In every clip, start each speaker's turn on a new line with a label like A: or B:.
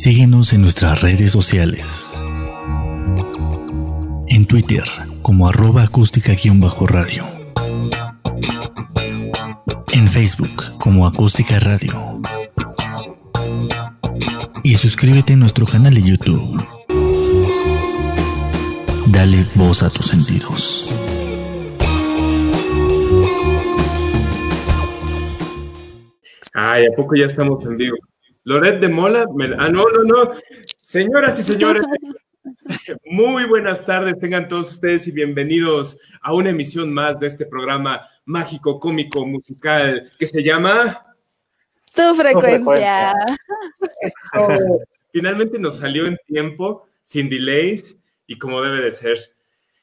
A: Síguenos en nuestras redes sociales. En Twitter como arroba acústica-radio. En Facebook como acústica radio. Y suscríbete a nuestro canal de YouTube. Dale voz a tus sentidos.
B: Ay, ¿a poco ya estamos en vivo? Loret de Mola, ah, no, no, no. Señoras y señores, muy buenas tardes, tengan todos ustedes y bienvenidos a una emisión más de este programa mágico, cómico, musical que se llama
C: Tu frecuencia.
B: Finalmente nos salió en tiempo, sin delays y como debe de ser.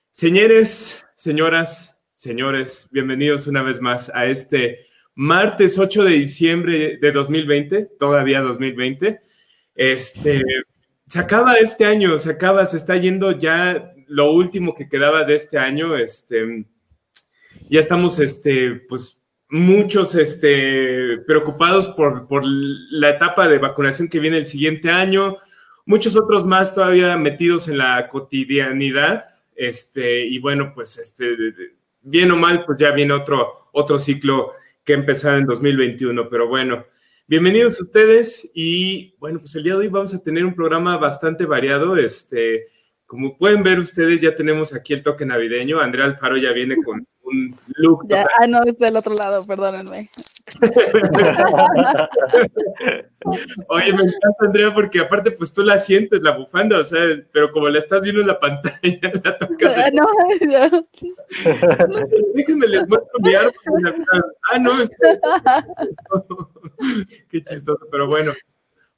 B: Señores, señoras, señores, bienvenidos una vez más a este martes 8 de diciembre de 2020, todavía 2020. Este, se acaba este año, se acaba, se está yendo ya lo último que quedaba de este año. Este, ya estamos, este, pues, muchos este, preocupados por, por la etapa de vacunación que viene el siguiente año, muchos otros más todavía metidos en la cotidianidad. Este, y bueno, pues, este, bien o mal, pues ya viene otro, otro ciclo que empezar en 2021, pero bueno, bienvenidos ustedes y bueno, pues el día de hoy vamos a tener un programa bastante variado, este, como pueden ver ustedes, ya tenemos aquí el toque navideño, Andrea Alfaro ya viene con un look.
C: ah, no, es del otro lado, perdónenme.
B: Oye, me encanta, Andrea, porque aparte, pues tú la sientes, la bufanda, o sea, pero como la estás viendo en la pantalla, la tocas. Ah, no, no. Déjenme les muestro mi árbol. Ah, no, es Qué chistoso, pero bueno.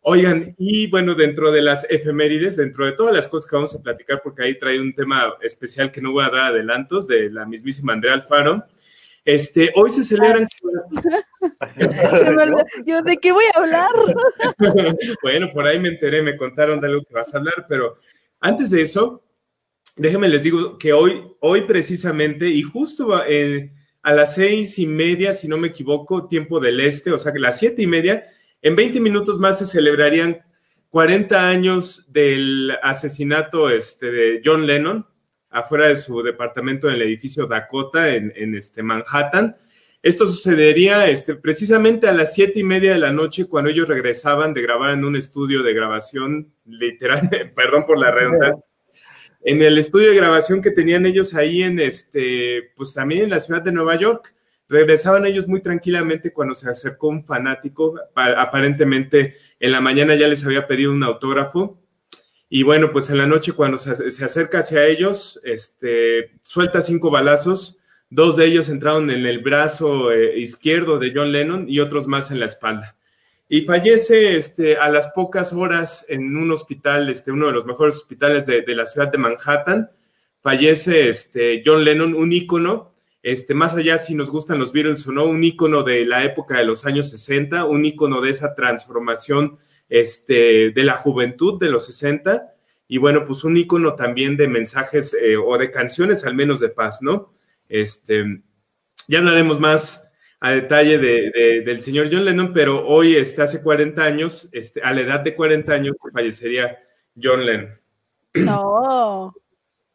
B: Oigan, y bueno, dentro de las efemérides, dentro de todas las cosas que vamos a platicar, porque ahí trae un tema especial que no voy a dar adelantos de la mismísima Andrea Alfaro, este, hoy se celebran.
C: Yo, ¿de qué voy a hablar?
B: bueno, por ahí me enteré, me contaron de algo que vas a hablar, pero antes de eso, déjenme les digo que hoy, hoy precisamente, y justo eh, a las seis y media, si no me equivoco, tiempo del este, o sea que las siete y media, en 20 minutos más se celebrarían 40 años del asesinato este, de John Lennon afuera de su departamento en el edificio Dakota en, este Manhattan. Esto sucedería este, precisamente a las siete y media de la noche cuando ellos regresaban de grabar en un estudio de grabación, literal, perdón por la redundancia, en el estudio de grabación que tenían ellos ahí en este, pues también en la ciudad de Nueva York. Regresaban ellos muy tranquilamente cuando se acercó un fanático, aparentemente en la mañana ya les había pedido un autógrafo y bueno, pues en la noche cuando se, acerca hacia ellos, este, suelta cinco balazos. Dos de ellos entraron en el brazo eh, izquierdo de John Lennon y otros más en la espalda. Y fallece este, a las pocas horas en un hospital, este, uno de los mejores hospitales de, la ciudad de Manhattan. Fallece este, John Lennon, un ícono, este, más allá si nos gustan los Beatles o no, un ícono de la época de los años 60, un ícono de esa transformación este, de la juventud de los 60 y bueno, pues un icono también de mensajes eh, o de canciones al menos de paz, ¿no? Este, ya hablaremos más a detalle de, del señor John Lennon, pero hoy, este, hace 40 años, este, a la edad de 40 años, fallecería John Lennon.
C: No.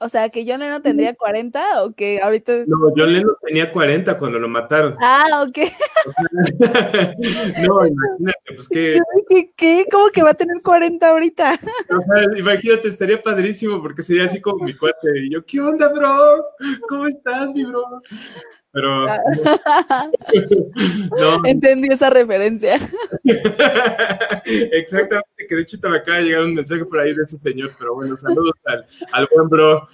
C: O sea, que John Lennon tendría 40 o que ahorita.
B: No, John Lennon tenía 40 cuando lo mataron.
C: Ah, ok.
B: no, imagínate, pues que.
C: ¿Qué? ¿Cómo que va a tener 40 ahorita?
B: imagínate, estaría padrísimo porque sería así como mi cuate. Y yo, ¿qué onda, bro? ¿Cómo estás, mi bro? Pero
C: no. entendí esa referencia.
B: Exactamente, que de hecho te me acaba de llegar un mensaje por ahí de ese señor, pero bueno, saludos al, buen bro.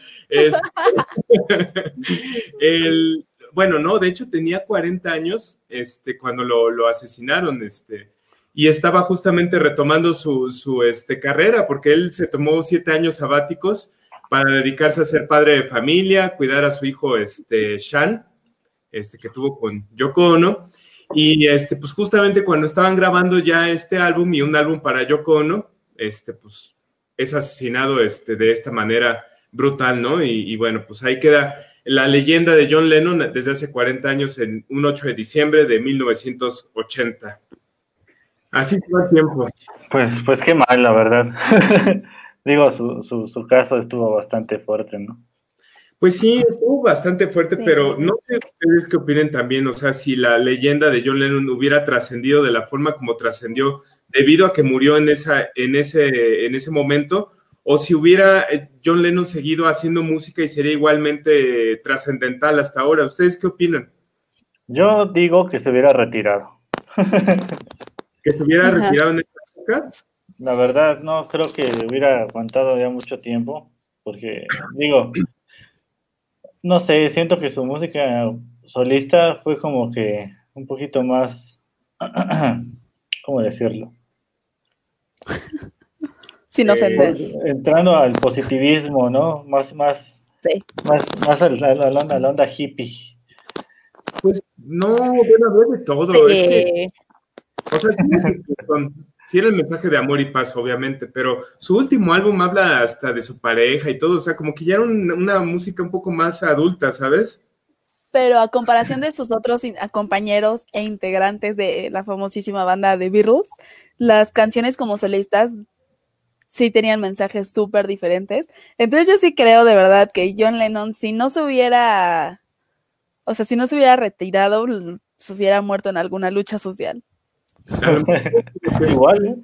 B: el, bueno, no, de hecho tenía 40 años este, cuando lo, asesinaron, este, y estaba justamente retomando su, su este, carrera, porque él se tomó siete años sabáticos para dedicarse a ser padre de familia, cuidar a su hijo este, Shan, este, que tuvo con Yoko Ono. Y este, pues justamente cuando estaban grabando ya este álbum y un álbum para Yoko Ono, este, pues es asesinado este, de esta manera brutal, ¿no? Y, bueno, pues ahí queda la leyenda de John Lennon desde hace 40 años, en un 8 de diciembre de 1980. Así todo el tiempo.
D: Pues, pues qué mal, la verdad. Digo, su, su, su caso estuvo bastante fuerte, ¿no?
B: Pues sí, estuvo bastante fuerte,
C: Sí.
B: pero no sé ustedes qué opinen también, o sea, si la leyenda de John Lennon hubiera trascendido de la forma como trascendió debido a que murió en, esa, en, ese, en ese momento, o si hubiera eh, John Lennon seguido haciendo música y sería igualmente trascendental hasta ahora. ¿Ustedes qué opinan?
D: Yo digo que se hubiera retirado.
B: ¿Que se hubiera
C: Ajá.
B: retirado en esta época?
D: La verdad, no creo que hubiera aguantado ya mucho tiempo, porque digo, no sé, siento que su música solista fue como que un poquito más, ¿cómo decirlo?
C: Sin
B: Eh,
C: ofender.
D: Entrando al positivismo, ¿no? Más, más,
C: Sí.
D: más, más a la, a la onda, a la onda hippie.
B: Pues no, bueno, había de todo. Es que,
C: Eh,
B: o sea, sí, con- sí era el mensaje de amor y paz, obviamente, pero su último álbum habla hasta de su pareja y todo, o sea, como que ya era un- una música un poco más adulta, ¿sabes?
C: pero a comparación de sus otros compañeros e integrantes de la famosísima banda de Beatles, las canciones como solistas sí tenían mensajes súper diferentes. Entonces yo sí creo de verdad que John Lennon, si no se hubiera, o sea, si no se hubiera retirado, se hubiera muerto en alguna lucha social.
D: Igual, ¿eh?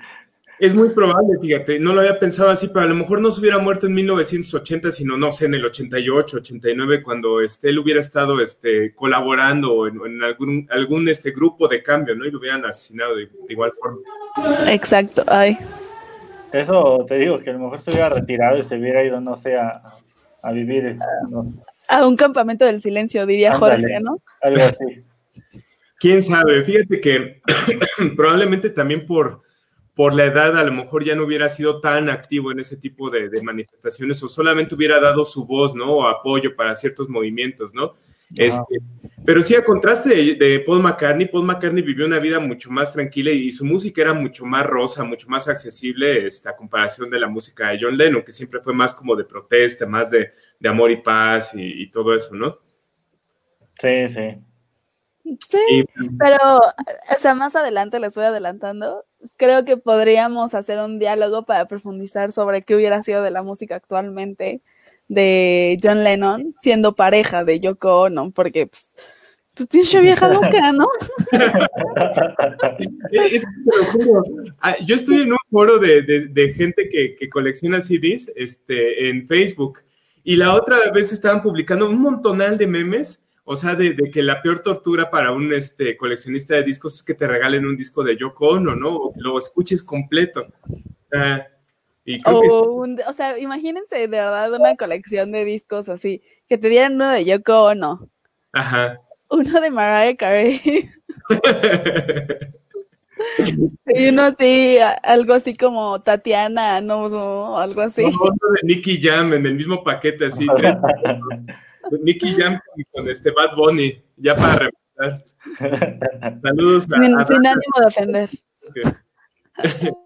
B: Es muy probable, fíjate, no lo había pensado así, pero a lo mejor no se hubiera muerto en 1980, sino no sé, en el 88, 89, cuando este, él hubiera estado este, colaborando o en, en algún, algún este, grupo de cambio, ¿no? Y lo hubieran asesinado de, de igual forma.
C: Exacto, ay.
D: Eso te digo, que a lo mejor se hubiera retirado y se hubiera ido, no sé, a, a vivir, no,
C: A un campamento del silencio, diría
D: Ándale.
C: Jorge, ¿no?
D: algo así.
B: Quién sabe, fíjate que probablemente también por, por la edad a lo mejor ya no hubiera sido tan activo en ese tipo de, de manifestaciones o solamente hubiera dado su voz, ¿no? O apoyo para ciertos movimientos, ¿no? Este, pero sí, a contraste de, de Paul McCartney, Paul McCartney vivió una vida mucho más tranquila y, su música era mucho más rosa, mucho más accesible este, a comparación de la música de John Lennon, que siempre fue más como de protesta, más de, de amor y paz y, y todo eso, ¿no?
D: Sí, sí.
C: Sí,
B: Y,
C: pero, o sea, más adelante les voy adelantando. Creo que podríamos hacer un diálogo para profundizar sobre qué hubiera sido de la música actualmente de John Lennon siendo pareja de Yoko Ono, porque pues, pues pinche vieja loca, ¿no?
B: Es juro, ah, yo estoy en un foro de, de- de gente que, que colecciona CDs este, en Facebook y la otra vez estaban publicando un montonal de memes, o sea, de, de que la peor tortura para un este, coleccionista de discos es que te regalen un disco de Yoko Ono, ¿no? O que lo escuches completo. Y creo que-
C: O, un- o sea, imagínense de verdad una colección de discos así, que te dieran uno de Yoko Ono,
B: Ajá.
C: uno de Mariah Carey y uno así, algo así como Tatiana, no, no, algo así.
B: Un otro de Nicky Jam en el mismo paquete, así. tres. Nicky Jam con, con este Bad Bunny, ya para rematar. Saludos a,
C: Sin,
B: a
C: sin ánimo de ofender.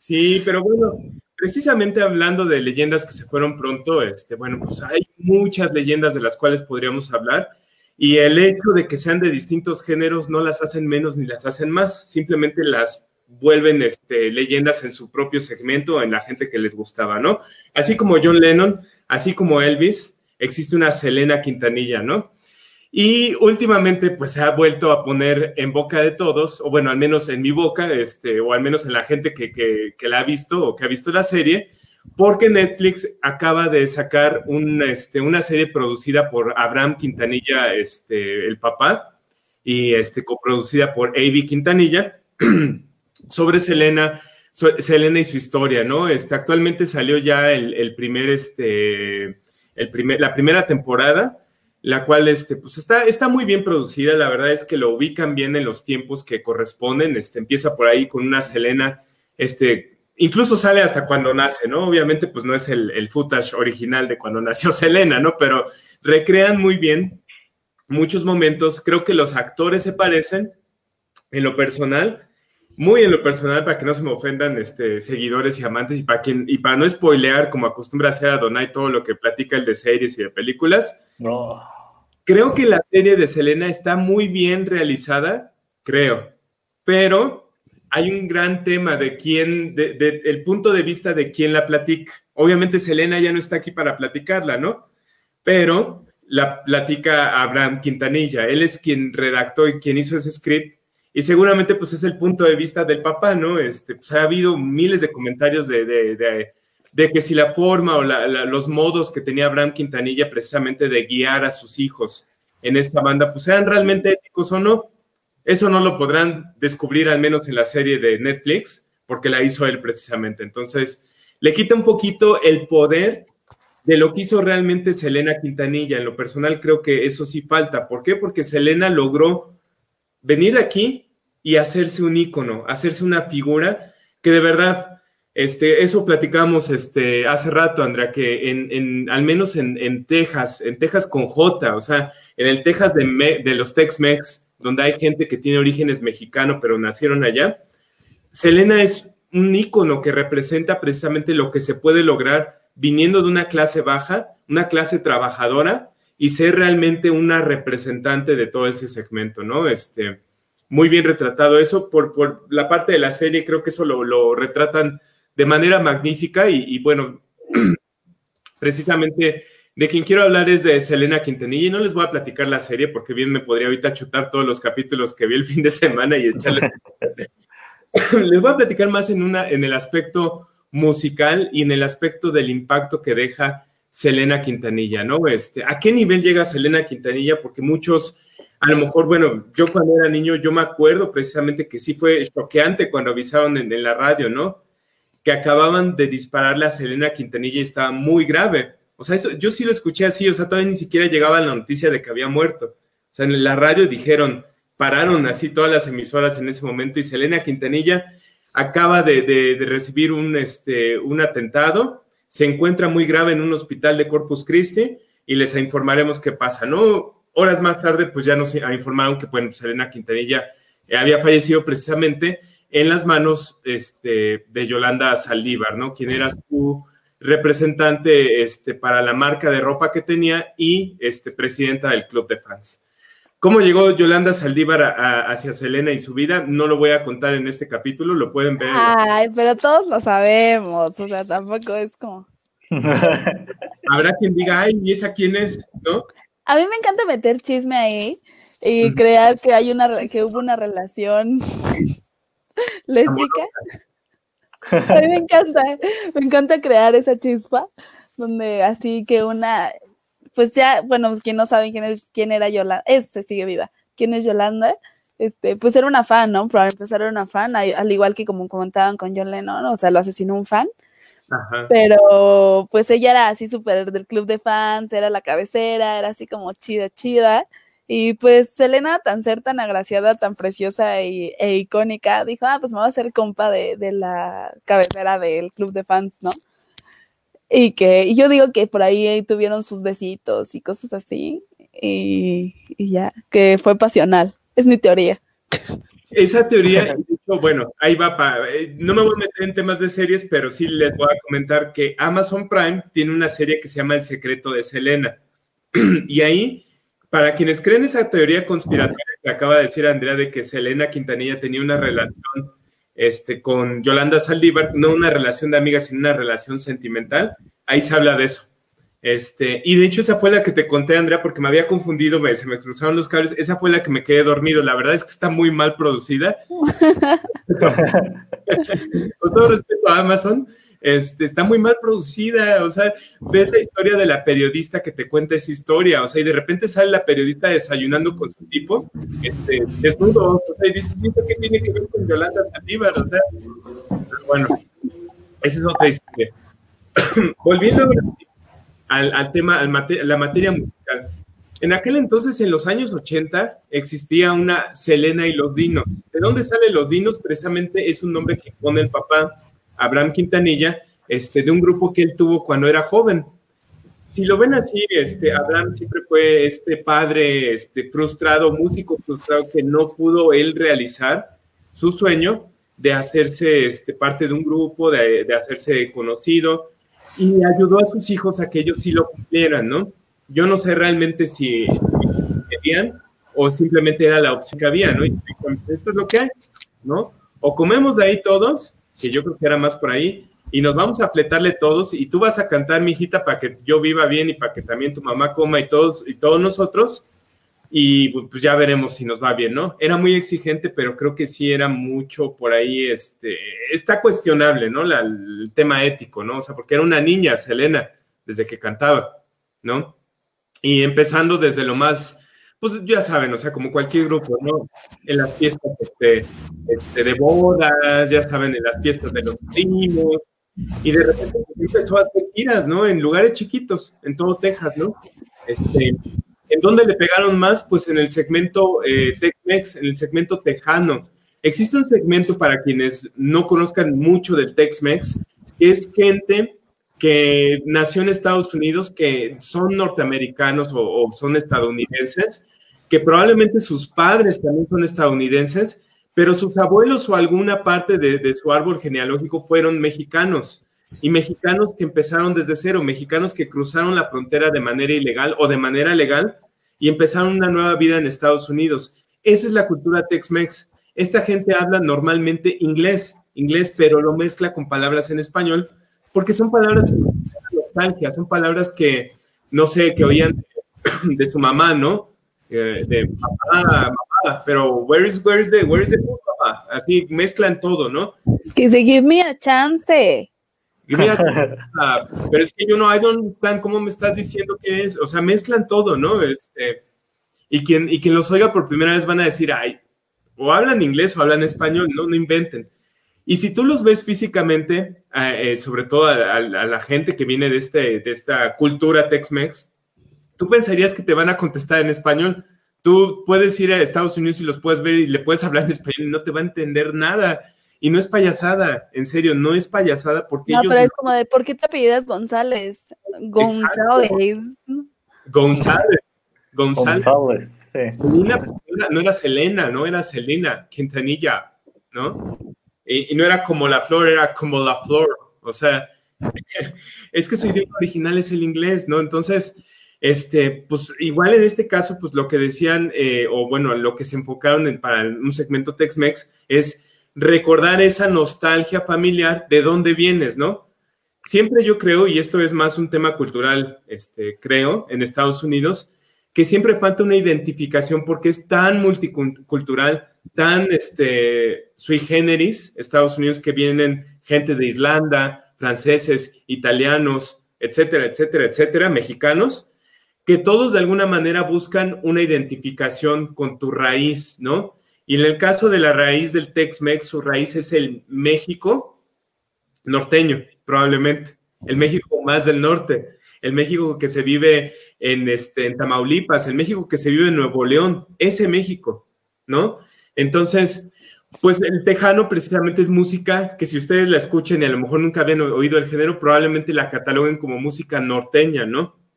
B: Sí, pero bueno, precisamente hablando de leyendas que se fueron pronto, este, bueno, pues hay muchas leyendas de las cuales podríamos hablar y el hecho de que sean de distintos géneros no las hacen menos ni las hacen más, simplemente las vuelven este, leyendas en su propio segmento, en la gente que les gustaba, ¿no? Así como John Lennon, así como Elvis, existe una Selena Quintanilla, ¿no? Y últimamente, pues se ha vuelto a poner en boca de todos, o bueno, al menos en mi boca, este, o al menos en la gente que, que, la ha visto o que ha visto la serie, porque Netflix acaba de sacar un, este, una serie producida por Abraham Quintanilla, este, el papá, y este, coproducida por A.B. Quintanilla, sobre Selena, Selena y su historia, ¿no? Este, actualmente salió ya el, el primer, este, el primer, la primera temporada la cual este, pues está, está muy bien producida, la verdad es que lo ubican bien en los tiempos que corresponden, este, empieza por ahí con una Selena, este, incluso sale hasta cuando nace, ¿no? Obviamente pues no es el, el footage original de cuando nació Selena, ¿no? Pero recrean muy bien muchos momentos, creo que los actores se parecen en lo personal, muy en lo personal, para que no se me ofendan este, seguidores y amantes, y para, quien, y para no spoilear, como acostumbra hacer a Donai todo lo que platica el de series y de películas,
D: No.
B: Creo que la serie de Selena está muy bien realizada, creo, pero hay un gran tema de quién, de, el punto de vista de quién la platica. Obviamente Selena ya no está aquí para platicarla, ¿no? Pero la platica Abraham Quintanilla. Él es quien redactó y quien hizo ese script. Y seguramente pues es el punto de vista del papá, ¿no? Este, pues ha habido miles de comentarios de, de, de, que si la forma o los modos que tenía Abraham Quintanilla precisamente de guiar a sus hijos en esta banda, pues sean realmente éticos o no. Eso no lo podrán descubrir al menos en la serie de Netflix, porque la hizo él precisamente. Entonces, le quita un poquito el poder de lo que hizo realmente Selena Quintanilla. En lo personal creo que eso sí falta. ¿Por qué? Porque Selena logró venir aquí y hacerse un ícono, hacerse una figura que de verdad, este, eso platicamos este, hace rato, Andrea, que en, al menos en, Texas, en Texas con J, o sea, en el Texas de, de los Tex-Mex, donde hay gente que tiene orígenes mexicanos, pero nacieron allá. Selena es un ícono que representa precisamente lo que se puede lograr viniendo de una clase baja, una clase trabajadora y ser realmente una representante de todo ese segmento, ¿no? Este, muy bien retratado eso. Por, por la parte de la serie, creo que eso lo, retratan de manera magnífica y, y bueno, precisamente de quien quiero hablar es de Selena Quintanilla y no les voy a platicar la serie porque bien me podría ahorita chutar todos los capítulos que vi el fin de semana y echarle. les voy a platicar más en, una, en el aspecto musical y en el aspecto del impacto que deja Selena Quintanilla, ¿no? Este, ¿A qué nivel llega Selena Quintanilla? Porque muchos, a lo mejor, bueno, yo cuando era niño, yo me acuerdo precisamente que sí fue choqueante cuando avisaron en, la radio, ¿no? Que acababan de dispararle a Selena Quintanilla y estaba muy grave. O sea, eso, yo sí lo escuché así, o sea, todavía ni siquiera llegaba la noticia de que había muerto. O sea, en la radio dijeron, pararon así todas las emisoras en ese momento y Selena Quintanilla acaba de, recibir un, este, un atentado, se encuentra muy grave en un hospital de Corpus Christi y les informaremos qué pasa, ¿no? Horas más tarde, pues ya nos informaron que, bueno, Selena Quintanilla había fallecido precisamente en las manos este, de Yolanda Saldívar, ¿no? Quien era su representante este, para la marca de ropa que tenía y este, presidenta del Club de Fans. ¿Cómo llegó Yolanda Saldívar hacia Selena y su vida? No lo voy a contar en este capítulo, lo pueden ver.
C: Ay, pero todos lo sabemos, o sea, tampoco es como...
B: Habrá quien diga, ay, ¿y esa quién es? ¿No?
C: A mí me encanta meter chisme ahí y crear que hay una que hubo una relación lésbica. A mí me encanta, me encanta crear esa chispa, donde así que una, pues ya, bueno, quien no sabe quién, es, quién era Yolanda, este sigue viva, quién es Yolanda, este, pues era una fan, ¿no? Para empezar era una fan, al igual que como comentaban con John Lennon, o sea, lo asesinó un fan. Pero pues ella era así súper del club de fans, era la cabecera, era así como chida, chida. Y pues Selena, tan ser tan agraciada, tan preciosa e, icónica, dijo, ah, pues me voy a hacer compa de, la cabecera del club de fans, ¿no? Y que yo digo que por ahí tuvieron sus besitos y cosas así, y, ya, que fue pasional. Es mi teoría.
B: Esa teoría, bueno, ahí va, para, eh, no me voy a meter en temas de series, pero sí les voy a comentar que Amazon Prime tiene una serie que se llama El secreto de Selena. y ahí para quienes creen esa teoría conspiratoria que acaba de decir Andrea de que Selena Quintanilla tenía una relación este, con Yolanda Saldívar, no una relación de amiga, sino una relación sentimental, ahí se habla de eso. Este, y de hecho esa fue la que te conté, Andrea, porque me había confundido, se me cruzaron los cables, esa fue la que me quedé dormido. La verdad es que está muy mal producida. con todo respeto a Amazon, este, está muy mal producida, o sea, ves la historia de la periodista que te cuenta esa historia, o sea, y de repente sale la periodista desayunando con su tipo, este, desnudo, o sea, y dices, ¿eso qué tiene que ver con Yolanda Saldívar? O sea, bueno, esa es otra historia. Volviendo al, al tema, al la materia musical. En aquel entonces, en los años 80, existía una Selena y los Dinos. ¿De dónde salen los Dinos? Precisamente es un nombre que pone el papá Abraham Quintanilla, este, de un grupo que él tuvo cuando era joven. Si lo ven así, este, Abraham siempre fue este padre este, frustrado, músico frustrado, que no pudo él realizar su sueño de hacerse este, parte de un grupo, de, de hacerse conocido, y ayudó a sus hijos a que ellos sí lo cumplieran, ¿no? Yo no sé realmente si, querían o simplemente era la opción que había, ¿no? Y esto es lo que hay, ¿no? o comemos ahí todos, que yo creo que era más por ahí, y nos vamos a fletarle todos, y tú vas a cantar, mi hijita, para que yo viva bien y para que también tu mamá coma y todos, y todos nosotros, y pues ya veremos si nos va bien, ¿no? Era muy exigente, pero creo que sí era mucho por ahí, este, está cuestionable, ¿no? el tema ético, ¿no? O sea, porque era una niña, Selena, desde que cantaba, ¿no? Y empezando desde lo más, pues ya saben, o sea, como cualquier grupo, ¿no? En las fiestas este, este, de bodas, ya saben, en las fiestas de los primos, y de repente empezó a hacer giras, ¿no? En lugares chiquitos, en todo Texas, ¿no? Este, ¿En dónde le pegaron más? Pues en el segmento eh, Tex-Mex, en el segmento tejano. Existe un segmento para quienes no conozcan mucho del Tex-Mex, es gente que nació en Estados Unidos, que son norteamericanos o, son estadounidenses, que probablemente sus padres también son estadounidenses, pero sus abuelos o alguna parte de, su árbol genealógico fueron mexicanos y mexicanos que empezaron desde cero, mexicanos que cruzaron la frontera de manera ilegal o de manera legal y empezaron una nueva vida en Estados Unidos. Esa es la cultura Tex-Mex. Esta gente habla normalmente inglés, inglés, pero lo mezcla con palabras en español, porque son palabras de nostalgia, son palabras que, no sé, que oían de su mamá, ¿no? Eh, de mamá, mamá, pero where is, where is the, where is the mamá? Así mezclan todo, ¿no?
C: Que se give me a chance.
B: pero es que yo no, I don't understand cómo me estás diciendo que es, o sea, mezclan todo, ¿no? Este, y quien, y quien los oiga por primera vez van a decir, ay, o hablan inglés o hablan español, no, no inventen. Y si tú los ves físicamente, eh, sobre todo a, la gente que viene de, este, de esta cultura Tex-Mex, tú pensarías que te van a contestar en español. Tú puedes ir a Estados Unidos y los puedes ver y le puedes hablar en español y no te va a entender nada. Y no es payasada, en serio, no es payasada porque
C: no, pero es como de, ¿por qué te apellidas González? González.
B: González. González. Selena, no era Selena, no era Selena, Quintanilla, ¿no? Y, no era como la flor, era como la flor. O sea, es que su idioma original es el inglés, ¿no? Entonces, este, pues igual en este caso, pues lo que decían, eh, o bueno, lo que se enfocaron en, para un segmento Tex-Mex es recordar esa nostalgia familiar de dónde vienes, ¿no? Siempre yo creo, y esto es más un tema cultural, este, creo, en Estados Unidos, que siempre falta una identificación porque es tan multicultural, tan este, sui generis, Estados Unidos, que vienen gente de Irlanda, franceses, italianos, etcétera, etcétera, etcétera, mexicanos, que todos de alguna manera buscan una identificación con tu raíz, ¿no? Y en el caso de la raíz del Tex-Mex, su raíz es el México norteño, probablemente, el México más del norte, el México que se vive en, este, en Tamaulipas, el México que se vive en Nuevo León, ese México, ¿no? Entonces, pues el tejano precisamente es música que si ustedes la escuchen y a lo mejor nunca habían oído el género, probablemente la cataloguen como música norteña, ¿no?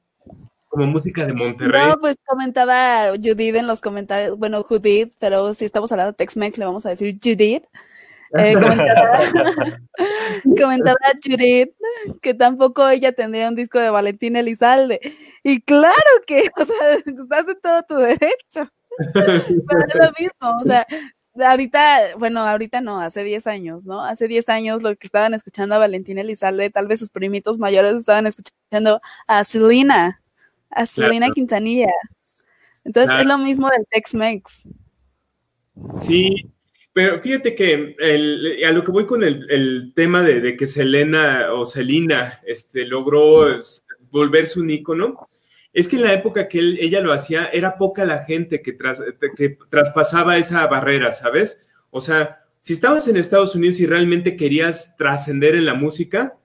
B: Como música de Monterrey. No,
C: pues comentaba Judith en los comentarios, bueno, Judith, pero si estamos hablando de Tex-Mex, le vamos a decir Judith. Eh, comentaba, Judith que tampoco ella tendría un disco de Valentín Elizalde. Y claro que, o sea, estás en todo tu derecho. Pero es lo mismo, o sea, ahorita, bueno, ahorita no, hace 10 años, ¿no? Hace 10 años lo que estaban escuchando a Valentín Elizalde, tal vez sus primitos mayores estaban escuchando a Selena a Selena Quintanilla. Entonces es lo mismo del Tex-Mex.
B: Sí, pero fíjate que a lo que voy con el, tema de, que Selena o Selena este, logró volverse un ícono, es que en la época que ella lo hacía era poca la gente que, que traspasaba esa barrera, ¿sabes? O sea, si estabas en Estados Unidos y realmente querías trascender en la música,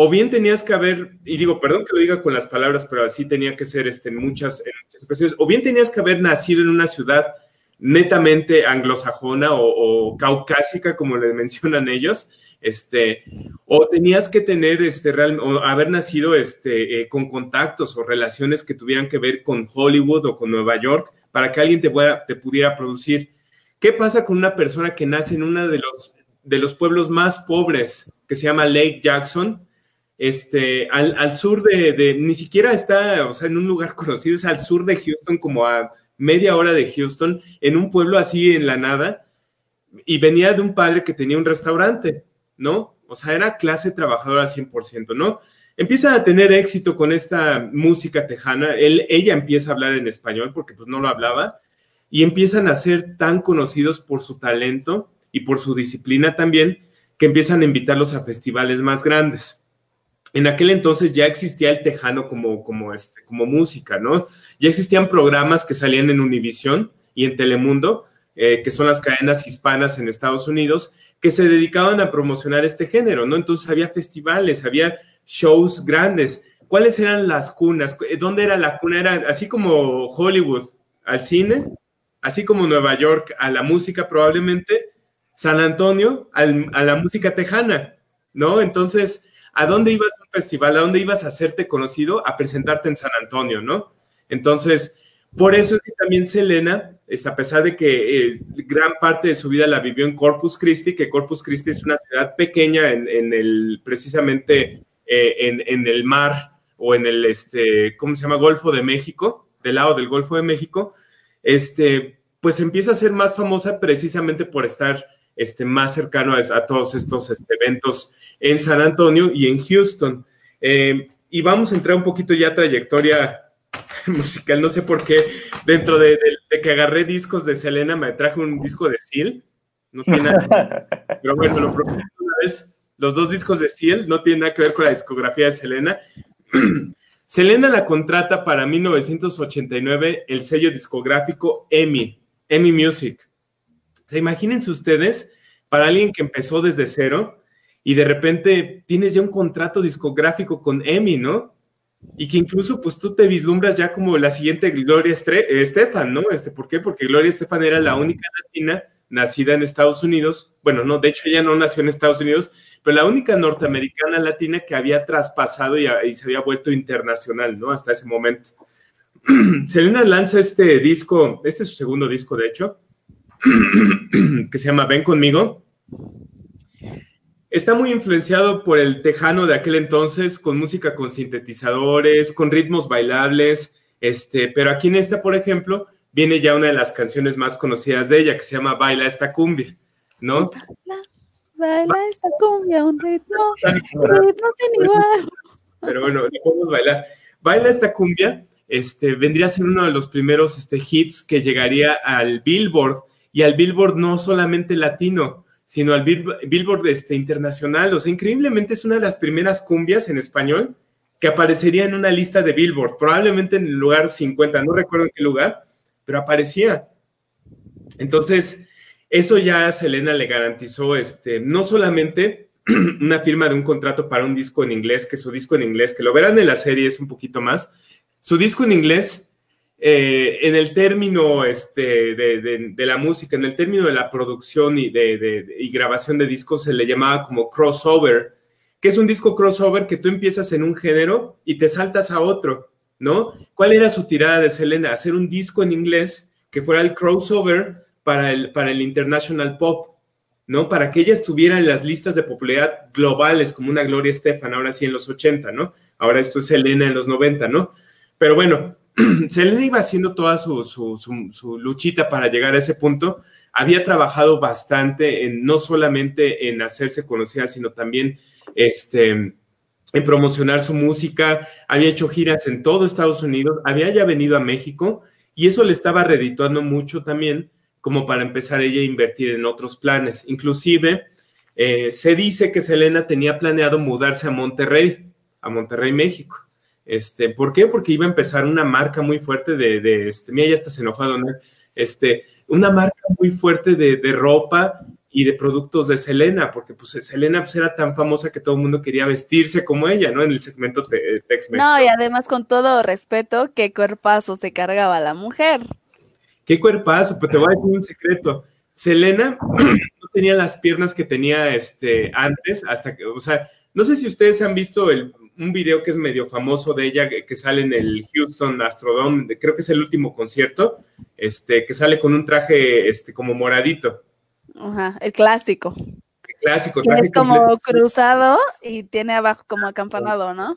B: o bien tenías que haber, y digo, perdón que lo diga con las palabras, pero así tenía que ser este, en, muchas, ocasiones, o bien tenías que haber nacido en una ciudad netamente anglosajona o, caucásica, como le mencionan ellos, este, o tenías que tener, este, real, o haber nacido este, eh, con contactos o relaciones que tuvieran que ver con Hollywood o con Nueva York para que alguien te, te pudiera producir. ¿Qué pasa con una persona que nace en uno de los, de los pueblos más pobres, que se llama Lake Jackson? Este, al, sur de, ni siquiera está, o sea, en un lugar conocido, es al sur de Houston, como a media hora de Houston, en un pueblo así en la nada. y venía de un padre que tenía un restaurante, ¿no? O sea, era clase trabajadora 100%, ¿no? Empieza a tener éxito con esta música tejana, Él, ella empieza a hablar en español porque pues no lo hablaba, y empiezan a ser tan conocidos por su talento y por su disciplina también, que empiezan a invitarlos a festivales más grandes. En aquel entonces ya existía el tejano como, como, este, como música, ¿no? Ya existían programas que salían en Univisión y en Telemundo, eh, que son las cadenas hispanas en Estados Unidos, que se dedicaban a promocionar este género, ¿no? Entonces había festivales, había shows grandes. ¿Cuáles eran las cunas? ¿Dónde era la cuna? Era así como Hollywood al cine, así como Nueva York a la música probablemente, San Antonio a la música tejana, ¿no? Entonces, ¿a dónde ibas a un festival? ¿A dónde ibas a hacerte conocido? A presentarte en San Antonio, ¿no? Entonces, por eso es que también Selena, a pesar de que eh, gran parte de su vida la vivió en Corpus Christi, que Corpus Christi es una ciudad pequeña en, el, precisamente eh, en, el mar o en el, este, ¿cómo se llama? Golfo de México, del lado del Golfo de México, este, pues empieza a ser más famosa precisamente por estar este, más cercano a, todos estos eventos en San Antonio y en Houston. Eh, y vamos a entrar un poquito ya a trayectoria musical, no sé por qué, dentro de, que agarré discos de Selena, me traje un disco de Seal, no tiene nada, pero bueno, lo prometo una vez, los dos discos de Seal no tienen nada que ver con la discografía de Selena. Selena la contrata para 1989 el sello discográfico EMI, EMI Music. O sea, imagínense ustedes, para alguien que empezó desde cero y de repente tienes ya un contrato discográfico con EMI, ¿no? Y que incluso pues tú te vislumbras ya como la siguiente Gloria Estefan, ¿no? Este, ¿Por qué? Porque Gloria Estefan era la única latina nacida en Estados Unidos. Bueno, no, de hecho ella no nació en Estados Unidos, pero la única norteamericana latina que había traspasado y, y se había vuelto internacional, ¿no? Hasta ese momento. Selena lanza este disco, este es su segundo disco, de hecho, que se llama Ven conmigo. Está muy influenciado por el tejano de aquel entonces, con música con sintetizadores, con ritmos bailables, este, pero aquí en esta, por ejemplo, viene ya una de las canciones más conocidas de ella, que se llama Baila esta cumbia, ¿no?
C: Baila, esta cumbia, un ritmo, ritmo sin igual.
B: Pero bueno, le podemos bailar. Baila esta cumbia, este, vendría a ser uno de los primeros este, hits que llegaría al Billboard y al Billboard no solamente latino, sino al Billboard este, internacional. O sea, increíblemente es una de las primeras cumbias en español que aparecería en una lista de Billboard, probablemente en el lugar 50, no recuerdo en qué lugar, pero aparecía. Entonces, eso ya a Selena le garantizó este, no solamente una firma de un contrato para un disco en inglés, que su disco en inglés, que lo verán en la serie es un poquito más, su disco en inglés eh, en el término este, de, la música, en el término de la producción y, grabación de discos, se le llamaba como crossover, que es un disco crossover que tú empiezas en un género y te saltas a otro, ¿no? ¿Cuál era su tirada de Selena? Hacer un disco en inglés que fuera el crossover para el, para el international pop, ¿no? Para que ella estuviera en las listas de popularidad globales como una Gloria Estefan, ahora sí en los 80, ¿no? Ahora esto es Selena en los 90, ¿no? Pero bueno, Selena iba haciendo toda su, luchita para llegar a ese punto. Había trabajado bastante en no solamente en hacerse conocida, sino también este, en promocionar su música. Había hecho giras en todo Estados Unidos, había ya venido a México y eso le estaba redituando mucho también como para empezar ella a invertir en otros planes. Inclusive eh, se dice que Selena tenía planeado mudarse a Monterrey, a Monterrey, México. Este, ¿Por qué? Porque iba a empezar una marca muy fuerte de, de este, mira, ya estás enojado, ¿no? Este, una marca muy fuerte de, de, ropa y de productos de Selena, porque pues Selena pues, era tan famosa que todo el mundo quería vestirse como ella, ¿no? En el segmento de tex
C: No, y además con todo respeto, qué cuerpazo se cargaba la mujer.
B: Qué cuerpazo, pues te voy a decir un secreto. Selena no tenía las piernas que tenía este, antes, hasta que, o sea, no sé si ustedes han visto el, un video que es medio famoso de ella, que, sale en el Houston Astrodome, creo que es el último concierto, este, que sale con un traje este, como moradito.
C: Ajá, el clásico.
B: El clásico.
C: Que es como cruzado y tiene abajo como acampanado, ¿no?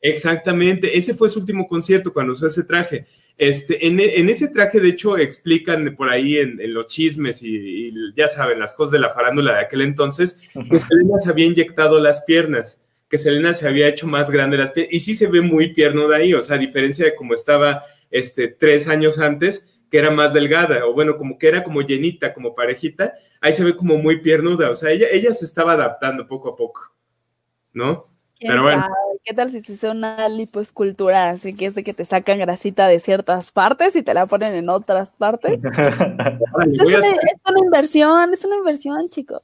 B: Exactamente, ese fue su último concierto cuando usó ese traje. Este, en, en, ese traje, de hecho, explican por ahí en, en los chismes y, y, ya saben, las cosas de la farándula de aquel entonces, que Selena se había inyectado las piernas, que Selena se había hecho más grande las piernas, y sí se ve muy piernuda ahí, o sea, a diferencia de como estaba este, tres años antes, que era más delgada, o bueno, como que era como llenita, como parejita, ahí se ve como muy piernuda, o sea, ella, ella se estaba adaptando poco a poco, ¿no? Pero bueno.
C: ¿Qué tal si se hace una lipoescultura? Así que es de que te sacan grasita de ciertas partes y te la ponen en otras partes. Vale, es, una, es, una, inversión, es una inversión, chicos.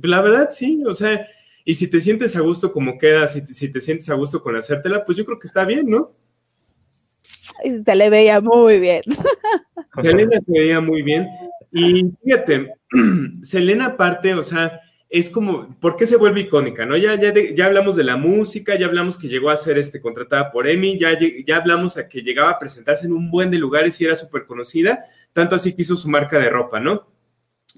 B: La verdad, sí, o sea, y si te sientes a gusto como queda, si te, si te sientes a gusto con hacértela, pues yo creo que está bien, ¿no?
C: Se le veía muy bien.
B: Selena se veía muy bien. Y fíjate, Selena aparte, o sea, es como, ¿por qué se vuelve icónica? ¿no? Ya, ya, de, ya hablamos de la música, ya hablamos que llegó a ser este, contratada por Emmy, ya, ya hablamos a que llegaba a presentarse en un buen de lugares y era súper conocida, tanto así que hizo su marca de ropa, ¿no?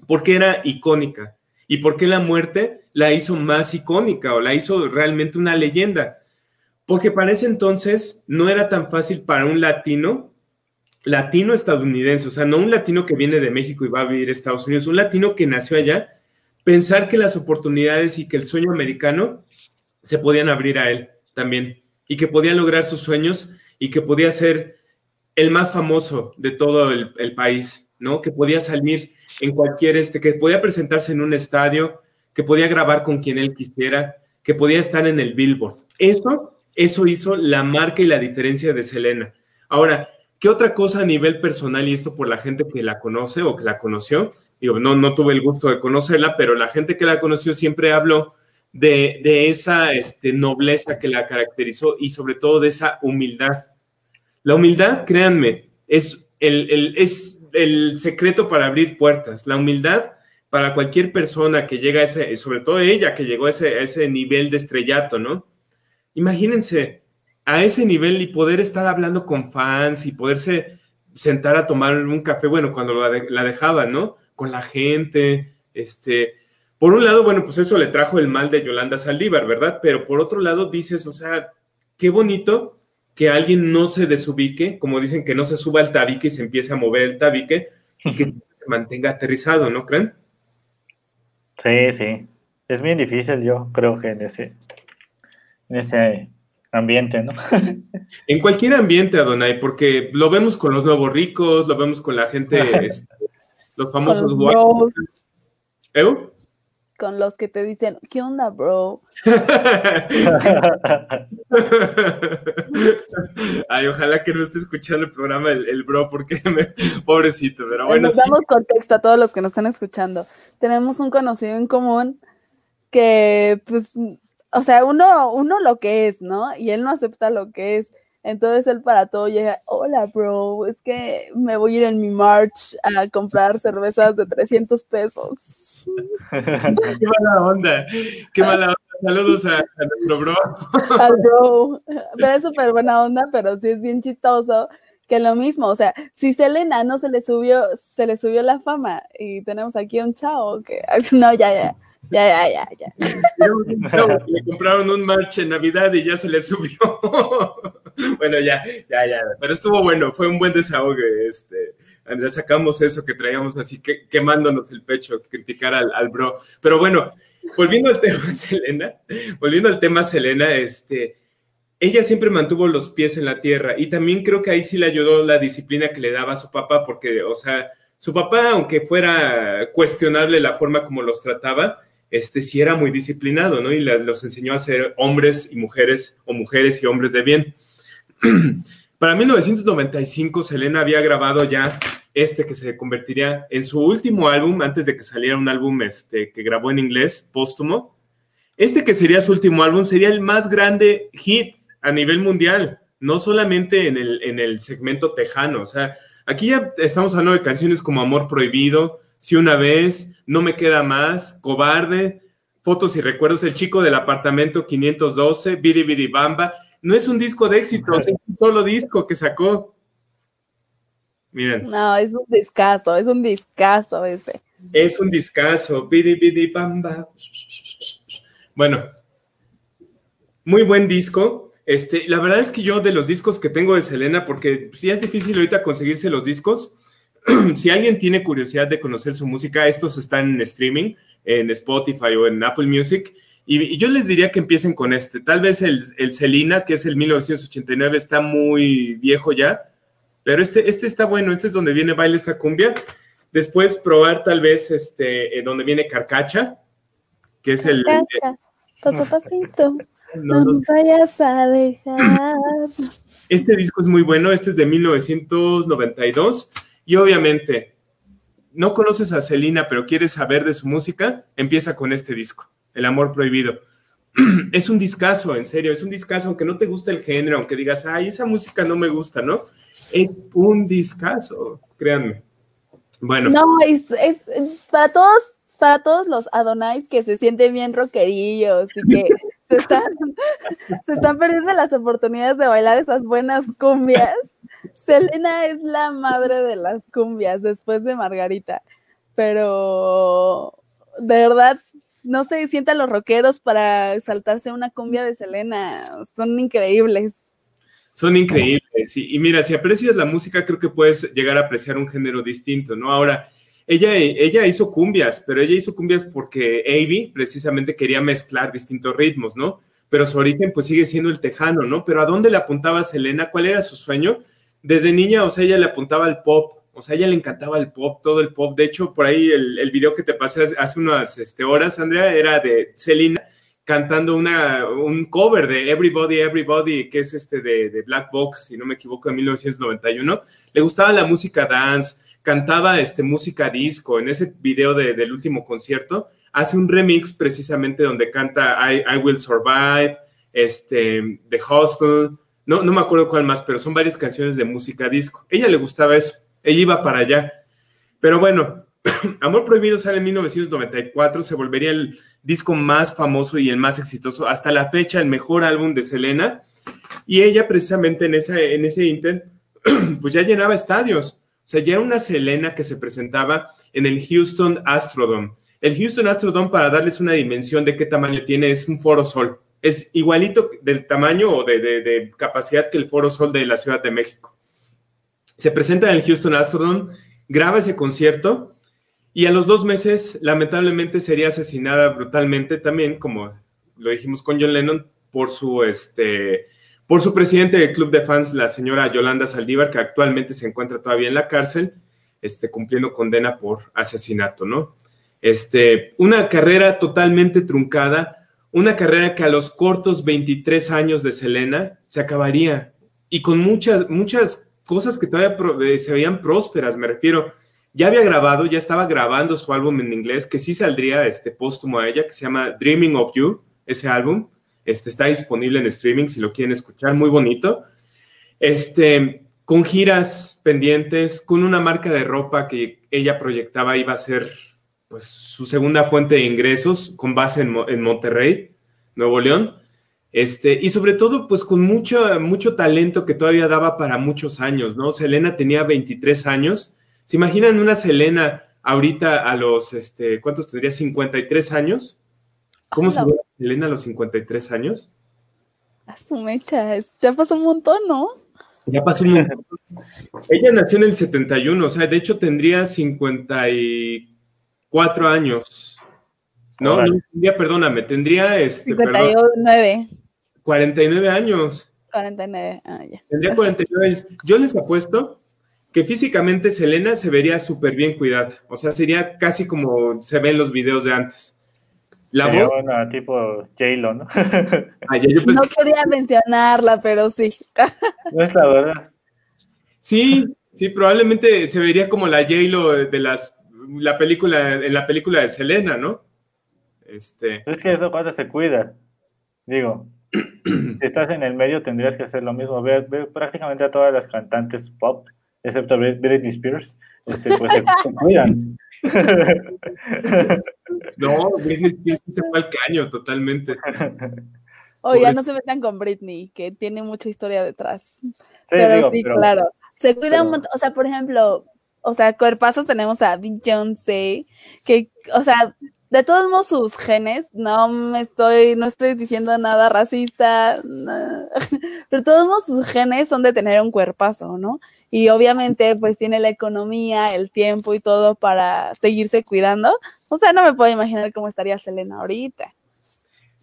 B: Porque era icónica. ¿Y por qué la muerte la hizo más icónica o la hizo realmente una leyenda? Porque para ese entonces no era tan fácil para un latino, latino estadounidense, o sea, no un latino que viene de México y va a vivir a Estados Unidos, un latino que nació allá, pensar que las oportunidades y que el sueño americano se podían abrir a él también y que podía lograr sus sueños y que podía ser el más famoso de todo el, el país, ¿no? Que podía salir en cualquier, este, que podía presentarse en un estadio, que podía grabar con quien él quisiera, que podía estar en el billboard. Eso eso hizo la marca y la diferencia de Selena. Ahora, ¿qué otra cosa a nivel personal y esto por la gente que la conoce o que la conoció? Digo, no, no tuve el gusto de conocerla, pero la gente que la conoció siempre habló de, de esa este, nobleza que la caracterizó y sobre todo de esa humildad. La humildad, créanme, es el, el, es el secreto para abrir puertas. La humildad para cualquier persona que llega a ese, sobre todo ella que llegó a ese, ese nivel de estrellato, ¿no? Imagínense a ese nivel y poder estar hablando con fans y poderse sentar a tomar un café, bueno, cuando la dejaban, ¿no? Con la gente, este, por un lado, bueno, pues eso le trajo el mal de Yolanda Saldívar, ¿verdad? Pero por otro lado dices, o sea, qué bonito que alguien no se desubique, como dicen, que no se suba al tabique y se empiece a mover el tabique y que se mantenga aterrizado, ¿no creen?
D: Sí, sí. Es bien difícil, yo creo que en ese, en ese ambiente, ¿no?
B: en cualquier ambiente, Adonai, porque lo vemos con los nuevos ricos, lo vemos con la gente, este, los famosos
C: guapos. ¿Eu? Con los que te dicen, ¿qué onda, bro?
B: Ay, ojalá que no esté escuchando el programa el, el bro, porque me, pobrecito, pero bueno.
C: Nos sí. damos contexto a todos los que nos están escuchando. Tenemos un conocido en común que, pues, o sea, uno, uno lo que es, ¿no? Y él no acepta lo que es. Entonces él para todo llega, hola, bro, es que me voy a ir en mi march a comprar cervezas de 300 pesos.
B: Qué mala onda, qué mala onda. Saludos a, a nuestro bro.
C: Al bro. Pero es súper buena onda, pero sí es bien chistoso que lo mismo, o sea, si Selena no se le subió, se le subió la fama y tenemos aquí a un chavo que, no, ya, ya, ya, ya, ya,
B: ya. le compraron un marche en Navidad y ya se le subió. bueno, ya, ya, ya. Pero estuvo bueno, fue un buen desahogue. Este, Andrea, sacamos eso que traíamos así que, quemándonos el pecho, criticar al, al, bro. Pero bueno, volviendo al tema Selena, volviendo al tema Selena, este, ella siempre mantuvo los pies en la tierra y también creo que ahí sí le ayudó la disciplina que le daba a su papá, porque, o sea, su papá, aunque fuera cuestionable la forma como los trataba, este sí era muy disciplinado, ¿no? Y los enseñó a ser hombres y mujeres, o mujeres y hombres de bien. Para 1995, Selena había grabado ya este que se convertiría en su último álbum, antes de que saliera un álbum este, que grabó en inglés, póstumo. Este que sería su último álbum sería el más grande hit a nivel mundial, no solamente en el, en el segmento tejano. O sea, aquí ya estamos hablando de canciones como Amor Prohibido, Si una vez, No me queda más, Cobarde, Fotos y Recuerdos, El chico del apartamento 512, Bidi Bidi Bamba. No es un disco de éxito, es un solo disco que sacó. Miren.
C: No, es un discazo, es un discazo ese.
B: Es un discazo, Bidi Bidi Bamba. Bueno, muy buen disco. Este, la verdad es que yo de los discos que tengo de Selena, porque si es difícil ahorita conseguirse los discos, si alguien tiene curiosidad de conocer su música, estos están en streaming, en Spotify o en Apple Music. Y, yo les diría que empiecen con este. Tal vez el, el Selena, que es el 1989, está muy viejo ya, pero este, este está bueno. Este es donde viene Baile esta cumbia. Después probar tal vez este, donde viene Carcacha, que es el...
C: Carcacha, paso a pasito. No, nos vayas a dejar.
B: Este disco es muy bueno, este es de 1992 y obviamente no conoces a Celina pero quieres saber de su música, empieza con este disco, El Amor Prohibido. es un discazo, en serio, es un discazo, aunque no te guste el género, aunque digas, ay, esa música no me gusta, ¿no? Es un discazo, créanme. Bueno.
C: No, es, es para todos, para todos los Adonais que se sienten bien rockerillos y que se están, se están perdiendo las oportunidades de bailar esas buenas cumbias. Selena es la madre de las cumbias después de Margarita. Pero de verdad, no se sientan los rockeros para saltarse una cumbia de Selena. Son increíbles.
B: Son increíbles. Y, y mira, si aprecias la música, creo que puedes llegar a apreciar un género distinto, ¿no? Ahora, ella, ella hizo cumbias, pero ella hizo cumbias porque Avi precisamente quería mezclar distintos ritmos, ¿no? Pero su origen pues sigue siendo el tejano, ¿no? Pero ¿a dónde le apuntaba Selena? ¿Cuál era su sueño? Desde niña, o sea, ella le apuntaba al pop, o sea, a ella le encantaba el pop, todo el pop. De hecho, por ahí el, video que te pasé hace unas este, horas, Andrea, era de Selena cantando una, un cover de Everybody, Everybody, que es este de, de Black Box, si no me equivoco, de 1991. Le gustaba la música dance, cantaba este, música disco en ese video del último concierto. Hace un remix precisamente donde canta I, Will Survive, este, The Hostel, no, no me acuerdo cuál más, pero son varias canciones de música disco. Ella le gustaba eso, ella iba para allá. Pero bueno, Amor Prohibido sale en 1994, se volvería el disco más famoso y el más exitoso, hasta la fecha el mejor álbum de Selena. Y ella precisamente en, esa, en ese intent, pues ya llenaba estadios. O sea, ya era una Selena que se presentaba en el Houston Astrodome. El Houston Astrodome, para darles una dimensión de qué tamaño tiene, es un foro sol. Es igualito del tamaño o de, capacidad que el foro sol de la Ciudad de México. Se presenta en el Houston Astrodome, graba ese concierto y a los dos meses, lamentablemente, sería asesinada brutalmente también, como lo dijimos con John Lennon, por su este, por su presidente del club de fans, la señora Yolanda Saldívar, que actualmente se encuentra todavía en la cárcel, este, cumpliendo condena por asesinato, ¿no? Este, una carrera totalmente truncada, una carrera que a los cortos 23 años de Selena se acabaría y con muchas, muchas cosas que todavía eh, se veían prósperas, me refiero. Ya había grabado, ya estaba grabando su álbum en inglés, que sí saldría este póstumo a ella, que se llama Dreaming of You, ese álbum este, está disponible en streaming si lo quieren escuchar, muy bonito. Este, con giras pendientes, con una marca de ropa que ella proyectaba iba a ser pues, su segunda fuente de ingresos con base en, Monterrey, Nuevo León. Este, y sobre todo, pues con mucho, mucho talento que todavía daba para muchos años, ¿no? Selena tenía 23 años. ¿Se imaginan una Selena ahorita a los, este, ¿cuántos tendría? 53 años. ¿Cómo se ve Selena a los 53 años?
C: A su mecha, ya pasó un montón, ¿no?
B: Ya pasó un montón. Ella nació en el 71, o sea, de hecho tendría 54 años. No, no tendría, perdóname, tendría este.
C: 59.
B: 49 años.
C: 49, ah, ya.
B: Tendría 49 años. Yo les apuesto que físicamente Selena se vería súper bien cuidada. O sea, sería casi como se ve en los videos de antes.
D: La voz. Buena, tipo J-Lo, ¿no?
C: no quería mencionarla, pero sí.
D: no es la verdad.
B: Sí, sí, probablemente se vería como la J-Lo de las, la película, en la película de Selena, ¿no? Este.
D: Es que eso cuando se cuida. Digo, si estás en el medio tendrías que hacer lo mismo. Ver, prácticamente a todas las cantantes pop, excepto Britney Spears, este, pues se cuidan.
B: No, Britney Spears se fue al caño totalmente.
C: Oye, ya no se metan con Britney, que tiene mucha historia detrás. pero sí, claro. Se cuida un montón. O sea, por ejemplo, o sea, cuerpazos tenemos a Beyoncé, que, o sea, de todos modos sus genes, no me estoy, no estoy diciendo nada racista, no, pero de todos modos sus genes son de tener un cuerpazo, ¿no? Y obviamente pues tiene la economía, el tiempo y todo para seguirse cuidando. O sea, no me puedo imaginar cómo estaría Selena ahorita.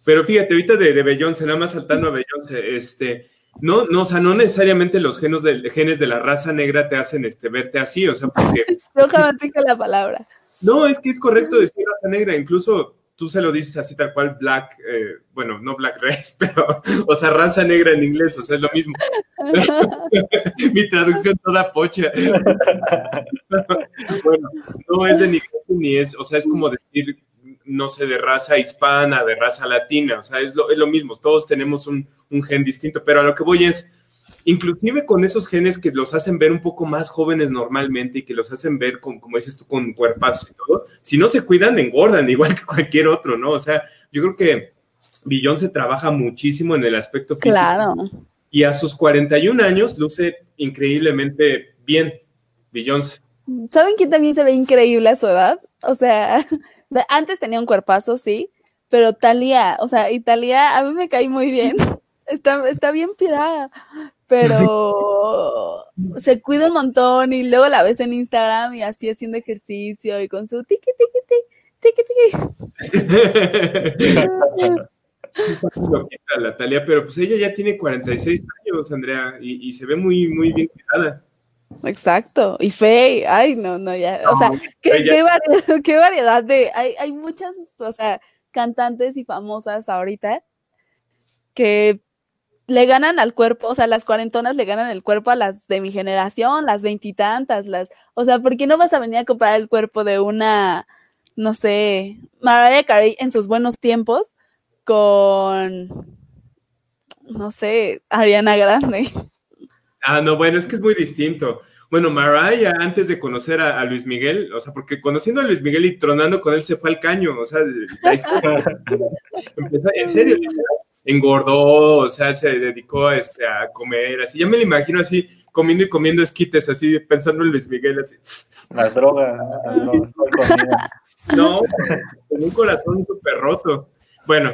B: Pero fíjate, ahorita de, de Beyoncé, nada más saltando a Beyoncé, este, no, no, o sea, no necesariamente los genes de, genes de la raza negra te hacen este, verte así, o sea, porque...
C: Yo jamás dije la palabra.
B: No, es que es correcto decir raza negra, incluso tú se lo dices así tal cual black, eh, bueno, no black race, pero, o sea, raza negra en inglés, o sea, es lo mismo. Mi traducción toda pocha. bueno, no es de ni, ni es, o sea, es como decir no sé, de raza hispana, de raza latina, o sea, es lo, es lo mismo, todos tenemos un, un, gen distinto, pero a lo que voy es, inclusive con esos genes que los hacen ver un poco más jóvenes normalmente y que los hacen ver, con, como dices tú, con cuerpazos y todo, si no se cuidan, engordan igual que cualquier otro, ¿no? O sea, yo creo que Billón se trabaja muchísimo en el aspecto físico.
C: Claro.
B: Y a sus 41 años luce increíblemente bien, Beyoncé.
C: ¿Saben quién también se ve increíble a su edad? O sea, antes tenía un cuerpazo, sí, pero Talía, o sea, y Talía a mí me cae muy bien. Está, está bien pirada, pero se cuida un montón y luego la ves en Instagram y así haciendo ejercicio y con su tiki tiki tiki tiki tiki.
B: Sí, está muy loquita la pero pues ella ya tiene 46 años, Andrea, y, y se ve muy, muy bien cuidada.
C: Exacto, y Faye, ay, no, no, ya, o sea, ¿qué, qué, variedad, qué variedad de, hay, hay muchas, o sea, cantantes y famosas ahorita que le ganan al cuerpo, o sea, las cuarentonas le ganan el cuerpo a las de mi generación, las veintitantas, las, o sea, ¿por qué no vas a venir a comparar el cuerpo de una, no sé, Mariah Carey en sus buenos tiempos con, no sé, Ariana Grande?
B: Ah, no, bueno, es que es muy distinto. Bueno, Mariah, antes de conocer a, a, Luis Miguel, o sea, porque conociendo a Luis Miguel y tronando con él se fue al caño, o sea, empezó, en serio, engordó, o sea, se dedicó este, a comer, así, ya me lo imagino así, comiendo y comiendo esquites, así, pensando en Luis Miguel, así.
D: Las drogas, las drogas,
B: No, con un corazón súper roto. Bueno,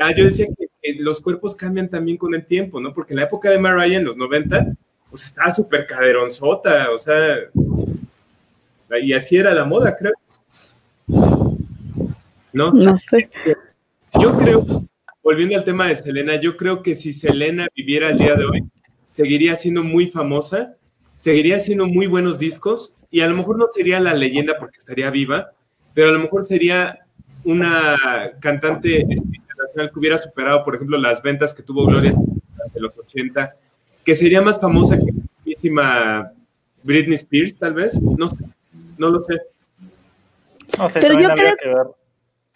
B: ah, yo decía que, que, los cuerpos cambian también con el tiempo, ¿no? Porque en la época de Mariah, en los 90, pues estaba súper caderonzota, o sea, y así era la moda, creo. ¿No?
C: No sé.
B: Yo creo, volviendo al tema de Selena, yo creo que si Selena viviera el día de hoy, seguiría siendo muy famosa, seguiría haciendo muy buenos discos, y a lo mejor no sería la leyenda porque estaría viva, pero a lo mejor sería una cantante internacional que hubiera superado, por ejemplo, las ventas que tuvo Gloria de los 80, que sería más famosa que la mismísima Britney Spears, tal vez. No sé, no lo sé.
D: No sé
C: Pero yo creo
D: que ver.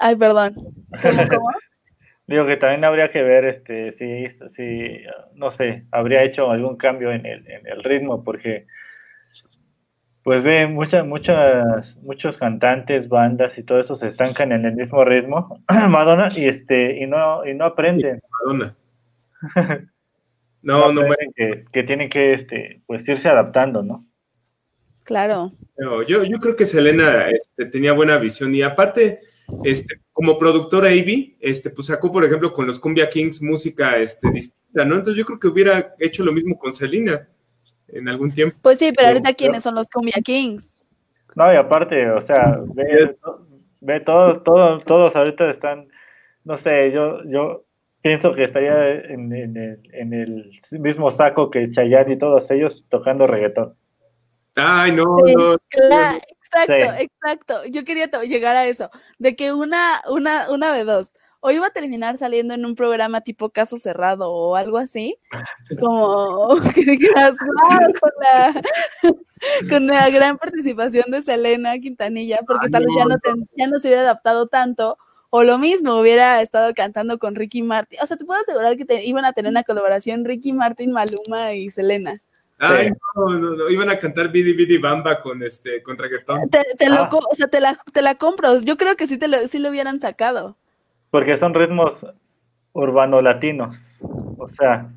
C: Ay, perdón. ¿Cómo, cómo?
D: Digo que también habría que ver este si, si no sé, habría hecho algún cambio en el, en el ritmo, porque pues ve muchas, muchas, muchos cantantes, bandas y todo eso se estancan en el mismo ritmo, Madonna, y este, y no, y no aprenden.
B: Madonna.
D: No, no, no que, que, tienen que este, pues irse adaptando, ¿no?
C: Claro.
B: Yo, yo creo que Selena este, tenía buena visión y aparte, este, como productora Ivy, este, pues sacó, por ejemplo, con los Cumbia Kings música este, distinta, ¿no? Entonces yo creo que hubiera hecho lo mismo con Selena en algún tiempo.
C: Pues sí, pero ahorita quiénes son los Cumbia Kings.
D: No, y aparte, o sea, ve, ve todo, todo, todos ahorita están, no sé, yo, yo pienso que estaría en, en, el, en el, mismo saco que Chayanne y todos ellos tocando reggaetón.
B: Ay, no,
C: sí,
B: no.
C: Claro, exacto, sí. exacto. Yo quería llegar a eso, de que una, una, una de dos, o iba a terminar saliendo en un programa tipo caso cerrado o algo así, como que dijeras, wow, con la, con la gran participación de Selena Quintanilla, porque Ay, tal vez ya, no te, ya no se hubiera adaptado tanto, o lo mismo, hubiera estado cantando con Ricky Martin. O sea, te puedo asegurar que te, iban a tener una colaboración Ricky Martin, Maluma y Selena.
B: Ay, no, no, no, iban a cantar Bidi Bidi Bamba con este, con reggaetón.
C: Te, te ah. lo, o sea, te la, te la compro. Yo creo que sí, te lo, sí lo hubieran sacado.
D: Porque son ritmos urbano latinos. O sea,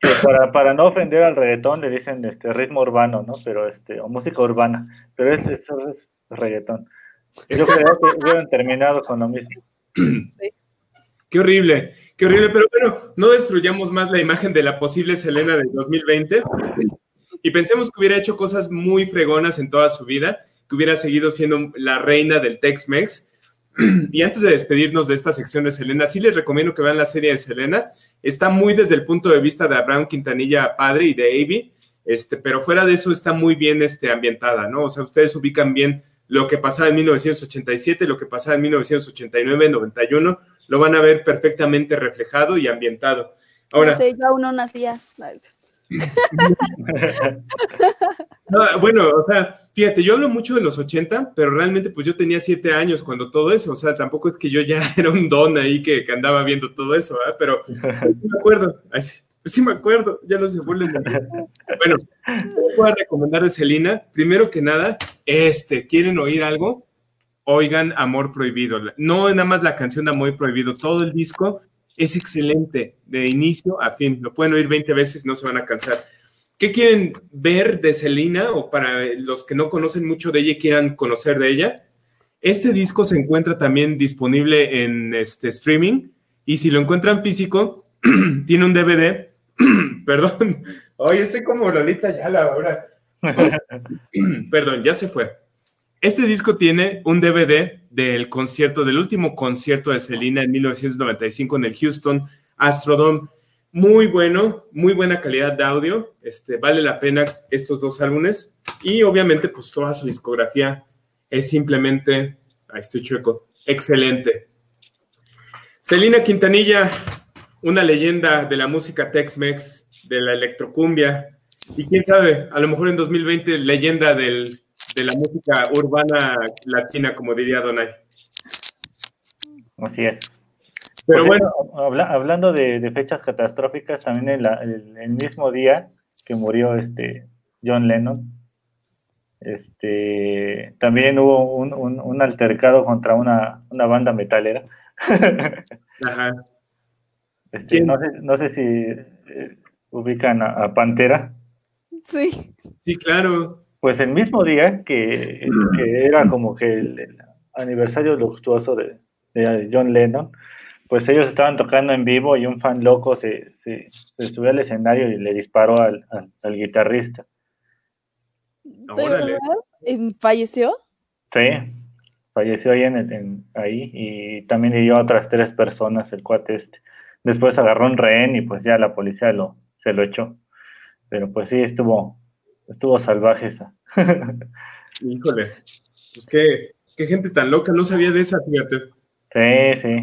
D: que para, para no ofender al reggaetón le dicen este ritmo urbano, ¿no? Pero este, o música urbana. Pero es, eso es reggaetón. Yo creo que hubieran terminado con lo mismo.
B: Qué horrible, qué horrible, pero bueno, no destruyamos más la imagen de la posible Selena del 2020 y pensemos que hubiera hecho cosas muy fregonas en toda su vida, que hubiera seguido siendo la reina del Tex-Mex. Y antes de despedirnos de esta sección de Selena, sí les recomiendo que vean la serie de Selena. Está muy desde el punto de vista de Abraham Quintanilla padre y de Avi, este, pero fuera de eso está muy bien este, ambientada, ¿no? O sea, ustedes ubican bien lo que pasaba en 1987, lo que pasaba en 1989, 91, lo van a ver perfectamente reflejado y ambientado. Ahora,
C: No sé, yo aún no nacía.
B: No, bueno, o sea, fíjate, yo hablo mucho de los 80, pero realmente pues yo tenía siete años cuando todo eso, o sea, tampoco es que yo ya era un don ahí que, que andaba viendo todo eso, ¿verdad? Pero me acuerdo, Ay, sí, me acuerdo, ya no se burlen de. Bueno, les voy a recomendar de Celina, primero que nada, este, ¿quieren oír algo? Oigan Amor Prohibido, no nada más la canción de Amor Prohibido, todo el disco es excelente, de inicio a fin, lo pueden oír 20 veces, no se van a cansar. ¿Qué quieren ver de Selena o para los que no conocen mucho de ella y quieran conocer de ella? Este disco se encuentra también disponible en este streaming y si lo encuentran físico, tiene un DVD. Perdón, hoy estoy como Lolita ya la hora. Perdón, ya se fue. Este disco tiene un DVD del concierto, del último concierto de Selena en 1995 en el Houston Astrodome muy bueno, muy buena calidad de audio. Este, vale la pena estos dos álbumes. Y obviamente, pues toda su discografía es simplemente, ahí estoy chueco, excelente. Celina Quintanilla, una leyenda de la música Tex-Mex, de la electrocumbia. Y quién sabe, a lo mejor en 2020, leyenda del, de la música urbana latina, como diría Donay.
D: Así es.
B: Pero
D: Pues,
B: bueno,
D: habla- hablando de, de fechas catastróficas, también el, el- el mismo día que murió este John Lennon, este, también hubo un, un- un altercado contra una, una banda metalera.
B: ajá.
D: Este, no, sé, no sé si eh, ubican a, a Pantera.
C: Sí.
B: sí, claro.
D: Pues el mismo día que, que era como que el, el aniversario luctuoso de, de John Lennon, pues ellos estaban tocando en vivo y un fan loco se, se, se subió al escenario y le disparó al, al- al guitarrista.
C: ¿De verdad? ¿Y ¿Falleció?
D: Sí, falleció ahí, en, el- en- ahí y también hirió a otras tres personas el cuate este. Después agarró un rehén y pues ya la policía lo, se lo echó. Pero pues sí, estuvo, estuvo salvaje esa.
B: Híjole. Pues qué, qué gente tan loca, no sabía de esa, fíjate.
D: Sí, sí.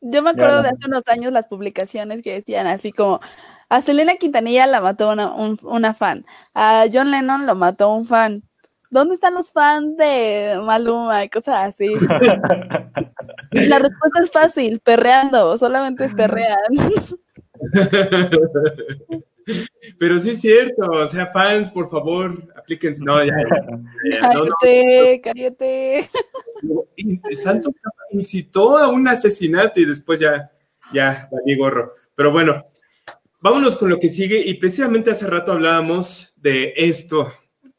C: Yo me acuerdo
D: no.
C: de hace unos años las publicaciones que decían así como a Selena Quintanilla la mató una, un- una fan, a John Lennon lo mató un fan. ¿Dónde están los fans de Maluma y cosas así? Y la respuesta es fácil, perreando, solamente es perrean.
B: Pero sí es cierto, o sea, fans, por favor, aplíquense. No, ya, ya, no.
C: Cállate, cállate.
B: Y Santos incitó a un asesinato y después ya, ya, valí gorro. Pero bueno, vámonos con lo que sigue. Y precisamente hace rato hablábamos de esto.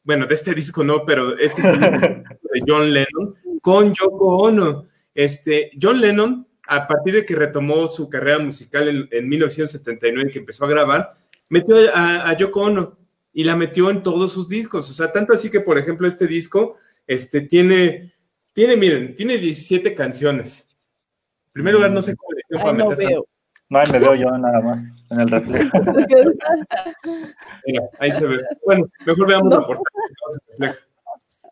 B: Bueno, de este disco no, pero este es el de John Lennon con Yoko Ono. Este, John Lennon, a partir de que retomó su carrera musical en, en 1979, que empezó a grabar, metió a, a Yoko Ono y la metió en todos sus discos. O sea, tanto así que, por ejemplo, este disco este, tiene, tiene, miren, tiene 17 canciones. En primer lugar, no sé cómo le hicieron para
C: no
B: meter
C: veo.
D: No, ahí me veo yo nada más en el reflejo.
B: Mira, ahí se ve. Bueno, mejor veamos
C: No.
B: la portada.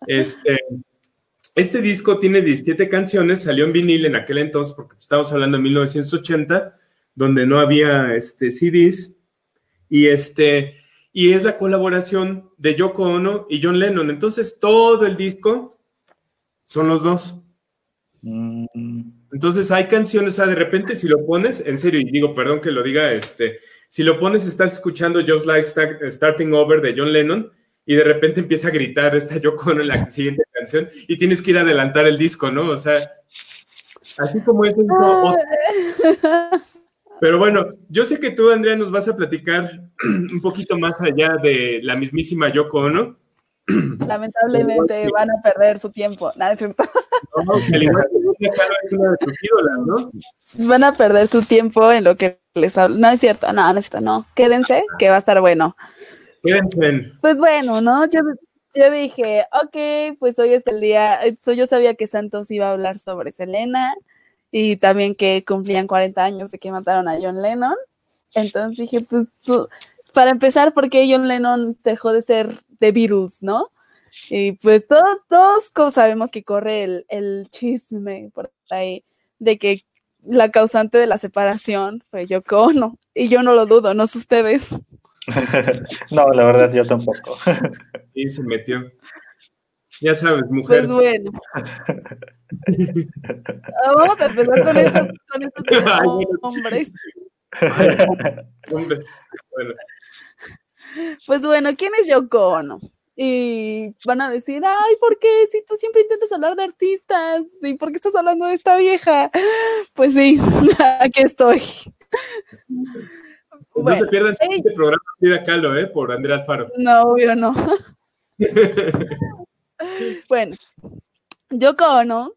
B: Este, este disco tiene 17 canciones, salió en vinil en aquel entonces, porque estamos hablando de 1980, donde no había este, CDs, y, este, y es la colaboración de Yoko Ono y John Lennon. Entonces, todo el disco son los dos.
D: Mm,
B: Entonces hay canciones, o sea, de repente si lo pones, en serio, y digo, perdón que lo diga, este, si lo pones, estás escuchando Just Like Sta- Starting Over de John Lennon y de repente empieza a gritar esta Yoko en la siguiente canción y tienes que ir a adelantar el disco, ¿no? O sea, así como disco, otro. Pero bueno, yo sé que tú, Andrea, nos vas a platicar un poquito más allá de la mismísima Yoko Ono.
C: Lamentablemente van a perder su tiempo. Nada, es cierto.
B: No, que al igual que Frida Kahlo es una de tus ídolas, ¿no?
C: Van a perder su tiempo en lo que les hablo. No es cierto, no, no es cierto, no. Quédense, que va a estar bueno.
B: Quédense.
C: Pues bueno, ¿no? Yo, yo dije, ok, pues hoy es el día. yo sabía que Santos iba a hablar sobre Selena y también que cumplían 40 años de que mataron a John Lennon. Entonces dije, pues, su- para empezar, ¿por qué John Lennon dejó de ser The Beatles, no? Y pues todos, todos como sabemos que corre el, el chisme por ahí de que la causante de la separación fue Yoko Ono. Y yo no lo dudo, no sé ustedes.
D: no, la verdad, yo tampoco.
B: Y se metió. Ya sabes, mujer.
C: Pues bueno. Ah, Vamos a empezar con estos, con estos
B: Ay,
C: hombres.
B: Hombres. Bueno,
C: Pues bueno, ¿quién es Yoko Ono? Y van a decir, ay, ¿por qué? Si tú siempre intentas hablar de artistas, ¿y por qué estás hablando de esta vieja? Pues sí, aquí estoy.
B: no
C: Bueno,
B: se pierdan
C: ey.
B: este programa Frida Kahlo, ¿eh? Por Andrea Alfaro.
C: no, obvio no. Bueno, Yoko Ono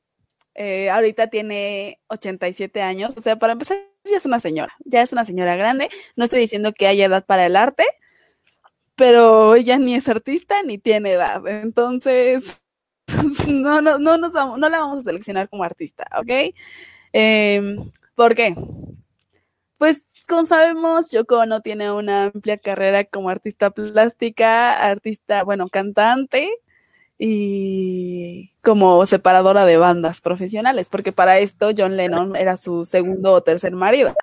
C: eh, ahorita tiene 87 años, o sea, para empezar, ya es una señora, ya es una señora grande. No estoy diciendo que haya edad para el arte, pero ella ni es artista ni tiene edad, entonces no, no, no, nos no la vamos a seleccionar como artista, ¿ok? Em, ¿Por qué? Pues como sabemos, Yoko Ono tiene una amplia carrera como artista plástica, artista, bueno, cantante y como separadora de bandas profesionales, porque para esto John Lennon era su segundo o tercer marido.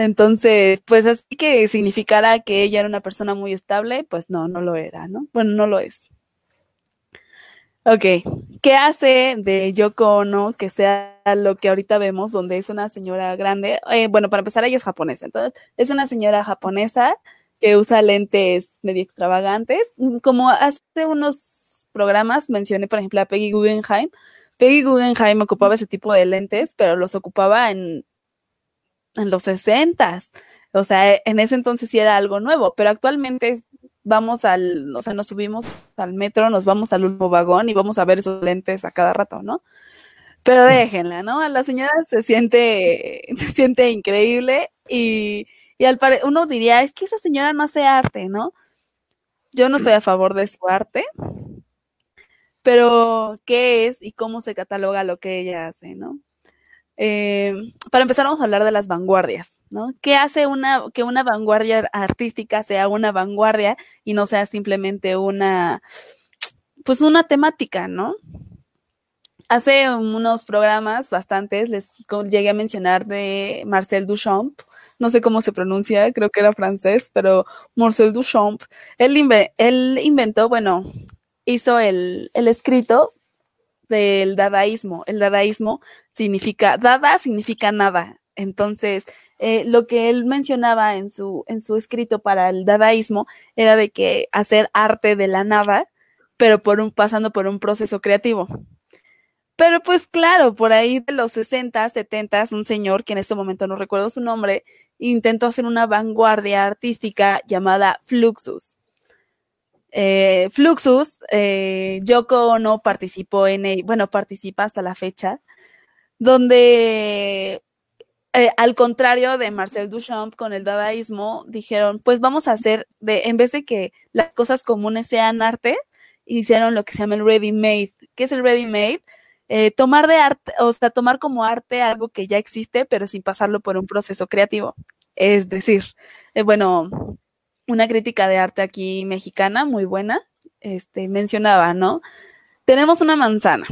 C: Entonces, pues así que significara que ella era una persona muy estable, pues no, no lo era, ¿no? Bueno, no lo es. Ok, ¿qué hace de Yoko Ono que sea lo que ahorita vemos, donde es una señora grande? Eh, bueno, para empezar, ella es japonesa, entonces es una señora japonesa que usa lentes medio extravagantes, Mm, como hace unos programas mencioné, por ejemplo, a Peggy Guggenheim. Peggy Guggenheim ocupaba ese tipo de lentes, pero los ocupaba en, en los 60 O sea, en ese entonces sí era algo nuevo, pero actualmente vamos al, o sea, nos subimos al metro, nos vamos al último vagón y vamos a ver esos lentes a cada rato, ¿no? Pero déjenla, ¿no? La señora se siente, se siente increíble y, y al pare uno diría, es que esa señora no hace arte, ¿no? Yo no estoy a favor de su arte, pero ¿qué es y cómo se cataloga lo que ella hace, ¿no? Eh, para empezar, vamos a hablar de las vanguardias, ¿no? ¿Qué hace una, que una vanguardia artística sea una vanguardia y no sea simplemente una, pues una temática, ¿no? Hace unos programas, bastantes, les llegué a mencionar de Marcel Duchamp, no sé cómo se pronuncia, creo que era francés, pero Marcel Duchamp, él, inve él inventó, bueno, hizo el, el escrito del dadaísmo. El dadaísmo significa, dada significa nada. Entonces, eh, lo que él mencionaba en su, en su escrito para el dadaísmo era de que hacer arte de la nada, pero por un, pasando por un proceso creativo. Pero pues claro, por ahí de los 60, 70, un señor, que en este momento no recuerdo su nombre, intentó hacer una vanguardia artística llamada Fluxus. Eh, Fluxus, eh, Yoko Ono participó en, bueno, participa hasta la fecha, donde eh, al contrario de Marcel Duchamp con el dadaísmo, dijeron, pues vamos a hacer, de, en vez de que las cosas comunes sean arte, hicieron lo que se llama el ready made. ¿Qué es el ready made? Eh, tomar de arte, o sea, tomar como arte algo que ya existe, pero sin pasarlo por un proceso creativo. Es decir, bueno, una crítica de arte aquí mexicana muy buena, este, mencionaba, ¿no? Tenemos una manzana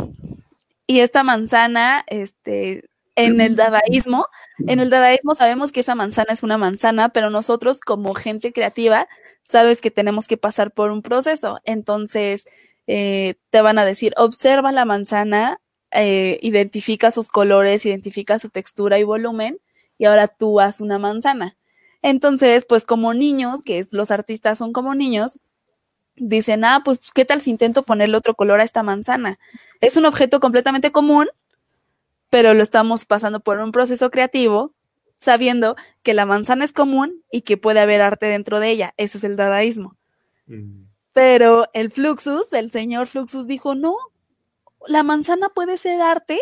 C: y esta manzana, este, en el dadaísmo, en el dadaísmo sabemos que esa manzana es una manzana, pero nosotros como gente creativa sabes que tenemos que pasar por un proceso. Entonces, eh, te van a decir, observa la manzana, eh, identifica sus colores, identifica su textura y volumen, y ahora tú haz una manzana. Entonces, pues como niños, que es, los artistas son como niños, dicen, ah, pues, ¿qué tal si intento ponerle otro color a esta manzana? Es un objeto completamente común, pero lo estamos pasando por un proceso creativo, sabiendo que la manzana es común y que puede haber arte dentro de ella. Ese es el dadaísmo.
B: Mm.
C: Pero el Fluxus, el señor Fluxus dijo, no, la manzana puede ser arte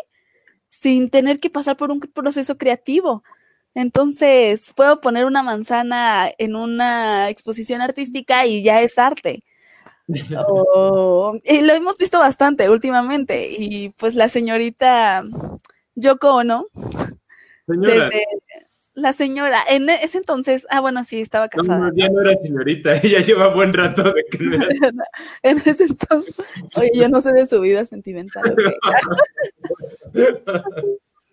C: sin tener que pasar por un proceso creativo. Entonces, puedo poner una manzana en una exposición artística y ya es arte. y lo hemos visto bastante últimamente. Y pues la señorita Yoko Ono, la señora, en ese entonces, ah, bueno, sí, estaba casada.
B: ya no era señorita, ella lleva buen rato de que no era.
C: en ese entonces, oye, yo no sé de su vida sentimental.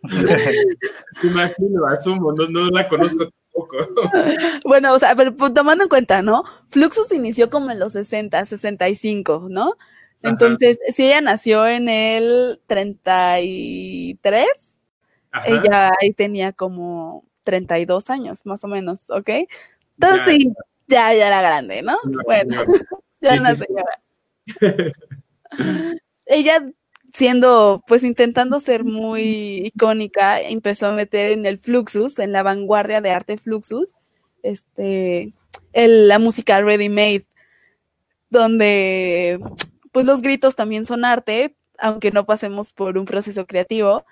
B: Imagino, asumo, no, no la conozco tampoco.
C: bueno, o sea, pero pues, tomando en cuenta, ¿no? Fluxus inició como en los 60, 65, ¿no? Entonces, si ella nació en el 33, ella ahí tenía como 32 años, más o menos, ¿ok? Entonces, ya, ya, era grande, ¿no? bueno, ya era una señora. ella siendo, pues intentando ser muy icónica, empezó a meter en el Fluxus, en la vanguardia de arte Fluxus, este, la música ready made, donde pues los gritos también son arte, aunque no pasemos por un proceso creativo.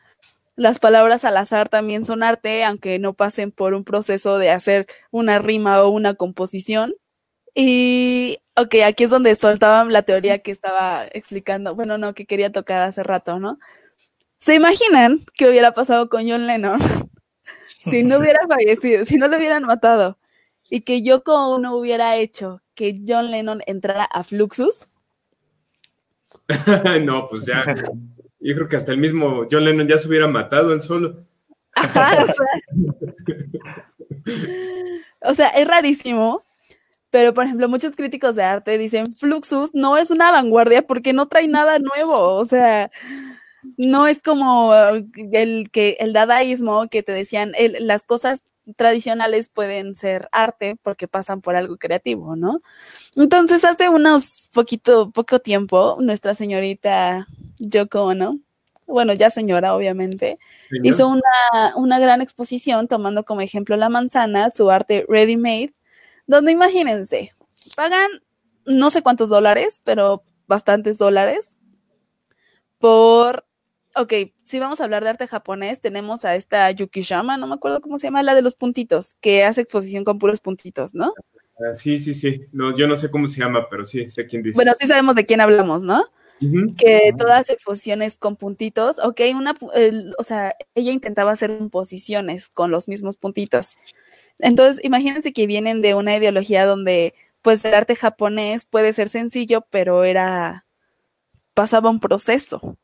C: Las palabras al azar también son arte, aunque no pasen por un proceso de hacer una rima o una composición. Y, ok, aquí es donde soltaban la teoría que estaba explicando, bueno, no, que quería tocar hace rato, ¿no? ¿Se imaginan qué hubiera pasado con John Lennon si no hubiera fallecido, si no lo hubieran matado y que Yoko no hubiera hecho que John Lennon entrara a Fluxus?
B: no, pues ya, yo creo que hasta el mismo John Lennon ya se hubiera matado en solo.
C: o sea, es rarísimo pero, por ejemplo, muchos críticos de arte dicen, Fluxus no es una vanguardia porque no trae nada nuevo, o sea, no es como el, que, el dadaísmo que te decían, las cosas tradicionales pueden ser arte porque pasan por algo creativo, ¿no? Entonces, hace unos poquito, poco tiempo, nuestra señorita Yoko Ono, bueno, ya señora, obviamente, hizo una, una gran exposición tomando como ejemplo la manzana, su arte ready made, donde imagínense, pagan no sé cuántos dólares, pero bastantes dólares por, ok, si vamos a hablar de arte japonés, tenemos a esta Yukishama, no me acuerdo cómo se llama, la de los puntitos, que hace exposición con puros puntitos, ¿no?
B: Ah, sí, sí, sí, no, yo no sé cómo se llama, pero sí, sé quién dice.
C: Bueno, sí sabemos de quién hablamos, ¿no? que todas exposiciones con puntitos, ok, una, o sea, ella intentaba hacer composiciones con los mismos puntitos. Entonces, imagínense que vienen de una ideología donde, pues, el arte japonés puede ser sencillo, pero era, pasaba un proceso,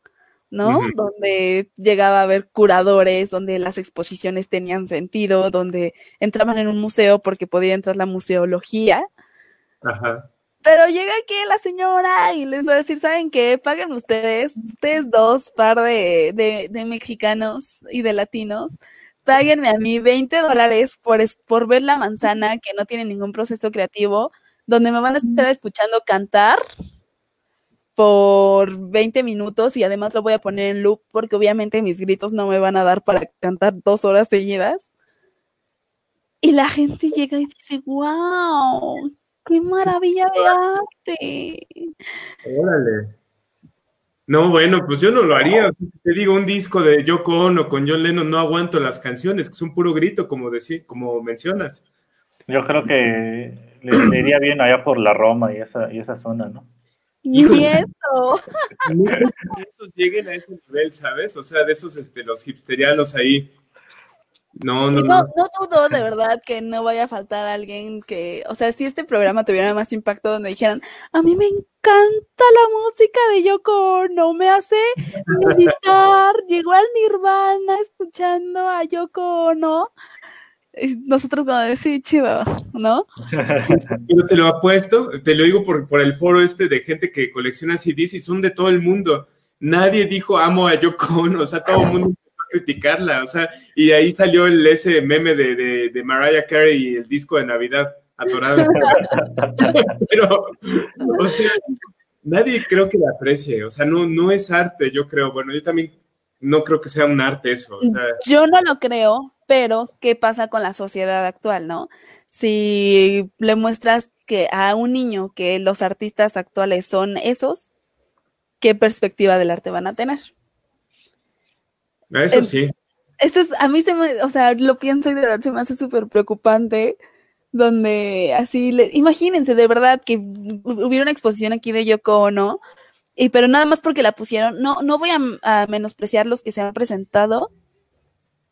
C: ¿no? Donde llegaba a haber curadores, donde las exposiciones tenían sentido, donde entraban en un museo porque podía entrar la museología. Ajá. Pero llega aquí la señora y les va a decir, ¿saben qué? Paguen ustedes, ustedes dos par de, de, de mexicanos y de latinos, páguenme a mí 20 dólares por, por ver la manzana que no tiene ningún proceso creativo, donde me van a estar escuchando cantar por 20 minutos y además lo voy a poner en loop porque obviamente mis gritos no me van a dar para cantar dos horas seguidas. Y la gente llega y dice, wow, qué maravilla de arte.
B: Órale. No, bueno, pues yo no lo haría. Si te digo un disco de Yoko Ono con John Lennon, no aguanto las canciones, que es un puro grito, como, decir, como mencionas.
D: Yo creo que le, iría bien allá por la Roma y esa, y esa zona, ¿no?
C: Y eso.
B: lleguen a ese nivel, ¿sabes? O sea, de esos, este, los hipsterianos ahí no, no,
C: no, no. dudo de verdad que no vaya a faltar alguien que, o sea, si este programa tuviera más impacto donde dijeran, a mí me encanta la música de Yoko no me hace meditar, llegó al Nirvana escuchando a Yoko no nosotros vamos a decir, chido, ¿no?
B: Yo te lo apuesto, te lo digo por, por el foro este de gente que colecciona CDs y son de todo el mundo. Nadie dijo amo a Yoko Ono, o sea, todo el mundo criticarla, o sea, y ahí salió el, ese meme de, de, Mariah Carey y el disco de Navidad atorado. Pero, o sea, nadie creo que la aprecie, o sea, no, no es arte, yo creo, bueno, yo también no creo que sea un arte eso.
C: Yo no lo creo, pero ¿qué pasa con la sociedad actual, no? Si le muestras que a un niño que los artistas actuales son esos, ¿qué perspectiva del arte van a tener?
B: Eso sí.
C: Eso es, a mí se me, o sea, lo pienso y de verdad se me hace súper preocupante, donde así, le, imagínense de verdad que hubiera una exposición aquí de Yoko Ono, y pero nada más porque la pusieron, no, no voy a, a menospreciar los que se han presentado,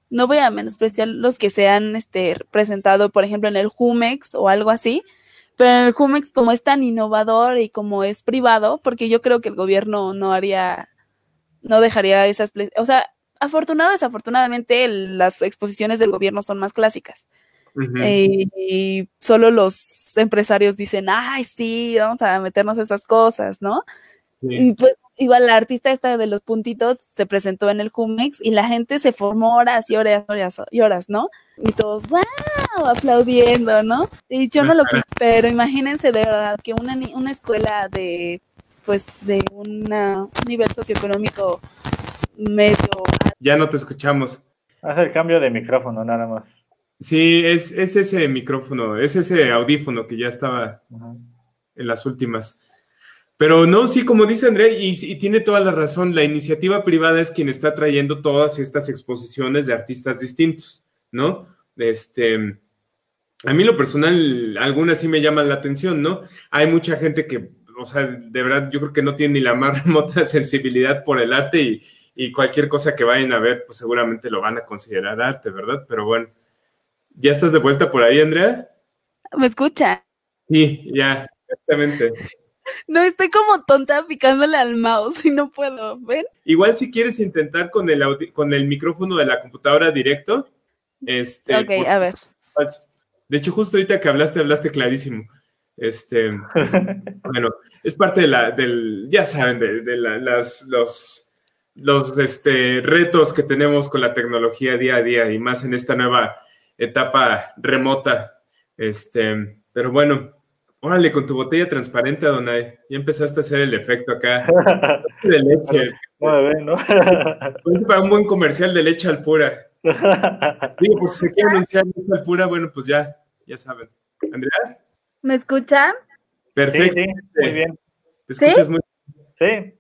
C: no voy a menospreciar los que se han este, presentado, por ejemplo, en el Jumex o algo así, pero en el Jumex como es tan innovador y como es privado, porque yo creo que el gobierno no haría, no dejaría esas, o sea, afortunado desafortunadamente las exposiciones del gobierno son más clásicas. Eh, y solo los empresarios dicen, ay, sí, vamos a meternos esas cosas, ¿no? Y pues igual la artista esta de los puntitos se presentó en el Jumex y la gente se formó horas y horas, horas y horas, ¿no? Y todos, wow, aplaudiendo, ¿no? Y yo no lo creo, pero imagínense de verdad que una, una escuela de, pues, de un nivel socioeconómico medio.
B: Ya no te escuchamos.
D: Haz el cambio de micrófono, nada más.
B: Sí, es, es ese micrófono, es ese audífono que ya estaba en las últimas. Pero no, sí, como dice André, y, tiene toda la razón, la iniciativa privada es quien está trayendo todas estas exposiciones de artistas distintos, ¿no? Este, a mí lo personal, algunas sí me llaman la atención, ¿no? Hay mucha gente que, o sea, de verdad, yo creo que no tiene ni la más remota sensibilidad por el arte y, y cualquier cosa que vayan a ver, pues seguramente lo van a considerar arte, ¿verdad? Pero bueno, ¿ya estás de vuelta por ahí, Andrea?
C: ¿Me escucha?
B: Sí, ya, exactamente.
C: No, estoy como tonta picándole al mouse y no puedo, ¿ven?
B: Igual si quieres intentar con el, con el micrófono de la computadora directo. Este,
C: ok, a ver.
B: De hecho, justo ahorita que hablaste, hablaste clarísimo. Este, bueno, es parte de la, del, ya saben, de, las, los, los este, retos que tenemos con la tecnología día a día y más en esta nueva etapa remota. Este, pero bueno, Órale, con tu botella transparente, Donay. Ya empezaste a hacer el efecto acá. de leche. ¿no? para un buen comercial de leche al pura. Digo, pues si se quiere anunciar leche al pura, bueno, pues ya, ya saben. ¿Andrea?
C: ¿Me escuchan?
B: Perfecto.
D: Sí, muy bien.
B: ¿Te escuchas muy
D: bien? Sí.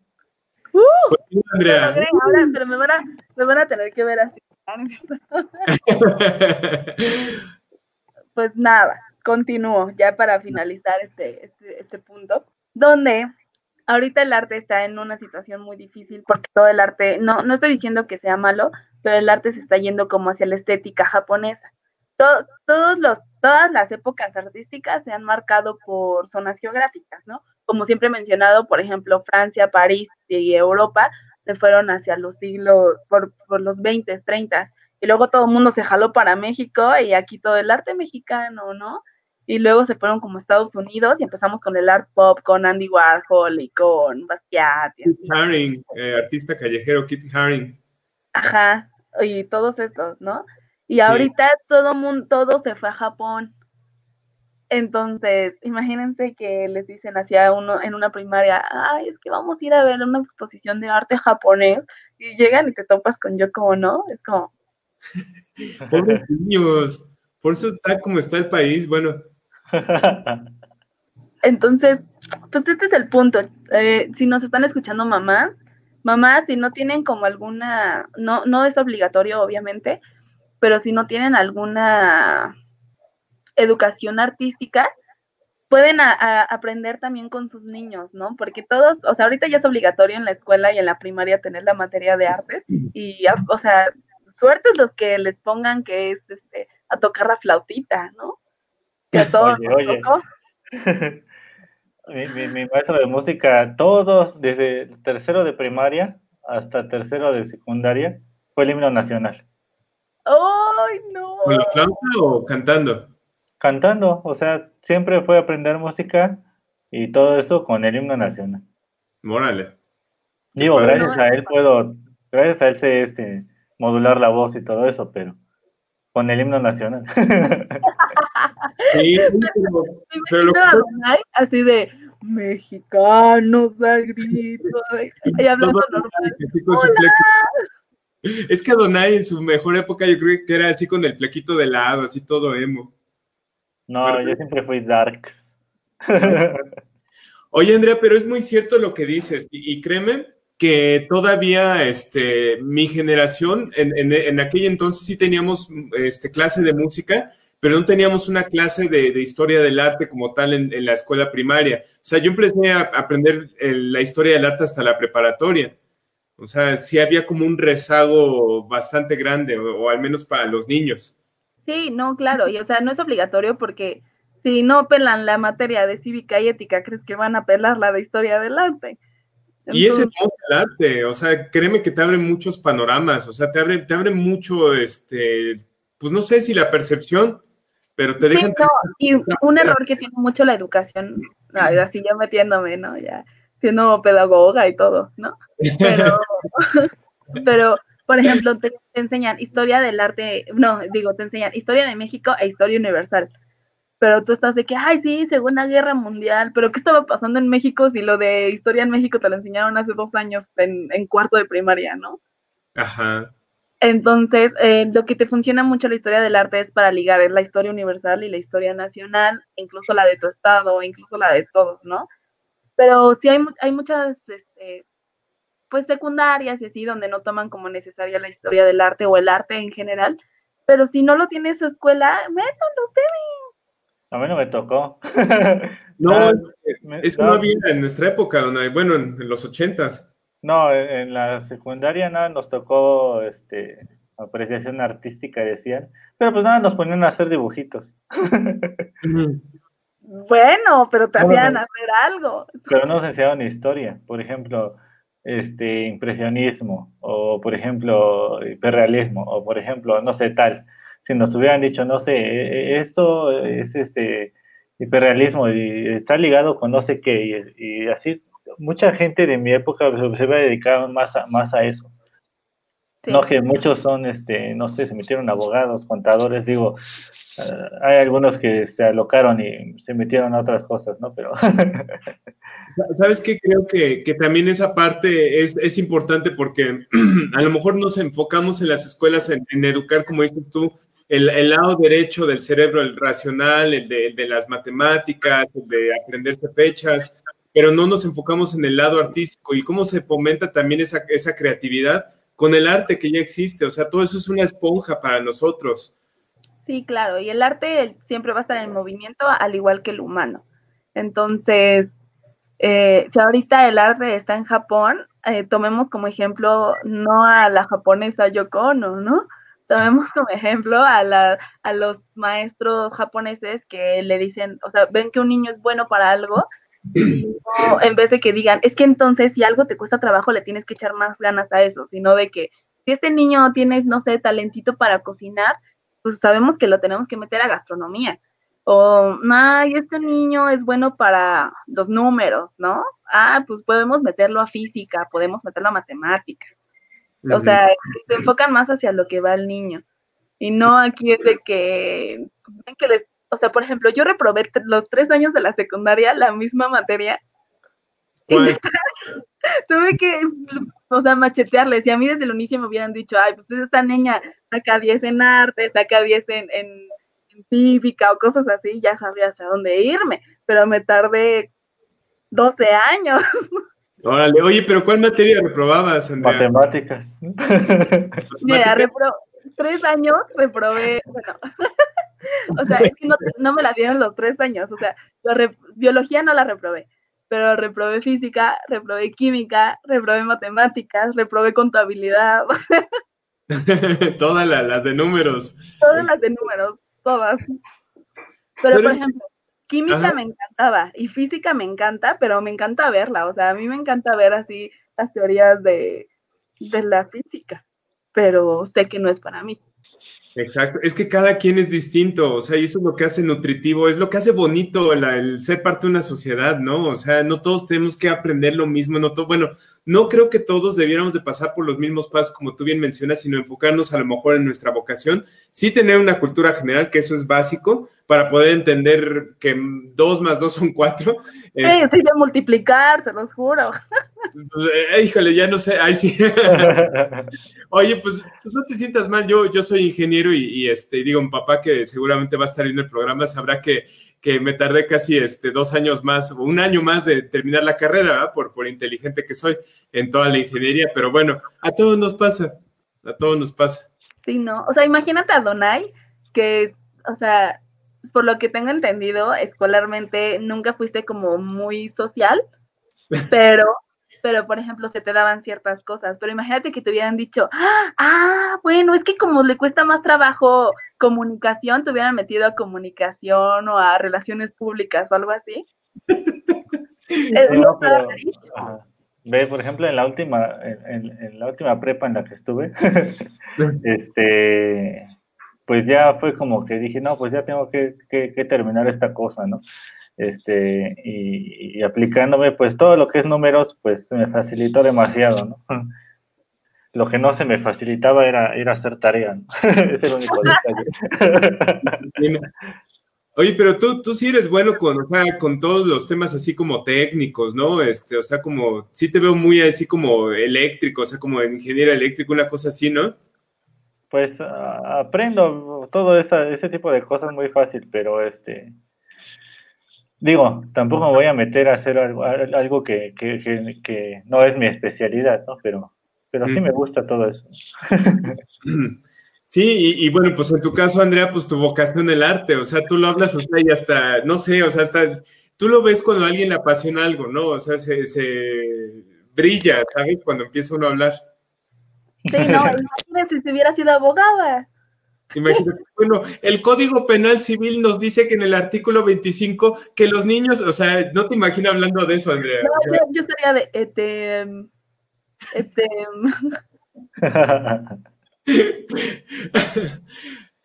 C: Uh, pues, Andrea. Ahora, pero me van, a, me van a tener que ver así. pues nada continúo ya para finalizar este, este, este, punto, donde ahorita el arte está en una situación muy difícil porque todo el arte, no, no estoy diciendo que sea malo, pero el arte se está yendo como hacia la estética japonesa. Todos, todos los, todas las épocas artísticas se han marcado por zonas geográficas, ¿no? Como siempre he mencionado, por ejemplo, Francia, París y Europa se fueron hacia los siglos, por, por los 20, 30, y luego todo el mundo se jaló para México y aquí todo el arte mexicano, ¿no? y luego se fueron como Estados Unidos y empezamos con el art pop, con Andy Warhol y con Basquiat.
B: Kit Haring, eh, artista callejero, Kit Haring.
C: Ajá, y todos estos, ¿no? Y ahorita todo mundo, todo se fue a Japón. Entonces, imagínense que les dicen hacia uno en una primaria, ay, es que vamos a ir a ver una exposición de arte japonés, y llegan y te topas con yo como no, es como...
B: Pobres niños, por eso está como está el país, bueno,
C: entonces, pues este es el punto. Eh, si nos están escuchando mamás, mamás, si no tienen como alguna, no, no es obligatorio, obviamente, pero si no tienen alguna educación artística, pueden aprender también con sus niños, ¿no? Porque todos, o sea, ahorita ya es obligatorio en la escuela y en la primaria tener la materia de artes y, o sea, suertes los que les pongan que es este, a tocar la flautita, ¿no?
D: oye, mi, maestro de música, todos, desde tercero de primaria hasta tercero de secundaria, fue el himno nacional.
C: ¡Ay, no!
B: ¿Con la flauta o cantando?
D: Cantando, o sea, siempre fue aprender música y todo eso con el himno nacional.
B: Mórale.
D: Digo, gracias a él puedo, gracias a él sé este, modular la voz y todo eso, pero con el himno nacional.
B: Sí, pero, lo
C: así de mexicanos al grito y hablando normal.
B: Es que Adonai en su mejor época yo creo que era así con el flequito de lado, así todo emo.
D: No, yo siempre fui darks.
B: Oye, Andrea, pero es muy cierto lo que dices, y, y créeme que todavía este, mi generación, en, en, en, aquel entonces sí teníamos este, clase de música, pero no teníamos una clase de, de historia del arte como tal en, en, la escuela primaria. O sea, yo empecé a aprender el, la historia del arte hasta la preparatoria. O sea, sí había como un rezago bastante grande, o, o al menos para los niños.
C: Sí, no, claro, y o sea, no es obligatorio porque si no pelan la materia de cívica y ética, ¿crees que van a pelar la de historia del arte?
B: Entonces, y es hermoso el arte, o sea, créeme que te abre muchos panoramas, o sea, te abre, te abre mucho, este, pues no sé si la percepción, pero te dejan...
C: Sí, no, y un error que tiene mucho la educación, así ya metiéndome, ¿no? Ya siendo pedagoga y todo, ¿no? Pero, pero por ejemplo, te, te, enseñan historia del arte, no, digo, te enseñan historia de México e historia universal. Pero tú estás de que, ay, sí, Segunda Guerra Mundial, pero ¿qué estaba pasando en México si lo de historia en México te lo enseñaron hace dos años en, en cuarto de primaria, ¿no?
B: Ajá.
C: Entonces, eh, lo que te funciona mucho la historia del arte es para ligar es la historia universal y la historia nacional, incluso la de tu estado, incluso la de todos, ¿no? Pero sí hay, hay muchas, este, pues secundarias y así, donde no toman como necesaria la historia del arte o el arte en general, pero si no lo tiene su escuela, métanlo ustedes.
D: A mí no me tocó.
B: no, eso no había en nuestra época, bueno, en, en los ochentas.
D: No, en la secundaria nada nos tocó este apreciación artística, decían, pero pues nada, nos ponían a hacer dibujitos.
C: bueno, pero te hacían no, hacer algo.
D: Pero no nos enseñaban historia, por ejemplo, este impresionismo, o por ejemplo, hiperrealismo, o por ejemplo, no sé, tal. Si nos hubieran dicho, no sé, esto es este hiperrealismo y está ligado con no sé qué, y, así mucha gente de mi época se va a dedicar más a, más a eso. Sí. No que muchos son, este, no sé, se metieron abogados, contadores, digo, uh, hay algunos que se alocaron y se metieron a otras cosas, ¿no? Pero...
B: ¿Sabes qué? Creo que, que también esa parte es, es, importante porque a lo mejor nos enfocamos en las escuelas en, en educar, como dices tú, el, el, lado derecho del cerebro, el racional, el de, el de las matemáticas, el de aprenderse fechas, pero no nos enfocamos en el lado artístico y cómo se fomenta también esa, esa creatividad con el arte que ya existe. O sea, todo eso es una esponja para nosotros.
C: Sí, claro, y el arte siempre va a estar en movimiento, al igual que el humano. Entonces, eh, si ahorita el arte está en Japón, eh, tomemos como ejemplo no a la japonesa Yoko Ono, ¿no? Tomemos como ejemplo a, la, a los maestros japoneses que le dicen, o sea, ven que un niño es bueno para algo no, en vez de que digan, es que entonces si algo te cuesta trabajo le tienes que echar más ganas a eso, sino de que si este niño tiene, no sé, talentito para cocinar, pues sabemos que lo tenemos que meter a gastronomía. O, ay, este niño es bueno para los números, ¿no? Ah, pues podemos meterlo a física, podemos meterlo a matemática. Uh -huh. O sea, se enfocan más hacia lo que va el niño. Y no aquí es de que, que les o sea, por ejemplo, yo reprobé los tres años de la secundaria la misma materia. Bueno. Tuve que, o sea, machetearles. Y a mí desde el inicio me hubieran dicho, ay, pues esta niña saca 10 en arte, saca 10 en, en, en cívica o cosas así, ya sabía hacia dónde irme. Pero me tardé 12 años.
B: Órale, oye, pero ¿cuál materia reprobabas,
D: Andrea? Matemáticas.
C: Mira, repro tres años reprobé, bueno, o sea, es que no, no, me la dieron los tres años, o sea, re, biología no la reprobé, pero reprobé física, reprobé química, reprobé matemáticas, reprobé contabilidad.
B: todas la, las de números.
C: Todas las de números, todas. Pero, pero por ejemplo, química Ajá. me encantaba y física me encanta, pero me encanta verla, o sea, a mí me encanta ver así las teorías de, de la física, pero sé que no es para mí.
B: Exacto, es que cada quien es distinto, o sea, y eso es lo que hace nutritivo, es lo que hace bonito el, el, ser parte de una sociedad, ¿no? O sea, no todos tenemos que aprender lo mismo, no todo, bueno, no creo que todos debiéramos de pasar por los mismos pasos como tú bien mencionas, sino enfocarnos a lo mejor en nuestra vocación, sí tener una cultura general, que eso es básico, para poder entender que dos más dos son cuatro.
C: Sí, es, sí, de multiplicar, se los juro.
B: Pues, eh, híjole, ya no sé, ay sí. Oye, pues, pues, no te sientas mal, yo, yo soy ingeniero y, y, este, digo, mi papá que seguramente va a estar viendo el programa sabrá que, que me tardé casi este, dos años más, un año más de terminar la carrera, por, por inteligente que soy en toda la ingeniería, pero bueno, a todos nos pasa, a todos nos pasa.
C: Sí, no, o sea, imagínate a Donai, que, o sea, por lo que tengo entendido, escolarmente nunca fuiste como muy social, pero pero por ejemplo se te daban ciertas cosas, pero imagínate que te hubieran dicho, ah, bueno, es que como le cuesta más trabajo comunicación, te hubieran metido a comunicación o a relaciones públicas o algo así.
D: ve, por ejemplo, en la última, en, la última prepa en la que estuve, este, pues ya fue como que dije, no, pues ya tengo que, que terminar esta cosa, ¿no? Este, y, aplicándome, pues todo lo que es números, pues me facilitó demasiado, ¿no? Lo que no se me facilitaba era, ir hacer tarea, ¿no? es el único
B: detalle. Oye, pero tú, tú sí eres bueno con, o sea, con todos los temas así como técnicos, ¿no? Este, o sea, como, sí te veo muy así como eléctrico, o sea, como ingeniero eléctrico, una cosa así, ¿no?
D: Pues aprendo todo esa, ese tipo de cosas muy fácil, pero este, Digo, tampoco me voy a meter a hacer algo, algo que, no es mi especialidad, ¿no? Pero, pero sí me gusta todo eso.
B: Sí, y, bueno, pues en tu caso, Andrea, pues tu vocación el arte, o sea, tú lo hablas, o sea, y hasta, no sé, o sea, hasta, tú lo ves cuando a alguien le apasiona algo, ¿no? O sea, se, se brilla, ¿sabes? Cuando empieza uno a hablar.
C: Sí, no, imagínate si hubiera sido abogada.
B: Imagínate, bueno, el Código Penal Civil nos dice que en el artículo 25 que los niños, o sea, no te imaginas hablando de eso, Andrea.
C: No, yo, yo estaría de, este, este.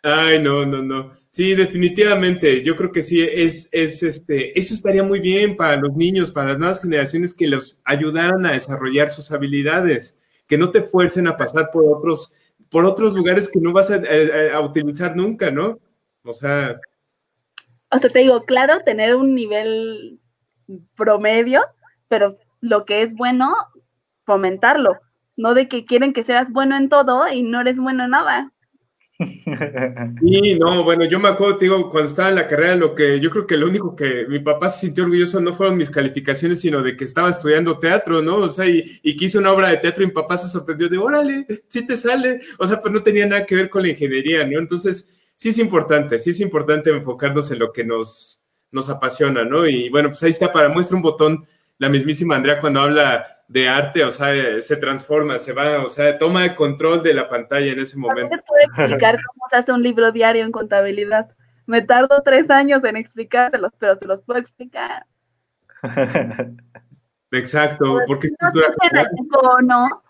B: Ay, no, no, no. Sí, definitivamente. Yo creo que sí, es, es este, eso estaría muy bien para los niños, para las nuevas generaciones que los ayudaran a desarrollar sus habilidades, que no te fuercen a pasar por otros por otros lugares que no vas a, utilizar nunca, ¿no? O sea...
C: O sea, te digo, claro, tener un nivel promedio, pero lo que es bueno, fomentarlo. No de que quieren que seas bueno en todo y no eres bueno en nada.
B: Sí, no, bueno, yo me acuerdo, te digo, cuando estaba en la carrera, lo que yo creo que lo único que mi papá se sintió orgulloso no fueron mis calificaciones, sino de que estaba estudiando teatro, ¿no? O sea, y, y que hice una obra de teatro y mi papá se sorprendió de, órale, sí te sale. O sea, pues no tenía nada que ver con la ingeniería, ¿no? Entonces, sí es importante, sí es importante enfocarnos en lo que nos, nos apasiona, ¿no? Y bueno, pues ahí está, para muestra un botón, la mismísima Andrea cuando habla de arte, o sea, se transforma, se va, o sea, toma el control de la pantalla en ese momento.
C: ¿Te puedo explicar cómo se hace un libro diario en contabilidad? Me tardo tres años en explicárselos, pero se los puedo explicar.
B: Exacto, pues, porque
C: no, no,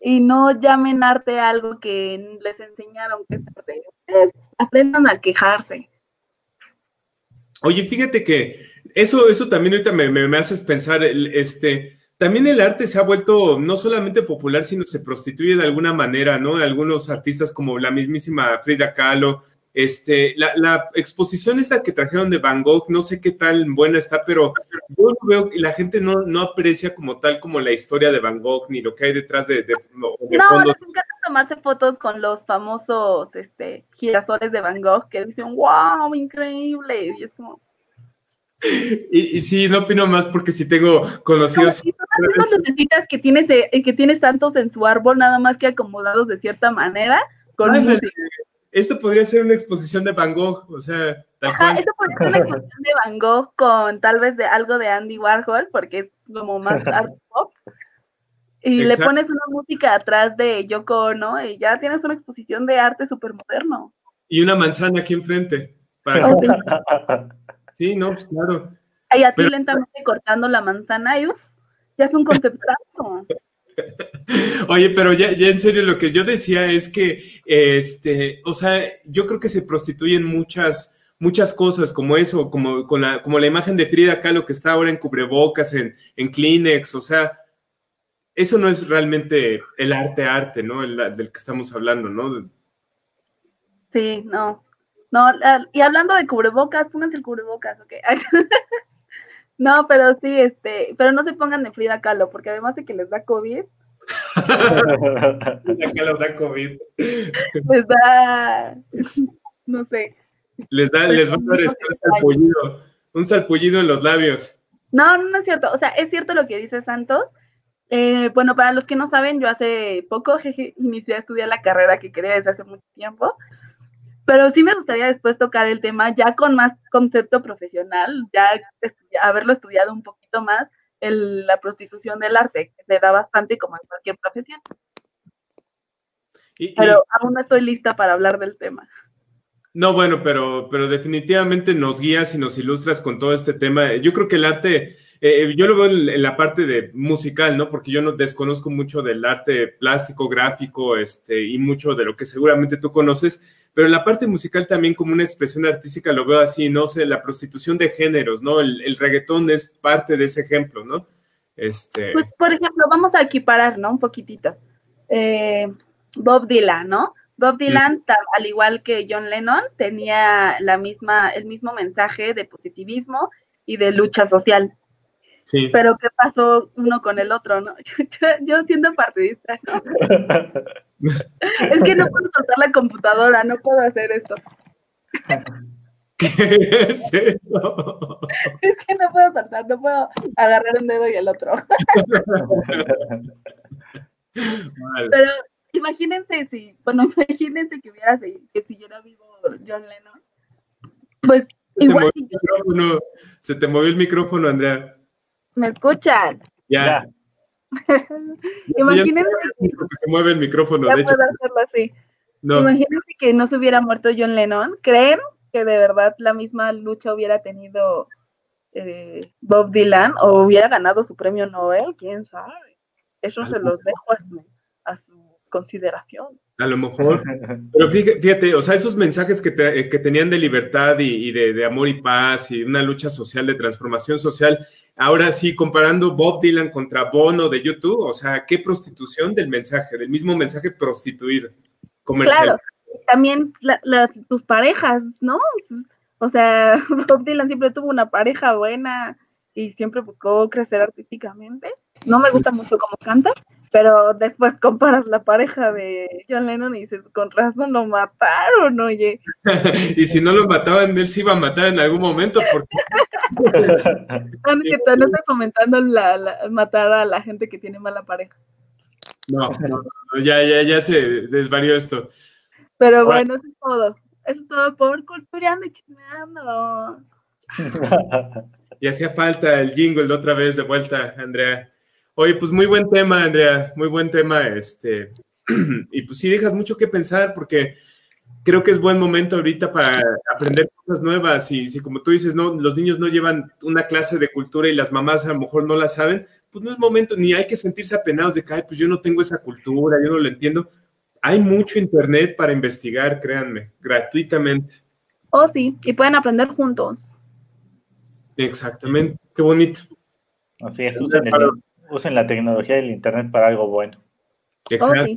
C: y no llamen arte algo que les enseñaron que es arte. aprendan a quejarse.
B: Oye, fíjate que eso, eso también ahorita me, me, me haces pensar, este, también el arte se ha vuelto no solamente popular, sino se prostituye de alguna manera, ¿no? Algunos artistas como la mismísima Frida Kahlo, este, la, la, exposición esta que trajeron de Van Gogh, no sé qué tan buena está, pero yo veo que la gente no, no aprecia como tal como la historia de Van Gogh ni lo que hay detrás de, de,
C: no, les encanta tomarse fotos con los famosos este, girasoles de Van Gogh que dicen, wow, increíble, y es como...
B: Y, y, sí, no opino más porque si tengo conocidos.
C: No, lucecitas que tienes, eh, que tienes tantos en su árbol, nada más que acomodados de cierta manera. Con
B: esto podría ser una exposición de Van Gogh, o sea,
C: Ajá, esto podría ser una exposición de Van Gogh con tal vez de algo de Andy Warhol, porque es como más art pop. Y le pones una música atrás de Yoko ¿no? y ya tienes una exposición de arte súper moderno.
B: Y una manzana aquí enfrente. Para... Oh, Sí, no, pues claro.
C: Ahí a ti lentamente cortando la manzana y uff, ya es un conceptazo.
B: Oye, pero ya, ya, en serio, lo que yo decía es que, este, o sea, yo creo que se prostituyen muchas, muchas cosas como eso, como, con la, como la imagen de Frida Kahlo que está ahora en cubrebocas, en, en Kleenex, o sea, eso no es realmente el arte arte, ¿no? El, del que estamos hablando, ¿no?
C: Sí, no. No, y hablando de cubrebocas, pónganse el cubrebocas, ok. no, pero sí, este, pero no se pongan de Frida Kahlo, porque además de que les da COVID.
B: Frida Kahlo da COVID.
C: Les da, no sé.
B: Les da, les va a dar estrés al pollido. un salpullido en los labios.
C: No, no es cierto. O sea, es cierto lo que dice Santos. Eh, bueno, para los que no saben, yo hace poco jeje, inicié a estudiar la carrera que quería desde hace mucho tiempo. Pero sí me gustaría después tocar el tema ya con más concepto profesional, ya haberlo estudiado un poquito más, el, la prostitución del arte, que se da bastante como en cualquier profesión.
B: Y- y-
C: Pero aún no estoy lista para hablar del tema.
B: No, bueno, pero, pero definitivamente nos guías y nos ilustras con todo este tema. Yo creo que el arte, eh, yo lo veo en, en la parte de musical, ¿no? Porque yo no desconozco mucho del arte plástico, gráfico, este, y mucho de lo que seguramente tú conoces, pero en la parte musical también como una expresión artística lo veo así, no sé, la prostitución de géneros, ¿no? El, el reggaetón es parte de ese ejemplo, ¿no? Este,
C: Pues, por ejemplo, vamos a equiparar, ¿no? Un poquitito. Eh, Bob Dylan, ¿no? Bob Dylan, al igual que John Lennon, tenía la misma, el mismo mensaje de positivismo y de lucha social.
B: sí.
C: Pero ¿qué pasó uno con el otro, no? Yo, yo siendo partidista, ¿no? Es que no puedo soltar la computadora, no puedo hacer esto.
B: ¿Qué es eso?
C: Es que no puedo soltar, no puedo agarrar un dedo y el otro.
B: Vale.
C: Pero imagínense si, bueno, imagínense que hubiera que siguiera vivo John Lennon. Pues
B: Se te,
C: igual
B: el micrófono, se te movió el micrófono, Andrea.
C: me escuchan.
B: Ya.
D: Ya.
C: Imagínense que
B: Porque se mueve el micrófono,
C: ya
B: de hecho.
C: puedo hacerlo así.
B: No.
C: Imagínense que no se hubiera muerto John Lennon. ¿Creen que de verdad la misma lucha hubiera tenido eh, Bob Dylan o hubiera ganado su premio Nobel? ¿Quién sabe? Eso se los dejo a su, a su consideración.
B: A lo mejor. Pero fíjate, fíjate, o sea, esos mensajes que, te- que tenían de libertad y, y de, de amor y paz y una lucha social, de transformación social, ahora sí, comparando Bob Dylan contra Bono de YouTube, o sea, qué prostitución del mensaje, del mismo mensaje prostituido, comercial.
C: Claro, también tus parejas, ¿no? O sea, Bob Dylan siempre tuvo una pareja buena y siempre buscó crecer artísticamente. No me gusta mucho cómo canta, pero después comparas la pareja de John Lennon y dices, con razón lo mataron, oye.
B: y si no lo mataban, él se iba a matar en algún momento, porque
C: No, no cierto, no estoy fomentando la, la- matar a la gente que tiene mala pareja.
B: no, no, no, ya, ya, ya se desvarió esto.
C: Pero bueno, eso es todo. Eso es todo por cultureando y chismeando.
B: Y hacía falta el jingle otra vez de vuelta, Andrea. Oye, pues muy buen tema, Andrea, muy buen tema, este. Y pues sí dejas mucho que pensar porque creo que es buen momento ahorita para aprender cosas nuevas y si como tú dices, no, los niños no llevan una clase de cultura y las mamás a lo mejor no la saben, pues no es momento, ni hay que sentirse apenados de que, ay, pues yo no tengo esa cultura, yo no lo entiendo. Hay mucho internet para investigar, créanme, gratuitamente.
C: Oh, sí, y pueden aprender juntos.
B: Exactamente, qué bonito.
D: Así es, el- usen la tecnología y el internet para algo bueno.
B: Exacto.
C: sí.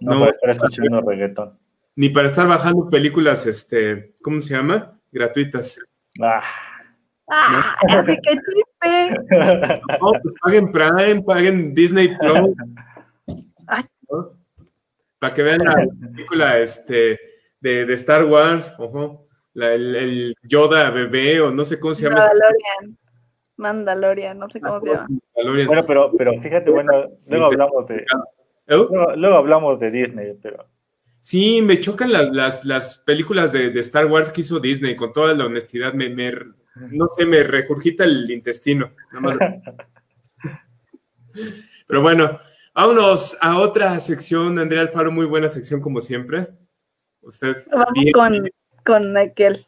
D: No,
B: No,
D: para estar escuchando reggaetón.
B: ni para estar bajando películas, este, ¿cómo se llama? Gratuitas.
D: Ah.
C: ¡Ah! Así que chiste.
B: No, pues paguen Prime, paguen Disney Plus. ¿no? Para que vean la película este, de, de Star Wars, ojo, la- el, el Yoda bebé, o no sé cómo se llama.
C: Mandalorian. Mandalorian, no sé cómo se llama.
D: Bueno, pero, pero fíjate, bueno, luego hablamos de,
B: ¿Eh?
D: luego, luego hablamos de Disney, pero
B: Sí, me chocan las, las, las películas de, de Star Wars que hizo Disney, con toda la honestidad, me, me- no sé, me regurgita el intestino. nada más. Pero bueno, vámonos a otra sección, Andrea Alfaro, muy buena sección como siempre. Usted.
C: Vamos
B: bien.
C: con, con aquel.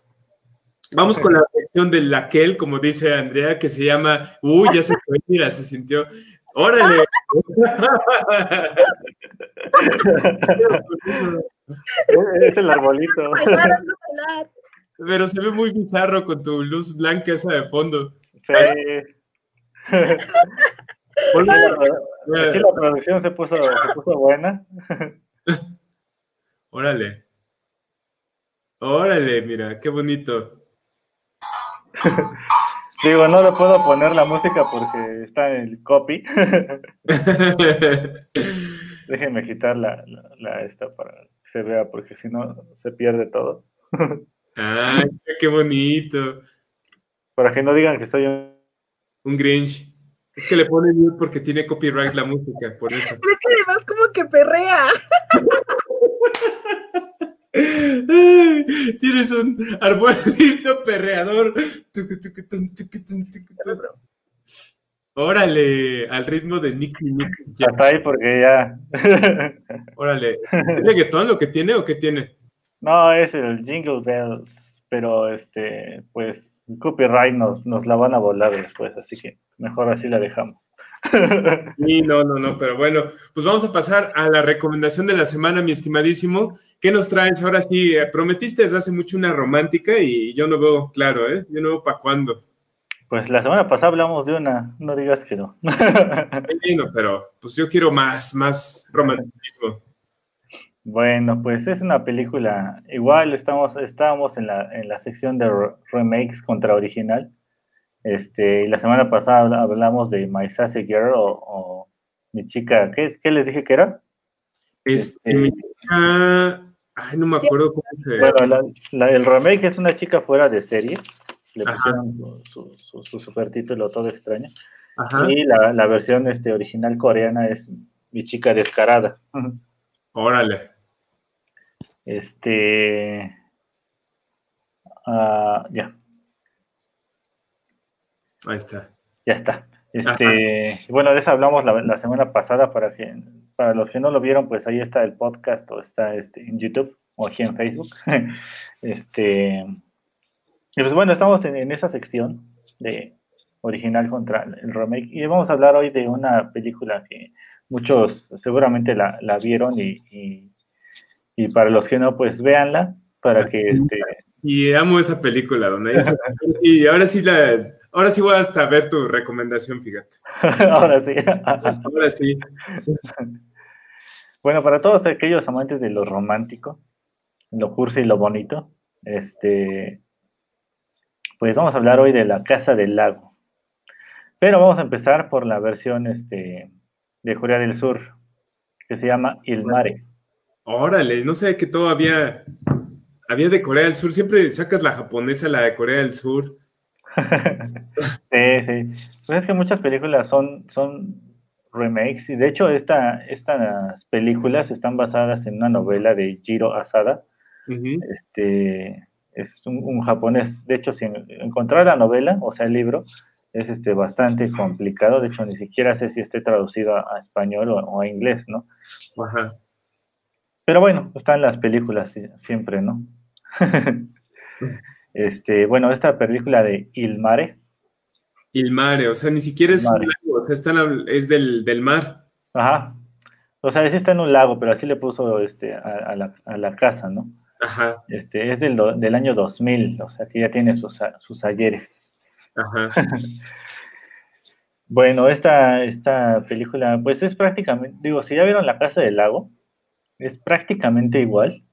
B: Vamos con la sección de laquel, como dice Andrea, que se llama, uy, ya se fue, mira, se sintió. ¡Órale!
D: es el arbolito.
B: Pero se ve muy bizarro con tu luz blanca esa de fondo.
D: Sí.
B: Ponle-
D: Aquí la producción se puso, se puso buena.
B: Órale. Órale, mira, qué bonito.
D: Digo, no le puedo poner la música porque está en el copy. Déjenme quitar la, la, la esta para que se vea porque si no se pierde todo.
B: Ay, qué bonito.
D: Para que no digan que soy un...
B: Un Grinch. Es que le pone mute porque tiene copyright la música, por eso.
E: Pero es que además como que perrea.
B: Tienes un arbolito perreador. Órale, al ritmo de Nicky. Jam.
D: Hasta ahí porque ya...
B: Órale. ¿Es reggaetón lo que tiene o qué tiene?
D: no, es el Jingle Bells, pero este, pues, copyright nos, nos la van a volar después, así que mejor así la dejamos.
B: Sí, no, no, no, pero bueno, pues vamos a pasar a la recomendación de la semana, mi estimadísimo. ¿Qué nos traes? Ahora sí, eh, prometiste desde hace mucho una romántica y yo no veo claro, ¿eh? Yo no veo para cuándo.
D: Pues la semana pasada hablamos de una, no digas que no.
B: Bueno, pero pues yo quiero más, más romanticismo.
D: Bueno, pues es una película, igual estamos, estábamos en la, en la sección de re- remakes contra original. Este, y la semana pasada habla- hablamos de My Sassy Girl o, o mi chica, ¿qué, qué les dije que era?
B: Este,
D: Este-
B: mi chica- ay, no me acuerdo cómo se
D: Bueno, la- la- el remake es una chica fuera de serie, le
B: Ajá.
D: pusieron su, su, su, su supertítulo todo extraño.
B: Ajá,
D: Y la, la versión este, original coreana es mi chica descarada.
B: órale.
D: Este. ah, ya,
B: Ahí está.
D: ya está. Este, bueno, de eso hablamos la, la semana pasada para que para los que no lo vieron, pues ahí está el podcast o está este, en YouTube o aquí en Facebook. Este, y pues bueno, estamos en, en esa sección de original contra el remake y vamos a hablar hoy de una película que muchos seguramente la, la vieron y, y, y para los que no, pues véanla para que este,
B: Y amo esa película, dice, y ahora sí la, ahora sí voy hasta ver tu recomendación, fíjate.
D: ahora sí.
B: Ahora sí.
D: Bueno, para todos aquellos amantes de lo romántico, lo cursi y lo bonito, este, pues vamos a hablar hoy de La Casa del Lago. Pero vamos a empezar por la versión este, de Corea del Sur, que se llama Il Mare.
B: Órale, no sé que todo había, de Corea del Sur. Siempre sacas la japonesa, la de Corea del Sur.
D: sí, sí. Pues es que muchas películas son, son remakes, y de hecho esta, estas películas están basadas en una novela de Jiro Asada. Este es un, un japonés. De hecho, si en- encontrar la novela, o sea, el libro, es este bastante complicado. De hecho, ni siquiera sé si esté traducido a, a español o, o a inglés, ¿no?
B: Ajá.
D: Pero bueno, están las películas siempre, ¿no? este, bueno, esta película de Il Mare,
B: Il mare, o sea, ni siquiera es, un lago, o sea, están hab- es del, del mar.
D: ajá. O sea, sí está en un lago, pero así le puso este, a, a la, a la casa, ¿no?
B: Ajá,
D: Este, es del, del año 2000, o sea, que ya tiene sus, sus ayeres.
B: ajá.
D: Bueno, esta, esta película, pues es prácticamente, digo, si ya vieron La Casa del Lago, es prácticamente igual.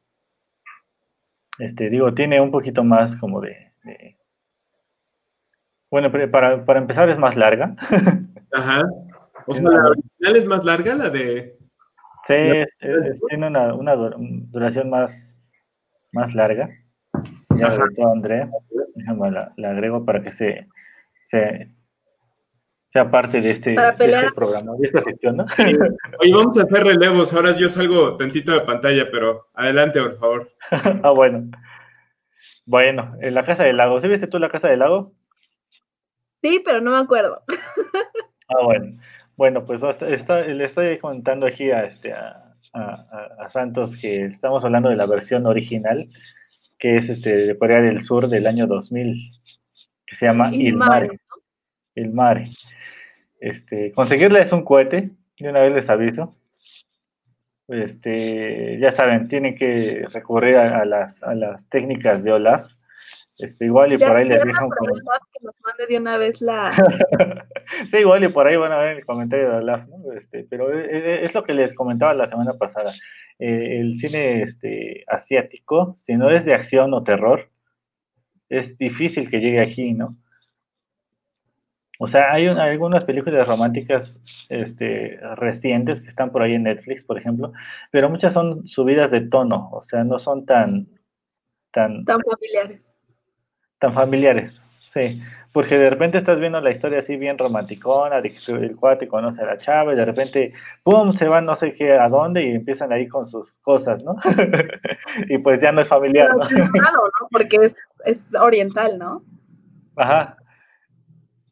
D: Este, digo, tiene un poquito más como de... de- Bueno, para, para empezar es más larga.
B: Ajá. O sea, la original es más larga, la de.
D: Sí, es- es- tiene una, una dur- duración más, más larga. Ya lo Andrea. Déjame la, la agrego para que se, se sea parte de este,
E: Para
D: de
E: pelear.
D: este programa, de esta sección, ¿no?
B: Oye, vamos a hacer relevos. Ahora yo salgo tantito de pantalla, pero adelante, por favor.
D: ah, bueno. Bueno, en la Casa del Lago. ¿Sí viste tú la Casa del Lago?
E: Sí, pero no me acuerdo.
D: Ah, bueno. Bueno, pues hasta- está- le estoy contando aquí a, este, a, a- a- a Santos que estamos hablando de la versión original, que es este, de Corea del Sur del año 2000, que se llama
E: Il
D: Il
E: Mare,
D: Mare. Il Mare. Este, conseguirla es un cohete, de una vez les aviso. Este, ya saben, tienen que recurrir a, a las, a las técnicas de Olaf. Este, igual y
E: Ya
D: por ahí les
E: el WhatsApp que nos mande de una vez la.
D: sí, igual y por ahí van a ver el comentario de Olaf, ¿no? Este, pero es, es- es lo que les comentaba la semana pasada. Eh, el cine este, asiático, si no es de acción o terror, es difícil que llegue aquí, ¿no? O sea, hay un- algunas películas románticas este, recientes que están por ahí en Netflix, por ejemplo, pero muchas son subidas de tono, o sea, no son tan, tan,
E: tan familiares.
D: tan familiares. Sí, porque de repente estás viendo la historia así bien romanticona, de que el cuate conoce a la chava y de repente, ¡pum!, se van no sé qué a dónde y empiezan ahí con sus cosas, ¿no? y pues ya no es familiar, ¿no?
E: es raro, ¿no? Porque es, es oriental, ¿no?
D: Ajá.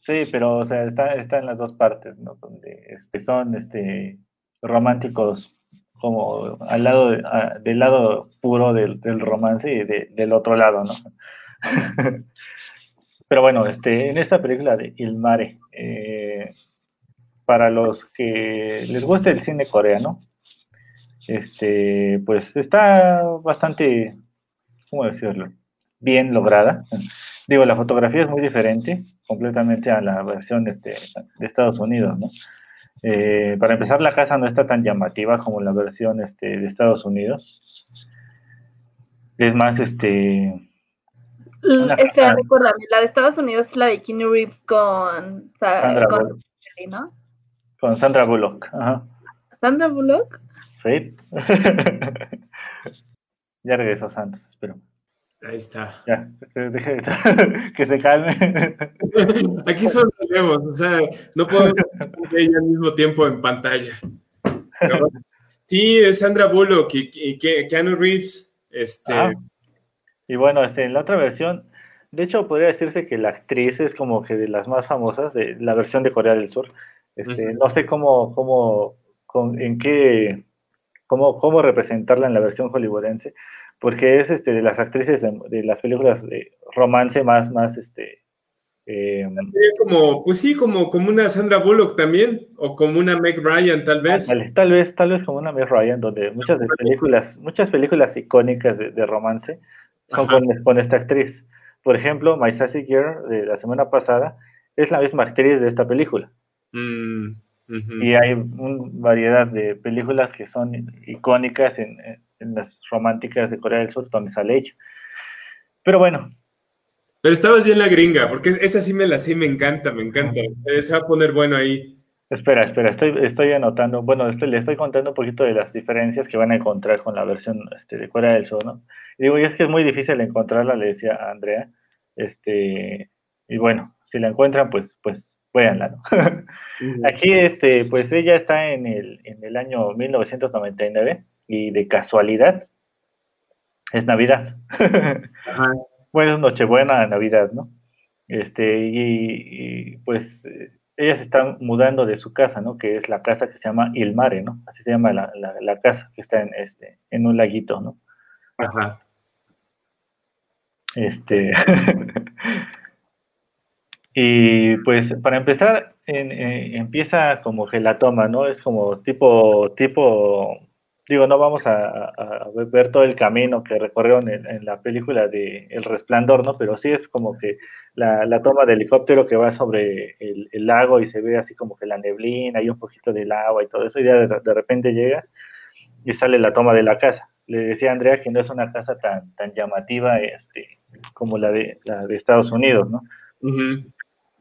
D: Sí, pero o sea, está, está en las dos partes, ¿no? Donde este, son este, románticos como al lado a- del lado puro del, romance y de- del otro lado, ¿no? Pero bueno, este, en esta película de Il Mare, eh, para los que les gusta el cine coreano, este, pues está bastante, ¿cómo decirlo? Bien lograda. Digo, la fotografía es muy diferente completamente a la versión este, de Estados Unidos, ¿no? Eh, para empezar, la casa no está tan llamativa como la versión este, de Estados Unidos. Es más, este,
E: Espera,
D: casa.
E: recuérdame, la de Estados Unidos es la de Keanu Reeves con, Sa-
D: Sandra
E: con
D: Bullock.
E: ¿no?
D: Con Sandra Bullock. Ajá.
E: Sandra Bullock.
D: Sí. ya regresó Santos.
B: Ahí está.
D: Ya, que, deje- que se calme.
B: Aquí son relevos, o sea, no podemos ella al mismo tiempo en pantalla. Sí, es Sandra Bullock y, y Ke- Keanu Reeves. Este,
D: Ah. Y bueno, este, en la otra versión, de hecho, podría decirse que la actriz es como que de las más famosas de la versión de Corea del Sur. Este. No sé cómo, cómo, con- en qué, cómo, cómo representarla en la versión hollywoodense, porque es este, de las actrices de, de las películas de romance más, más, este, eh,
B: como, pues sí, como, como una Sandra Bullock también, o como una Meg Ryan, tal vez.
D: Ándale, tal vez, tal vez como una Meg Ryan, donde muchas de películas, muchas películas icónicas de, de romance son con, con esta actriz. Por ejemplo, My Sassy Girl de la semana pasada es la misma actriz de esta película.
B: Mm.
D: Y hay una variedad de películas que son icónicas en, en las románticas de Corea del Sur donde sale ella. Pero bueno,
B: Pero estabas bien la gringa, porque esa sí me la sé, me encanta, me encanta. Se va a poner bueno ahí.
D: espera, espera, estoy, estoy anotando, bueno, estoy, le estoy contando un poquito de las diferencias que van a encontrar con la versión este, de Corea del Sur, ¿no? Y digo, y es que es muy difícil encontrarla, le decía a Andrea, este, y bueno, si la encuentran, pues, pues, véanla, ¿no? Aquí, este, pues ella está en el, en el año 1999 y de casualidad es Navidad.
B: Ajá.
D: bueno, es Nochebuena, Navidad, ¿no? Este, y, y, pues eh, ella se está mudando de su casa, ¿no? Que es la casa que se llama Il Mare, ¿no? Así se llama la, la, la casa que está en, este, en un laguito, ¿no?
B: Ajá.
D: Este. y pues para empezar, en- en- empieza como que la toma, ¿no? Es como tipo, tipo, digo, no vamos a, ver todo el camino que recorrieron en, en la película de El Resplandor, ¿no? Pero sí es como que la, la toma de helicóptero que va sobre el, el lago y se ve así como que la neblina y un poquito del agua y todo eso, y ya de, de repente llegas y sale la toma de la casa. Le decía a Andrea que no es una casa tan, tan llamativa este, como la de, la de Estados Unidos, ¿no?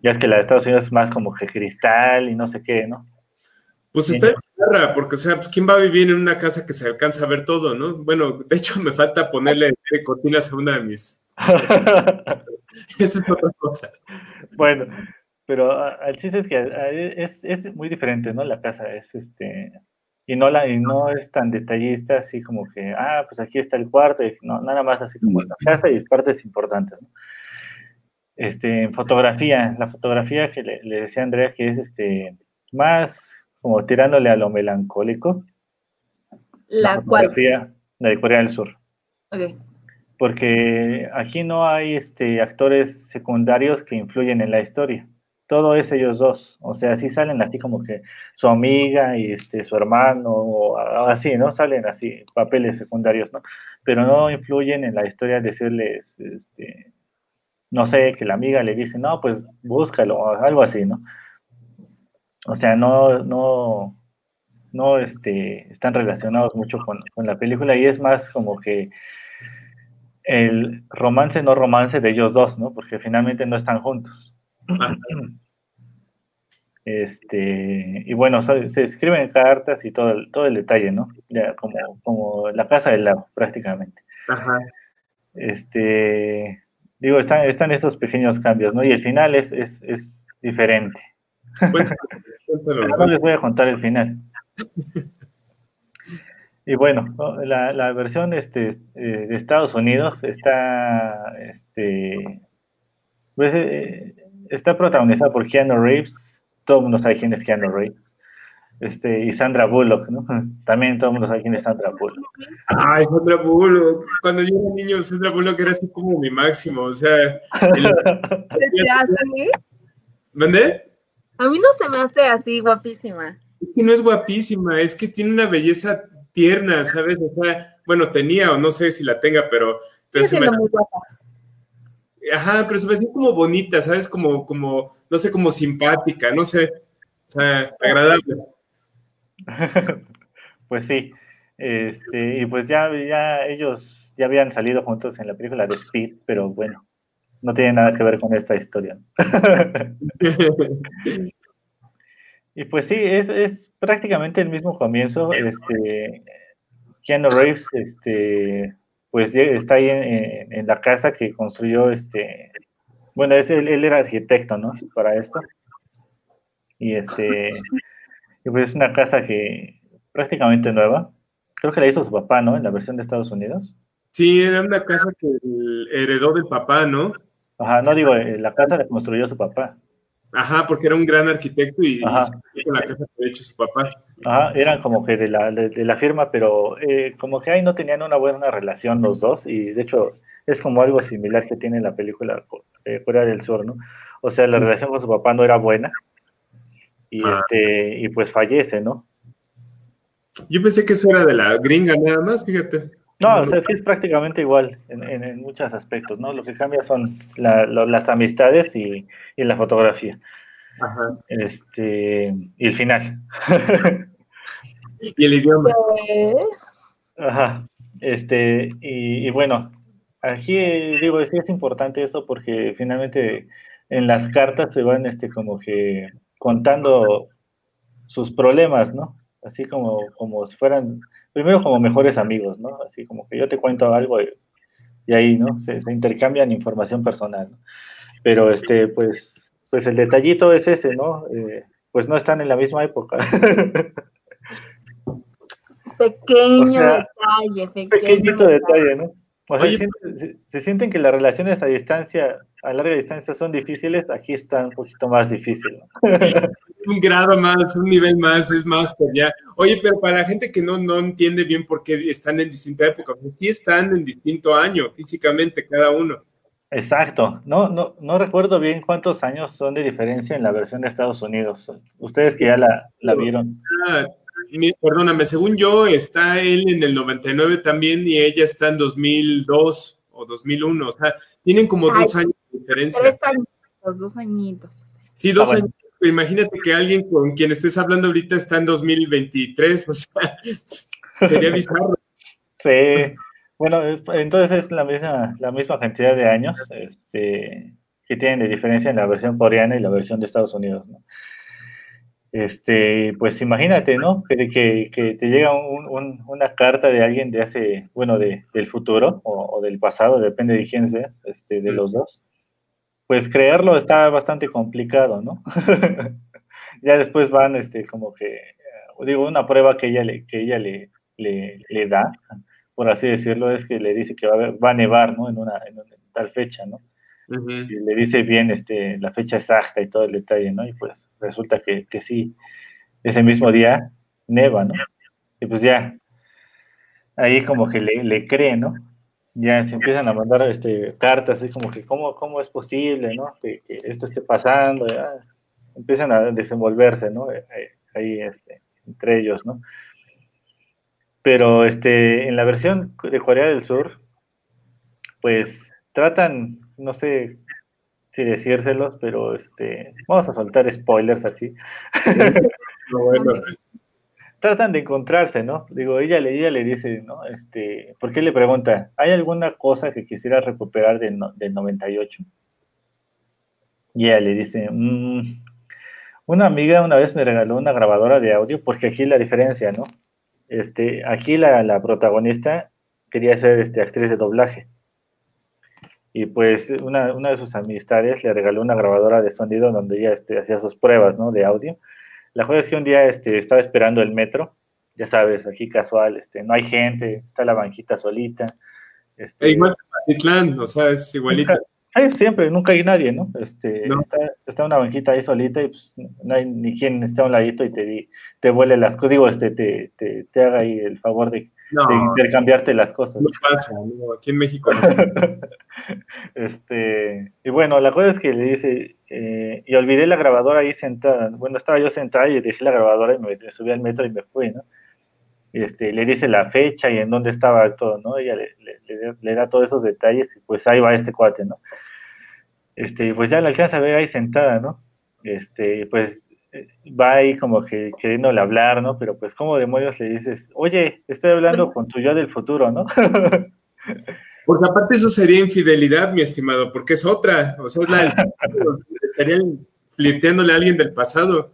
D: Ya es que la de Estados Unidos es más como que cristal y no sé qué, ¿no?
B: Pues está porque, o sea, pues, ¿quién va a vivir en una casa que se alcanza a ver todo, no? Bueno, de hecho, me falta ponerle cortinas a una de mis. Eso es otra cosa.
D: bueno, pero el chiste es que es, es muy diferente, ¿no? La casa es este. Y no, la, y no es tan detallista, así como que, ah, pues aquí está el cuarto, y no, nada más así como la casa y partes importantes, ¿no? Este, fotografía, la fotografía que le, le decía a Andrea que es este, más como tirándole a lo melancólico,
E: La
D: fotografía, la de Corea del Sur.
E: Ok.
D: porque aquí no hay este, actores secundarios que influyen en la historia. Todo es ellos dos. O sea, sí salen así como que su amiga y este, su hermano, o así, ¿no? Salen así, papeles secundarios, ¿no? Pero no influyen en la historia decirles, este, no sé, que la amiga le dice, no, pues búscalo, o algo así, ¿no? O sea, no, no, no este, están relacionados mucho con, con la película y es más como que el romance no romance de ellos dos, ¿no? Porque finalmente no están juntos. Este, y bueno, se escriben cartas y todo el, todo el detalle, ¿no? Ya como, como la casa del lago, prácticamente.
B: Ajá.
D: Este, digo, están, están esos pequeños cambios, ¿no? Y el final es, es, es diferente.
B: Cuéntalo, cuéntalo.
D: No les voy a contar el final. Y bueno, ¿no? la, la versión este, eh, de Estados Unidos está, este, pues, eh, está protagonizada por Keanu Reeves. Todo el mundo sabe quién es Keanu Reeves. Este, y Sandra Bullock, ¿no? También todo el mundo sabe quién es Sandra Bullock.
B: Ay, Sandra Bullock. Cuando yo era niño, Sandra Bullock era así como mi máximo. O sea, el-. ¿mandé?
E: A mí no se me hace así guapísima.
B: Es que no es guapísima, es que tiene una belleza tierna, ¿sabes? O sea, bueno, tenía, o no sé si la tenga, pero, pero se me,
E: muy guapa.
B: ajá, pero se me hacía como bonita, ¿sabes? Como, como, no sé, como simpática, no sé. O sea, agradable.
D: Pues sí, este, y pues ya, ya ellos ya habían salido juntos en la película de Speed, pero bueno, no tiene nada que ver con esta historia. Y pues sí, es, es prácticamente el mismo comienzo. Este, Keanu Reeves, este, pues está ahí en, en- en la casa que construyó, este, bueno, es, él, él era arquitecto, ¿no? Para esto. Y este, y pues es una casa que prácticamente nueva. Creo que la hizo su papá, ¿no? En la versión de Estados Unidos.
B: Sí, era una casa que el- heredó del papá, ¿no?
D: Ajá, no digo, eh, la casa la construyó su papá.
B: Ajá, porque era un gran arquitecto y, y
D: Ajá.
B: la casa que había hecho su papá.
D: Ajá, eran como que de la, de, de la firma, pero eh, como que ahí no tenían una buena relación los dos, y de hecho es como algo similar que tiene la película eh, Corea del Sur, ¿no? O sea, la relación con su papá no era buena, y
B: Ah.
D: este, y pues fallece, ¿no?
B: Yo pensé que eso era de la gringa nada más, fíjate.
D: No, o sea, es que es prácticamente igual en, en, en muchos aspectos, ¿no? Lo que cambia son la- lo- las amistades y, y la fotografía,
B: Ajá.
D: este, y el final.
B: Y el idioma.
D: Ajá, este, y, y bueno, aquí eh, digo, sí es importante esto porque finalmente en las cartas se van, este, como que contando sus problemas, ¿no? Así como, como si fueran, primero como mejores amigos, ¿no? Así como que yo te cuento algo y, y ahí, ¿no? Se, se intercambian información personal, ¿no? Pero, este, pues, pues el detallito es ese, ¿no? Eh, pues no están en la misma época.
E: pequeño
D: O sea,
E: detalle, pequeño
D: pequeñito detalle, ¿no? O sea,
B: Oye,
D: sienten- se, se sienten que las relaciones a distancia, a larga distancia son difíciles, aquí está un poquito más difícil,
B: un grado más, un nivel más, es más que ya. Oye, pero para la gente que no, no entiende bien por qué están en distinta época, pues sí están en distinto año físicamente cada uno.
D: Exacto. No, no, no recuerdo bien cuántos años son de diferencia en la versión de Estados Unidos. Ustedes que ya la, la vieron.
B: Ah, perdóname, según yo, está él en el 99 también y ella está en 2002 o 2001. O sea, tienen como
E: Ay.
B: dos años diferencia.
E: Tres añitos, dos añitos.
B: Sí, dos
D: Ah, bueno.
B: años. Imagínate que alguien con quien estés hablando ahorita está en 2023. O sea, sería bizarro.
D: Sí. Bueno, entonces es la misma, la misma cantidad de años este, que tienen de diferencia en la versión coreana y la versión de Estados Unidos, ¿no? Este, pues imagínate, ¿no? Que, que, que te llega un- un- una carta de alguien de hace, bueno, de, del futuro o, o del pasado, depende de quién sea, este, de los dos. Pues creerlo está bastante complicado, ¿no? ya después van, este, como que, eh, digo, una prueba que ella le, que ella le, le, le da, por así decirlo, es que le dice que va a, haber- va a nevar, ¿no? En una, en una tal fecha, ¿no? Y le dice bien este, la fecha exacta y todo el detalle, ¿no? Y pues resulta que, que sí, ese mismo día neva, ¿no? Y pues ya, ahí como que le, le cree, ¿no? Ya se empiezan a mandar este, cartas, así como que, ¿cómo, cómo es posible, ¿no? Que, que esto esté pasando, ya. Empiezan a desenvolverse, ¿no? Eh, eh, Ahí, este, entre ellos, ¿no? Pero este, en la versión de Corea del Sur, pues tratan, no sé si decírselos, pero este, vamos a soltar spoilers aquí.
B: No, bueno,
D: Tratan de encontrarse, ¿no? Digo, ella ella le dice, ¿no? Este, ¿por qué le pregunta? ¿Hay alguna cosa que quisiera recuperar del, del 98? Y ella le dice, "Mm, una amiga una vez me regaló una grabadora de audio, porque aquí la diferencia, ¿no? Este, aquí la, la protagonista quería ser este, actriz de doblaje. y pues una, una de sus amistades le regaló una grabadora de sonido donde ella este, hacía sus pruebas, ¿no? De audio. La cosa es que un día este, estaba esperando el metro, ya sabes, aquí casual, este, no hay gente, está la banquita solita. Este,
B: E igual que Patitlán, o sea, es igualito.
D: Sí, siempre, nunca hay nadie, ¿no? Este,
B: No.
D: Está, está una banquita ahí solita y pues no hay ni quien esté a un ladito y te, te vuele las cosas, digo, este, te, te, te haga ahí el favor de,
B: No,
D: de intercambiarte las cosas.
B: no pasa, no, aquí en México no.
D: este, y bueno, la cosa es que le dice, eh, y olvidé la grabadora ahí sentada. Bueno, estaba yo sentada y dejé la grabadora y me, me subí al metro y me fui, ¿no? Este, le dice la fecha y en dónde estaba todo, ¿no? Ella le, le- le- da todos esos detalles y pues ahí va este cuate, ¿no? Este, pues ya la alcanza a ver ahí sentada, ¿no? Este, pues va ahí como que queriéndole hablar, ¿no? Pero pues como demonios le dices, oye, estoy hablando con tu yo del futuro, ¿no?
B: Porque aparte eso sería infidelidad, mi estimado, porque es otra, o sea, es la estarían flirteándole a alguien del pasado.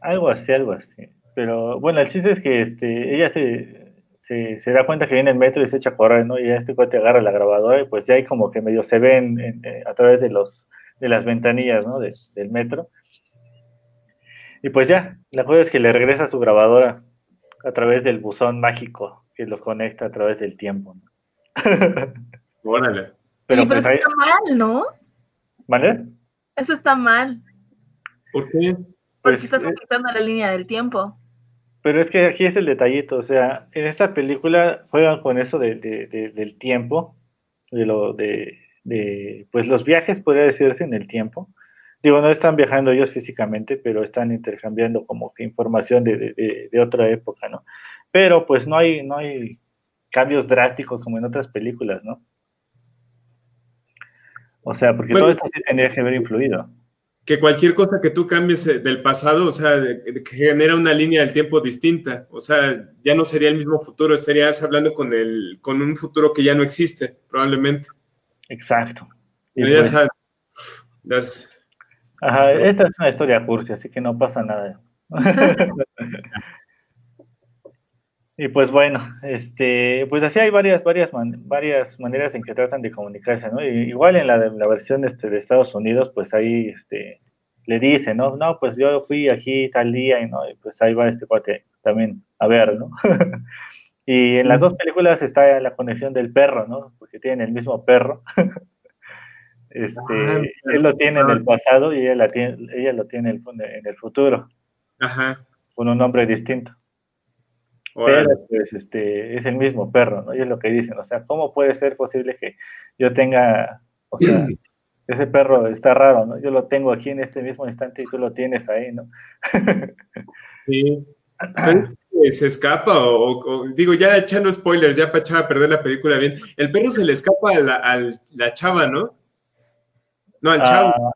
D: Algo así, algo así. Pero bueno, el chiste es que este, ella se, se, se da cuenta que viene el metro y se echa a correr, ¿no? Y ya este cuate agarra la grabadora y pues ya hay como que medio se ven en- eh, a través de los de las ventanillas, ¿no? De- del metro. Y pues ya, la cosa es que le regresa su grabadora a través del buzón mágico que los conecta a través del tiempo, ¿no?
B: Órale.
D: Pero pues
E: eso
D: ahí,
E: está mal, ¿no?
D: ¿vale?
E: Eso está mal,
B: ¿Por qué?
E: porque
D: Pues,
E: estás
D: eh,
E: afectando la línea del tiempo.
D: Pero es que aquí es el detallito, o sea, en esta película juegan con eso de, de- de- del tiempo, de lo de, de, pues los viajes, podría decirse, en el tiempo. Digo, no están viajando ellos físicamente, pero están intercambiando como que información de, de- de- otra época, ¿no? Pero pues no hay, no hay cambios drásticos como en otras películas, ¿no? O sea, porque
B: Bueno,
D: todo esto sí tendría que haber influido.
B: Que cualquier cosa que tú cambies eh, del pasado, o sea, que genera una línea del tiempo distinta, o sea, ya no sería el mismo futuro, estarías hablando con el, con un futuro que ya no existe, probablemente.
D: Exacto. Y
B: Ya
D: pues-
B: sabes, las-
D: Ajá, esta es una historia cursi, así que no pasa nada. y pues bueno, este, pues así hay varias, varias, man- varias maneras en que tratan de comunicarse, ¿no? Y, igual en la, la versión este, de Estados Unidos, pues ahí este, le dice, ¿no? No, pues yo fui aquí tal día, y, ¿no? y pues ahí va este cuate también a ver, ¿no? y en las dos películas está la conexión del perro, ¿no? Porque tienen el mismo perro. Este,
B: Ah,
D: él lo tiene en el pasado y ella, la tiene, ella lo tiene en el- futuro,
B: Ajá.
D: con un nombre distinto. Pero pues este, es el mismo perro, ¿no? Y es lo que dicen, o sea, ¿cómo puede ser posible que yo tenga, o sea, ese perro está raro, ¿no? Yo lo tengo aquí en este mismo instante y tú lo tienes ahí, ¿no?
B: Sí. Eh, Se escapa, o, o- o- digo, ya echando spoilers, ya para echar a perder la película bien. El perro se le escapa a la, a la chava, ¿no? No, al chavo.
D: Ah,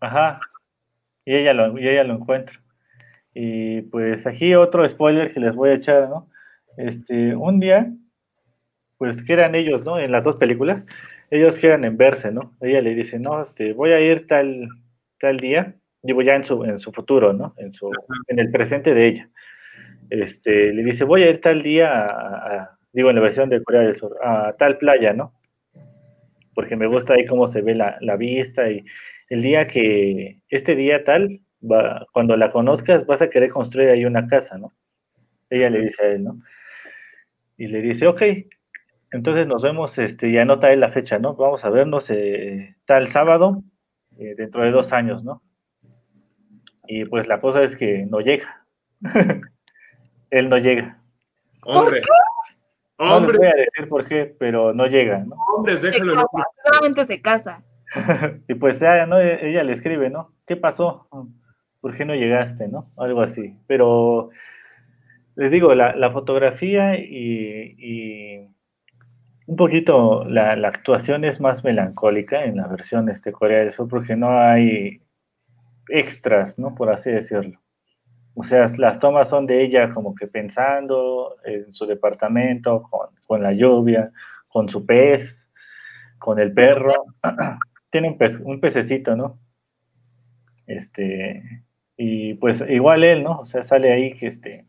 D: ajá. Y ella, lo, y ella lo encuentra. Y pues aquí otro spoiler que les voy a echar, ¿no? Este, un día, pues que eran ellos, ¿no? En las dos películas, ellos quedan en verse, ¿no? Ella le dice, no, este, voy a ir tal, tal día, digo ya en su, en su futuro, ¿no? En su, en el presente de ella. Este, le dice, voy a ir tal día a, a- digo en la versión de Corea del Sur, a tal playa, ¿no? Porque me gusta ahí cómo se ve la, la vista y el día que, este día tal, va, cuando la conozcas vas a querer construir ahí una casa, ¿no? Ella le dice a él, ¿no? Y le dice, ok, entonces nos vemos, este, y anota él la fecha, ¿no? Vamos a vernos eh, tal sábado, eh, dentro de dos años, ¿no? Y pues la cosa es que no llega. él no llega.
B: Hombre.
D: No les
B: Hombre,
D: voy a decir por qué, pero no llega, ¿no?
B: hombres,
E: Se
B: déjalo. en
E: casa, seguramente se casa.
D: y pues ya, ¿no? E- Ella le escribe, ¿no? ¿Qué pasó? ¿Por qué no llegaste, no? Algo así. Pero les digo, la, la fotografía y, y un poquito la, la actuación es más melancólica en la versión este Corea del Sur porque no hay extras, ¿no? Por así decirlo. O sea, las tomas son de ella como que pensando en su departamento, con, con la lluvia, con su pez, con el perro. Tiene un, pez, un pececito, ¿no? Este, y pues igual él, ¿no? O sea, sale ahí que este,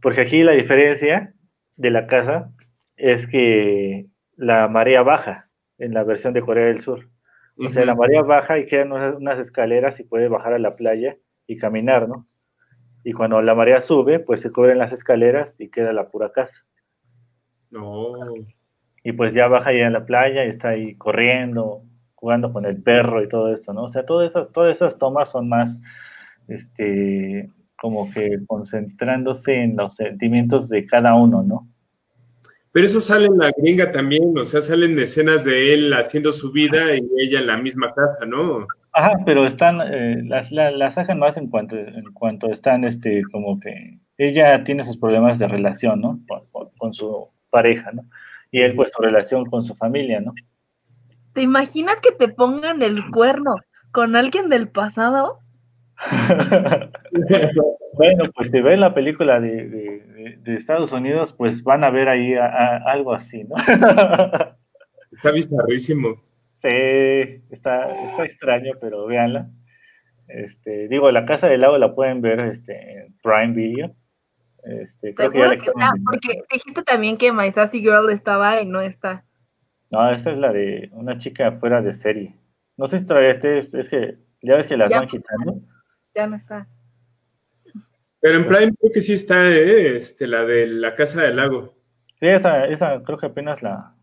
D: porque aquí la diferencia de la casa es que la marea baja, en la versión de Corea del Sur. O sea, la marea baja y quedan unas, unas escaleras y puede bajar a la playa y caminar, ¿no? Y cuando la marea sube, pues se cubren las escaleras y queda la pura casa.
B: No.
D: Y pues ya baja ya a la playa y está ahí corriendo, jugando con el perro y todo esto, ¿no? O sea, todas esas, todas esas tomas son más, este, como que concentrándose en los sentimientos de cada uno, ¿no?
B: Pero eso sale en la gringa también, o sea, salen escenas de él haciendo su vida y ella en la misma casa, ¿no?
D: Ajá, pero están, eh, las, la- las sacan más en cuanto, en cuanto están, este, como que ella tiene sus problemas de relación, ¿no? Con, con- con su pareja, ¿no? Y él, pues, su relación con su familia, ¿no?
E: ¿Te imaginas que te pongan el cuerno con alguien del pasado?
D: bueno, pues si ven la película de, de- de- de Estados Unidos, pues van a ver ahí a- a- algo así, ¿no?
B: Está bizarrísimo.
D: Sí, está, está extraño, pero véanla. Este, digo, La Casa del Lago la pueden ver este, en Prime Video. Este, creo que ya
E: que está, porque dijiste también que My Sassy Girl estaba y no está.
D: No, esta es la de una chica fuera de serie. No sé si todavía esté, es que ya ves que las
E: Ya.
D: van quitando.
E: Ya no está.
B: Pero en Prime creo que sí está, ¿eh? Este, la de la Casa del Lago.
D: Sí, esa, esa creo que apenas la,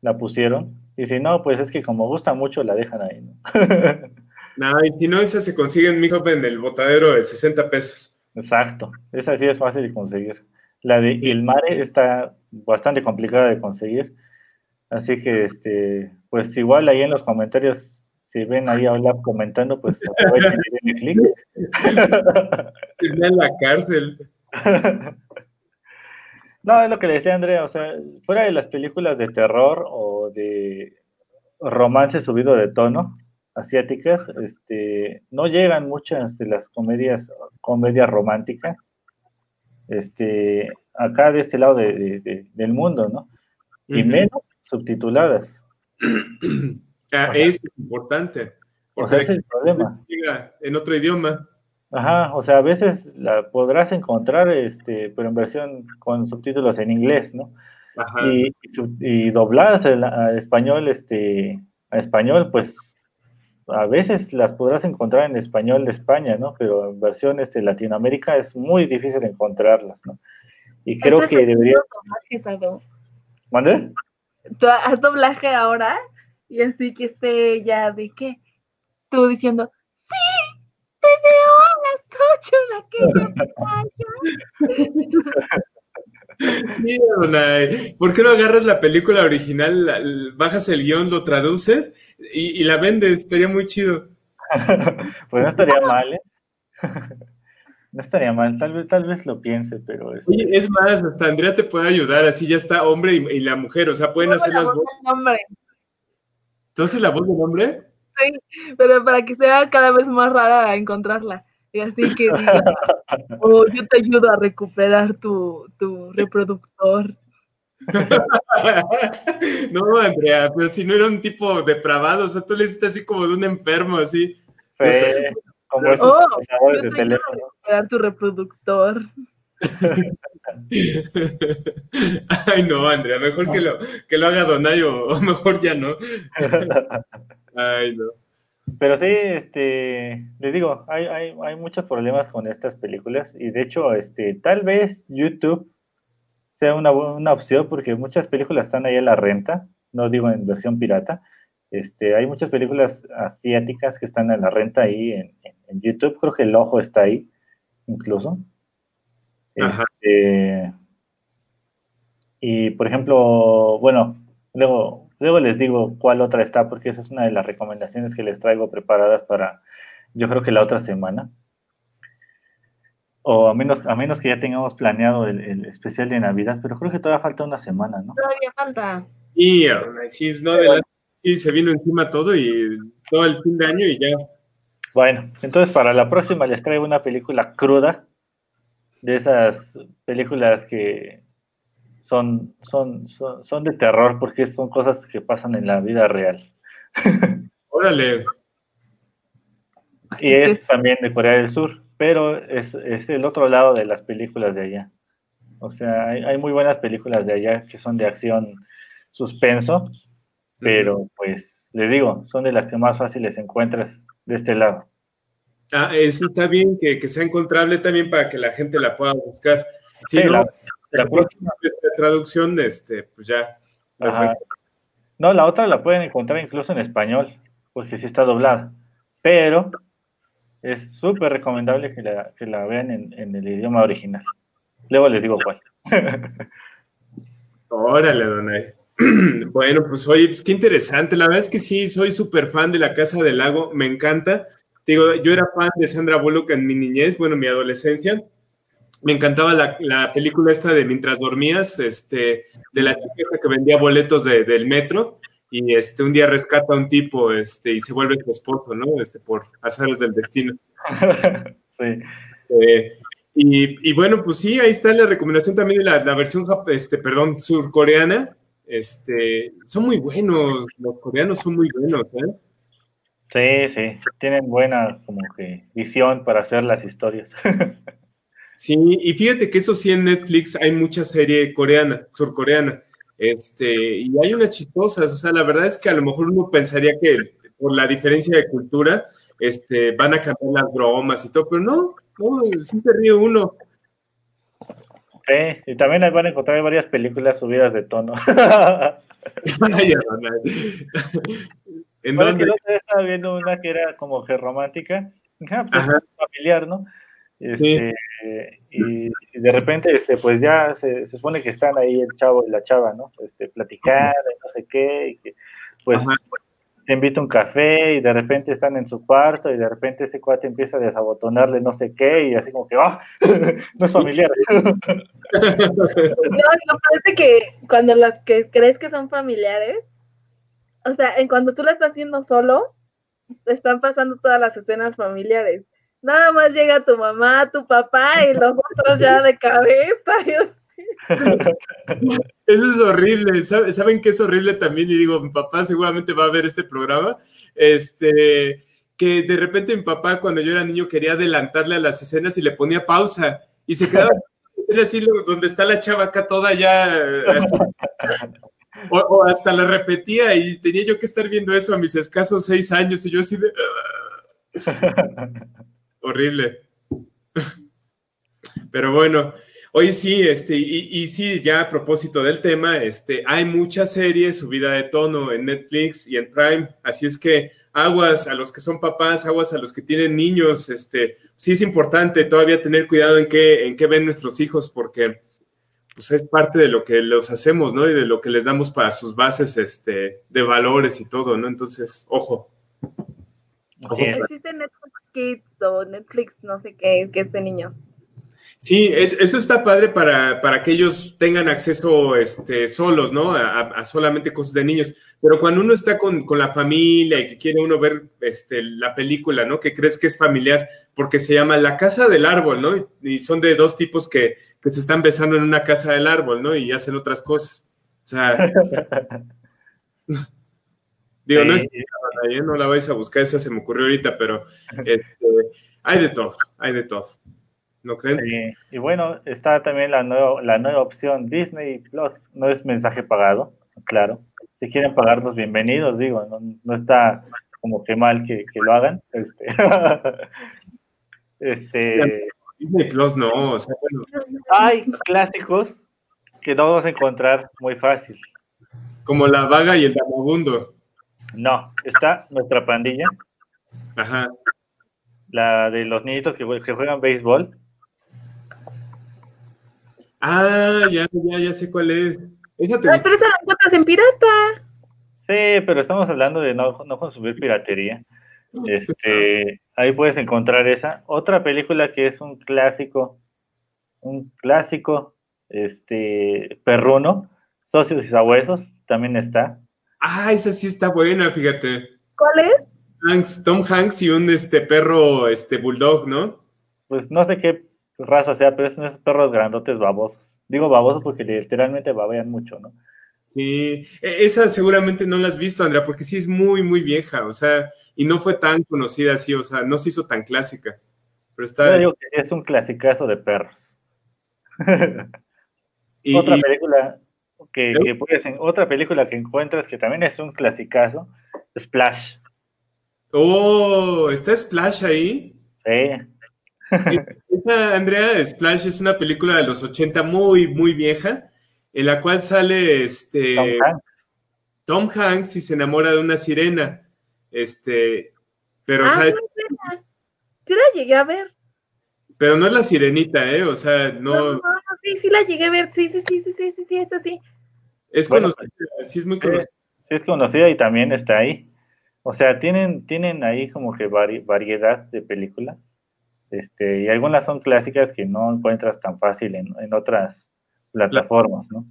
D: la pusieron. Y si no, pues es que como gusta mucho, la dejan ahí, ¿no?
B: Nada, y si no, esa se consigue en Mixup en el botadero de 60 pesos.
D: Exacto, esa sí es fácil de conseguir. La de El Mare está bastante complicada de conseguir. Así que, este, pues igual ahí en los comentarios, si ven ahí a Olaf comentando, pues aprovechen y denle clic.
B: En la cárcel.
D: No, es lo que le decía Andrea, o sea, fuera de las películas de terror o de romance subido de tono asiáticas, este, no llegan muchas de las comedias, comedias románticas, este, acá de este lado de- de- de- del mundo, ¿no? Y menos subtituladas.
B: Ah,
D: O sea-
B: eso es importante.
D: O sea, es el problema.
B: en otro idioma.
D: Ajá, o sea, a veces la podrás encontrar, este, pero en versión con subtítulos en inglés, ¿no?
B: Ajá.
D: y, y dobladas al, español, este, a español, pues a veces las podrás encontrar en español de España, ¿no? Pero en versión este, Latinoamérica es muy difícil encontrarlas, ¿no? Y creo que debería... ¿Mande?
E: Tú haz doblaje ahora y así que esté ya de qué. Tú diciendo, aquella.
B: Sí, Adonai. ¿Por qué no agarras la película original, bajas el guion, lo traduces y, y la vendes? Estaría muy chido.
D: pues no estaría mal, ¿eh? no estaría mal, tal vez, tal vez lo piense, pero este,
B: Oye, es más, hasta Andrea te puede ayudar, así ya está hombre y, y la mujer, o sea, pueden hacer
E: la
B: las
E: voz
B: voces.
E: del hombre,
B: ¿Tú haces la voz del hombre?
E: pero para que sea cada vez más rara encontrarla. Y así que diga, oh, yo te ayudo a recuperar tu, tu reproductor.
B: no, Andrea, pero si no era un tipo depravado, o sea, tú le hiciste así como de un enfermo, así.
D: sí, como esos
E: Oh,
D: procesadores
E: yo
D: de
E: te ayudo a recuperar tu reproductor.
B: Ay, no, Andrea, mejor que lo, que lo haga Donay o, o mejor ya no. Ay, no.
D: Pero sí, este, les digo, hay, hay, hay muchos problemas con estas películas y de hecho, este, tal vez YouTube sea una, una opción porque muchas películas están ahí a la renta, no digo en versión pirata, este, hay muchas películas asiáticas que están a la renta ahí en, en- en YouTube, creo que El Ojo está ahí, incluso.
B: Ajá.
D: Este, y por ejemplo, bueno, luego, luego les digo cuál otra está, porque esa es una de las recomendaciones que les traigo preparadas para, yo creo que la otra semana. O a menos, a menos que ya tengamos planeado el, el especial de Navidad, pero creo que todavía falta una semana, ¿no?
E: Todavía falta.
B: Y sí, no, adelante, sí, se vino encima todo y todo el fin de año y ya.
D: Bueno, entonces para la próxima les traigo una película cruda, de esas películas que son, son, son, son de terror, porque son cosas que pasan en la vida real.
B: Órale.
D: Y es también de Corea del Sur, pero es, es el otro lado de las películas de allá. O sea, hay, hay muy buenas películas de allá que son de acción suspenso, pero pues les digo, son de las que más fáciles encuentras de este lado.
B: Ah, eso está bien, que, que sea encontrable también para que la gente la pueda buscar. Sí,
D: Sí,
B: no,
D: la-
B: la
D: la
B: próxima vez de traducción, este, pues ya. las.
D: No, la otra la pueden encontrar incluso en español, porque sí está doblada. Pero es súper recomendable que la, que la vean en, en el idioma original. Luego les digo cuál.
B: Órale, Donay. Bueno, pues oye, pues qué interesante. La verdad es que sí, soy súper fan de La Casa del Lago, me encanta. Digo, yo era fan de Sandra Bullock en mi niñez, bueno, en mi adolescencia. Me encantaba la, la película esta de Mientras dormías, este, de la chica que vendía boletos de- del metro y este, un día rescata a un tipo este, y se vuelve su esposo, ¿no? Este, por azares del destino.
D: sí.
B: Eh, y, y bueno, pues sí, ahí está la recomendación también de la, la versión, este, perdón, surcoreana. Este, son muy buenos, los coreanos son muy buenos, ¿eh?
D: Sí, sí, tienen buena como que visión para hacer las historias.
B: Sí, y fíjate que eso sí en Netflix hay mucha serie coreana, surcoreana, este, y hay unas chistosas, o sea, la verdad es que a lo mejor uno pensaría que por la diferencia de cultura, este, van a cambiar las bromas y todo, pero no, no, sí te ríe uno.
D: Sí, y también ahí van a encontrar varias películas subidas de tono.
B: ¿En
D: Bueno,
B: dónde?
D: día estaba viendo una que era como que romántica, Ajá, pues,
B: Ajá.
D: familiar, ¿no? Este, y, y de repente, este, pues ya se, se supone que están ahí el chavo y la chava, ¿no? Este, platicando y no sé qué, y que pues
B: Ajá.
D: te invita un café y de repente están en su cuarto y de repente ese cuate empieza a desabotonarle no sé qué y así como que, ¡ah! no es familiar.
E: No, me parece que cuando las que crees que son familiares, o sea, en cuando tú la estás haciendo solo, están pasando todas las escenas familiares. Nada más llega tu mamá, tu papá y los otros ya de cabeza. Dios.
B: Eso es horrible. ¿Sabe- ¿Saben qué es horrible también? Y digo, mi papá seguramente va a ver este programa. Este, que de repente mi papá, cuando yo era niño, quería adelantarle a las escenas y le ponía pausa y se quedaba era así donde está la chava acá toda ya. eh, así. O, o hasta la repetía y tenía yo que estar viendo eso a mis escasos seis años y yo así de. horrible. Pero bueno, hoy sí, este, y, y sí, ya a propósito del tema, este, hay muchas series subida de tono en Netflix y en Prime, así es que aguas a los que son papás, aguas a los que tienen niños, este, sí es importante todavía tener cuidado en qué, en qué ven nuestros hijos, porque pues es parte de lo que los hacemos, ¿no? Y de lo que les damos para sus bases, este, de valores y todo, ¿no? Entonces, ojo.
D: Así es.
E: Kids o Netflix no sé qué, que este niño.
B: Sí, es- eso está padre para, para que ellos tengan acceso este, solos, ¿no? A, a- a solamente cosas de niños. Pero cuando uno está con, con la familia y que quiere uno ver este, la película, ¿no? Que crees que es familiar, porque se llama La Casa del Árbol, ¿no? Y, y son de dos tipos que, que se están besando en una casa del árbol, ¿no? Y hacen otras cosas. O sea, digo, no. ¿eh? no la vais a buscar, esa se me ocurrió ahorita, pero este, hay de todo, hay de todo. ¿No creen?
D: Y bueno, está también la nueva, la nueva opción Disney Plus. No es mensaje pagado, claro. Si quieren pagarnos, bienvenidos, digo. No, no está como que mal que, que lo hagan. Este, este,
B: Disney Plus no, o sea, bueno,
D: hay clásicos que no vamos a encontrar muy fácil.
B: como La Vaga y el Vagabundo.
D: No, está nuestra pandilla,
B: Ajá.
D: la de los niñitos que, jue- que juegan béisbol.
B: Ah, ya, ya, ya sé cuál es. Esa te
E: Ay,
B: gusta.
E: pero esa la encuentras en pirata.
D: Sí, pero estamos hablando de no, no consumir piratería. Este, ahí puedes encontrar esa. Otra película que es un clásico, un clásico, este, perruno, Socios y Sabuesos, también está.
B: Ah, esa sí está buena, fíjate.
E: ¿Cuál es?
B: Hanks, Tom Hanks y un este perro, este bulldog, ¿no?
D: Pues no sé qué raza sea, pero son esos perros grandotes babosos. Digo babosos porque literalmente babean mucho, ¿no?
B: Sí, E- esa seguramente no la has visto, Andrea, porque sí es muy, muy vieja, o sea, y no fue tan conocida así, o sea, no se hizo tan clásica. Pero está.
D: Yo digo que es un clasicazo de perros.
B: y-
D: Otra
B: y-
D: película que, que puedes, otra película que encuentras que también es un clasicazo, Splash.
B: Oh, ¿está Splash ahí?
D: Sí.
B: Esa, Andrea, Splash es una película de los 80 muy, muy vieja, en la cual sale este
D: Tom Hanks.
B: Tom Hanks y se enamora de una sirena. Este, pero,
E: Ah,
B: ¿sabes?
E: la- sí la llegué a ver.
B: pero no es la sirenita, ¿eh? O sea,
E: No,
B: no,
E: no, no, sí, sí la llegué a ver. Sí, sí, sí, sí, sí, sí, sí, es así.
B: es
D: Bueno,
B: conocida, sí es muy conocida.
D: sí es conocida y también está ahí. O sea, tienen, tienen ahí como que vari- variedad de películas. Este, y algunas son clásicas que no encuentras tan fácil en, en otras plataformas, ¿no?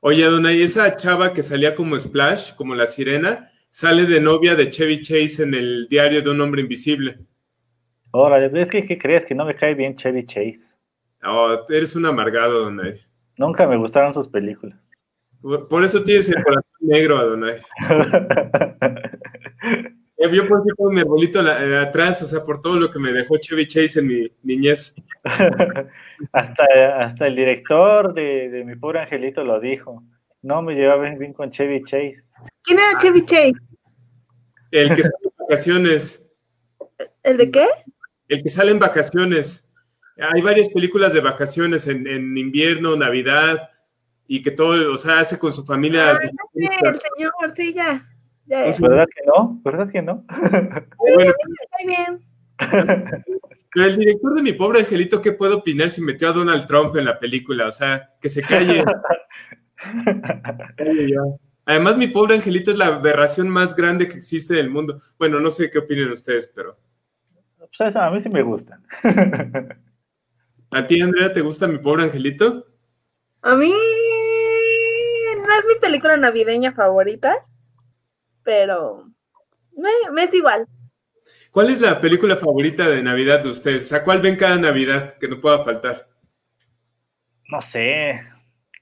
B: Oye, Donay, esa chava que salía como Splash, como la sirena, sale de novia de Chevy Chase en el diario de un hombre invisible.
D: Ahora, es que, ¿qué crees? Que no me cae bien Chevy Chase.
B: Oh, eres un amargado, Donay.
D: Nunca me gustaron sus películas.
B: Por, por eso tienes el corazón negro, Adonai. Eh, Yo por eso pongo mi arbolito la- eh, atrás, o sea, por todo lo que me dejó Chevy Chase en mi niñez.
D: hasta, hasta el director de, de Mi Pobre Angelito lo dijo. No me llevaba bien, bien con Chevy Chase.
E: ¿Quién era Chevy Chase?
B: El que sale en vacaciones.
E: ¿El de qué?
B: El que sale en vacaciones. Hay varias películas de vacaciones en, en invierno, Navidad, y que todo, o sea, hace con su familia.
E: Ah, Sí, el señor, sí, ya. Ya, ya.
B: Sí.
D: ¿Verdad que no? ¿Verdad que no?
B: Bueno,
E: Muy bien.
B: pero el director de Mi Pobre Angelito, ¿qué puede opinar si metió a Donald Trump en la película? O sea, que se calle. Además, Mi Pobre Angelito es la aberración más grande que existe en el mundo. Bueno, no sé qué opinan ustedes, pero...
D: Pues eso, a mí sí me gustan.
B: ¿A ti, Andrea, te gusta Mi Pobre Angelito?
E: A mí no es mi película navideña favorita, pero me, me es igual.
B: ¿Cuál es la película favorita de Navidad de ustedes? O sea, ¿cuál ven cada Navidad que no pueda faltar?
D: No sé.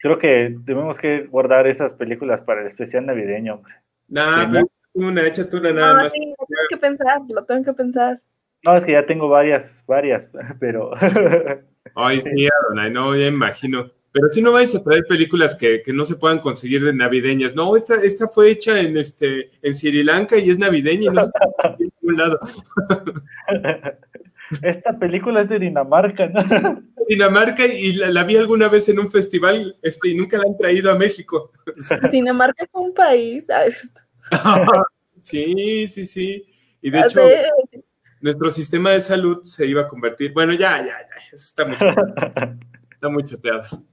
D: Creo que debemos que guardar esas películas para el especial navideño, hombre.
B: Nah, pero una, échate una nada
E: No,
B: más.
E: sí, lo tengo que pensar, lo tengo que pensar.
D: No, es que ya tengo varias, varias, pero
B: Ay, sí, Adonai, no, ya imagino. Pero si no vais a traer películas que, que no se puedan conseguir de navideñas. No, esta, esta fue hecha en este en Sri Lanka y es navideña y no se puede conseguir en ningún lado.
D: esta película es de Dinamarca, ¿no?
B: Dinamarca y la, la vi alguna vez en un festival este, y nunca la han traído a México.
E: Dinamarca es un país.
B: Sí, sí, sí. Y de
E: a
B: hecho,
E: ver,
B: nuestro sistema de salud se iba a convertir. Bueno, ya, ya, ya. Eso está muy, está muy choteado.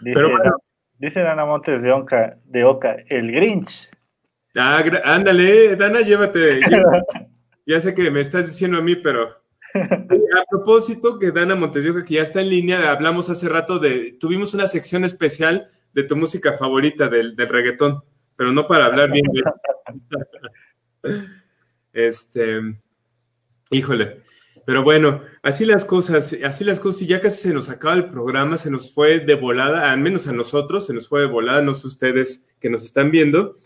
D: Dice,
B: Pero bueno.
D: dice Ana Montes de Oca, de Oca, el Grinch.
B: Ah, ándale, Dana, llévate. llévate. Ya sé que me estás diciendo a mí, pero a propósito que Dana Montesioca, que ya está en línea, hablamos hace rato de, tuvimos una sección especial de tu música favorita del, del reggaetón, pero no para hablar bien de Este, híjole, pero bueno, así las cosas, así las cosas, y ya casi se nos acaba el programa, se nos fue de volada, al menos a nosotros, se nos fue de volada, no sé ustedes que nos están viendo,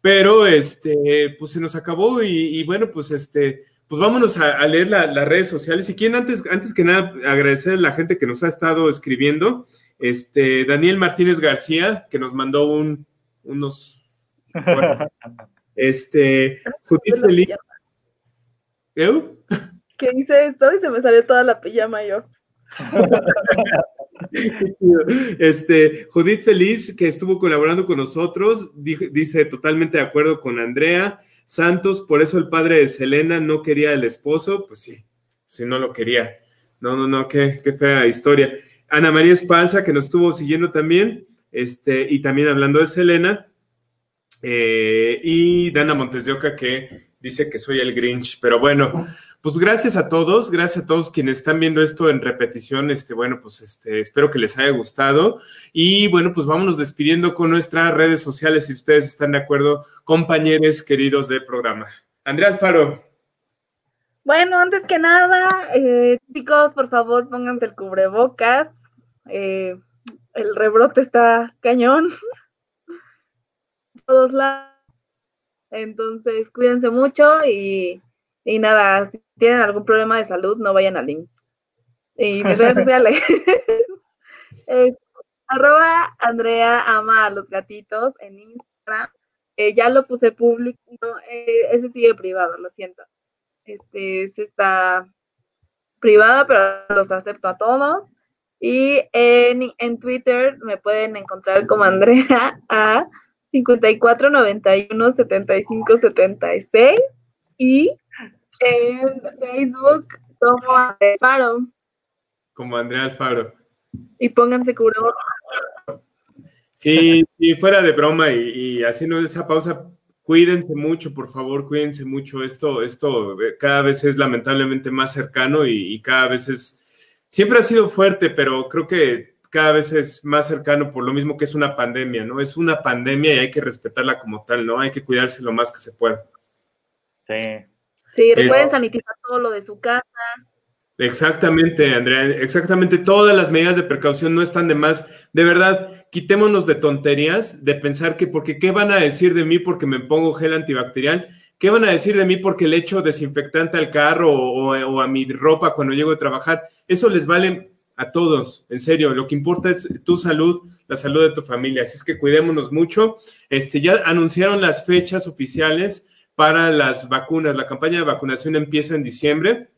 B: pero este, pues se nos acabó y, y bueno, pues este, pues vámonos a, a leer la- las redes sociales. Y quién antes, antes que nada agradecer a la gente que nos ha estado escribiendo. Este, Daniel Martínez García, que nos mandó un, unos, bueno, este, Judith Feliz. ¿Eh?
E: que hice esto y se me salió toda la pijama yo.
B: Este, Judith Feliz, que estuvo colaborando con nosotros, di- dice totalmente de acuerdo con Andrea. Santos, por eso el padre de Selena no quería al esposo, pues sí, si no lo quería. No, no, no, qué, qué fea historia. Ana María Espanza, que nos estuvo siguiendo también, este, y también hablando de Selena. Eh, y Dana Montes de Oca, que dice que soy el Grinch, pero bueno, pues gracias a todos, gracias a todos quienes están viendo esto en repetición. Este, bueno, pues este, espero que les haya gustado. Y bueno, pues vámonos despidiendo con nuestras redes sociales, si ustedes están de acuerdo, compañeros queridos del programa. Andrea Alfaro,
E: Bueno, antes que nada, eh, chicos, por favor, pónganse el cubrebocas. Eh, el rebrote está cañón. Todos lados. Entonces, cuídense mucho y, y nada, si tienen algún problema de salud, no vayan al IMSS. Y mis redes sociales. es
C: arroba Andrea ama a los gatitos en Instagram. Eh, ya lo puse público, no, eh, ese sigue privado, lo siento. Este, ese está privado, pero los acepto a todos. Y en, en Twitter me pueden encontrar como Andrea a 54 91 75 76 y en Facebook como Andrea Alfaro.
B: Como Andrea Alfaro.
C: Y pónganse cubrebocas.
B: Sí, sí, fuera de broma y, y haciendo esa pausa, cuídense mucho, por favor, cuídense mucho. Esto, esto eh, cada vez es lamentablemente más cercano y, y cada vez es, siempre ha sido fuerte, pero creo que cada vez es más cercano por lo mismo que es una pandemia, ¿no? Es una pandemia y hay que respetarla como tal, ¿no? Hay que cuidarse lo más que se pueda.
D: Sí.
C: Sí, recuerden sanitizar todo lo de su casa.
B: Exactamente, Andrea, exactamente. Todas las medidas de precaución no están de más. De verdad, quitémonos de tonterías, de pensar que, porque qué van a decir de mí porque me pongo gel antibacterial, qué van a decir de mí porque le echo desinfectante al carro o, o- o a mi ropa cuando llego a trabajar. Eso les vale a todos, en serio. Lo que importa es tu salud, la salud de tu familia. Así es que cuidémonos mucho. Este, ya anunciaron las fechas oficiales para las vacunas. La campaña de vacunación empieza en diciembre.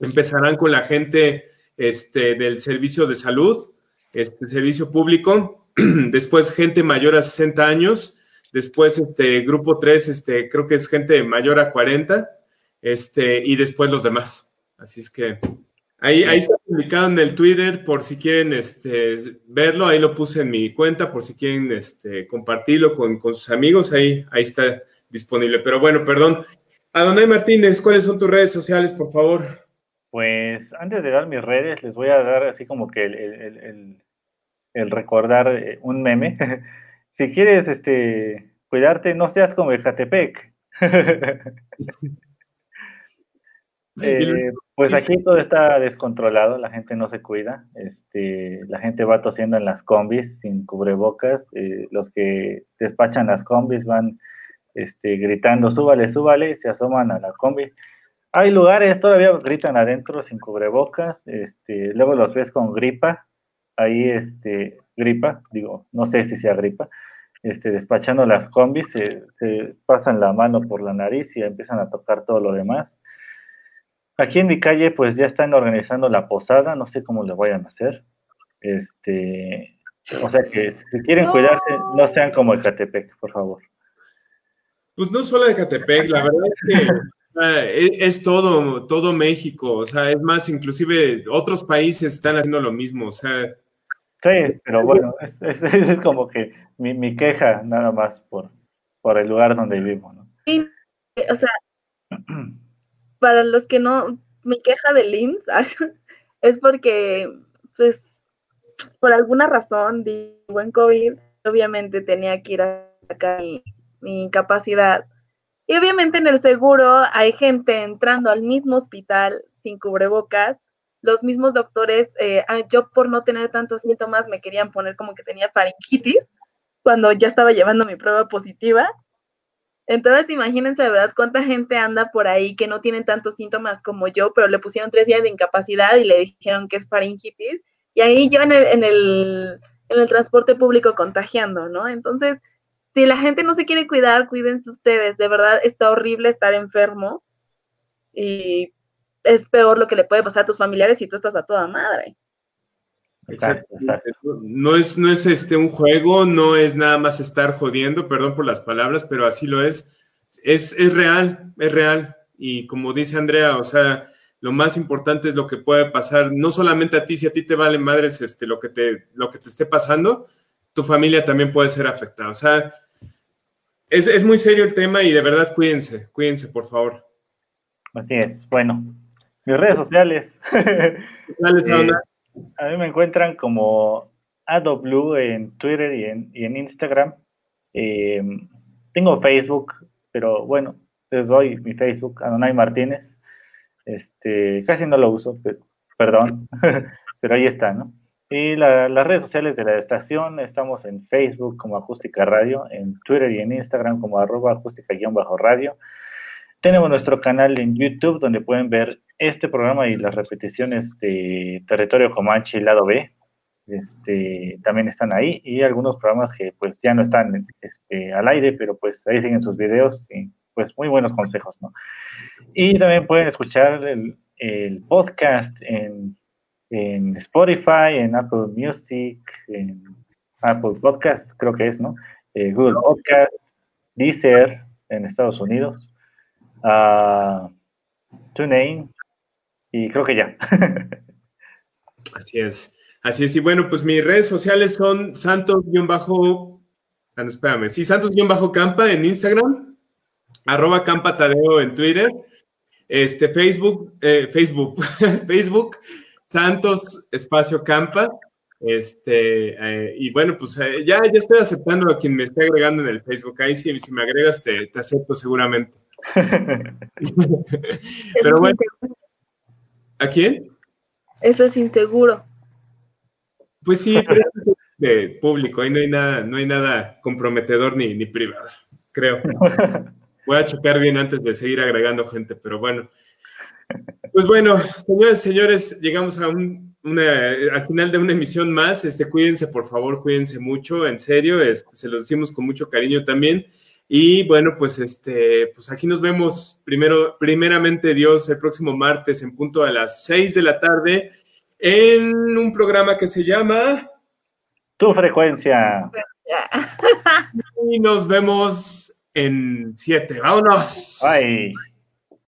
B: Empezarán con la gente este, del servicio de salud, este servicio público, después gente mayor a 60 años, después este grupo 3, este, creo que es gente mayor a 40, este, y después los demás. Así es que ahí, ahí está publicado en el Twitter por si quieren este, verlo, ahí lo puse en mi cuenta, por si quieren este, compartirlo con, con sus amigos, ahí, ahí está disponible. Pero bueno, perdón. Adonai Martínez, ¿cuáles son tus redes sociales, por favor?
D: Pues antes de dar mis redes, les voy a dar así como que el, el- el- el- el recordar eh, un meme. si quieres este, cuidarte, no seas como el Catepec. Eh, pues aquí todo está descontrolado, la gente no se cuida, este, la gente va tosiendo en las combis sin cubrebocas, eh, los que despachan las combis van este, gritando, súbale, súbale, se asoman a la combi. Hay lugares, todavía gritan adentro sin cubrebocas, este, luego los ves con gripa, ahí este, gripa, digo, no sé si sea gripa, este, despachando las combis, se, se pasan la mano por la nariz y empiezan a tocar todo lo demás. Aquí en mi calle, pues ya están organizando la posada, no sé cómo le vayan a hacer. Este, o sea que si quieren
C: No.
D: cuidarse, no sean como el Catepec, por favor.
B: Pues no solo de Catepec, la verdad es que sea, es, es todo, todo México, o sea, es más, inclusive otros países están haciendo lo mismo, o sea,
D: Sí, pero bueno, es, es- es como que mi, mi queja nada más por, por el lugar donde vivo, ¿no?
C: Y, o sea, para los que no, mi queja del IMSS es porque, pues, por alguna razón, digo, en COVID, obviamente tenía que ir a sacar mi, mi incapacidad. Y obviamente en el seguro hay gente entrando al mismo hospital sin cubrebocas. Los mismos doctores, eh, ah, yo por no tener tantos síntomas me querían poner como que tenía faringitis cuando ya estaba llevando mi prueba positiva. Entonces, imagínense de verdad cuánta gente anda por ahí que no tienen tantos síntomas como yo, pero le pusieron tres días de incapacidad y le dijeron que es faringitis. Y ahí yo en el, en el, transporte público contagiando, ¿no? Entonces, si la gente no se quiere cuidar, cuídense ustedes. De verdad, está horrible estar enfermo. Y es peor lo que le puede pasar a tus familiares si tú estás a toda madre.
D: Exacto, exacto.
B: no es, no es este un juego, no es nada más estar jodiendo, perdón por las palabras, pero así lo es. Es, es real, es real. Y como dice Andrea, o sea, lo más importante es lo que puede pasar, no solamente a ti, si a ti te vale madres este, lo, que te, lo que te esté pasando, tu familia también puede ser afectada. O sea, es, es muy serio el tema y de verdad cuídense, cuídense, por favor.
D: Así es. Bueno, mis redes sociales. A mí me encuentran como AdoBlue en Twitter y en, Instagram. Eh, tengo Facebook, pero bueno, les doy mi Facebook, Adonai Martínez. Este, casi no lo uso, pe- perdón, pero ahí está, ¿no? Y la- las redes sociales de la estación, estamos en Facebook como Acústica Radio, en Twitter y en Instagram como arroba acústica-radio. Tenemos nuestro canal en YouTube donde pueden ver este programa y las repeticiones de Territorio Comanche y Lado B. este, también están ahí y algunos programas que pues ya no están este, al aire, pero pues ahí siguen sus videos y pues muy buenos consejos, ¿no? Y también pueden escuchar el, podcast en, en, Spotify, en Apple Music, en Apple Podcast, creo que es, ¿no? Eh, Google Podcast, Deezer en Estados Unidos, uh, TuneIn y creo que ya.
B: Así es. Así es, y bueno, pues mis redes sociales son santos-bajo, no, espérame, sí, santos-campa en Instagram, arroba campa tadeo en Twitter, este, Facebook, eh, Facebook, Facebook, Santos Espacio Campa, este, eh, y bueno, pues eh, ya, ya estoy aceptando a quien me esté agregando en el Facebook, ahí si, si me agregas te, te acepto seguramente. Pero bueno, ¿a quién?
E: Eso es inseguro.
B: Pues sí, de público, ahí no hay nada, no hay nada comprometedor ni, ni privado, creo. Voy a checar bien antes de seguir agregando gente, pero bueno. Pues bueno, señores, señores, llegamos a un, una, al final de una emisión más. Este, cuídense, por favor, cuídense mucho, en serio, este, se los decimos con mucho cariño también. Y bueno, pues este, pues aquí nos vemos primero, primeramente Dios, el próximo martes en punto a las seis de la tarde en un programa que se llama
D: Tu frecuencia.
B: Y nos vemos en siete. Vámonos.
D: Bye.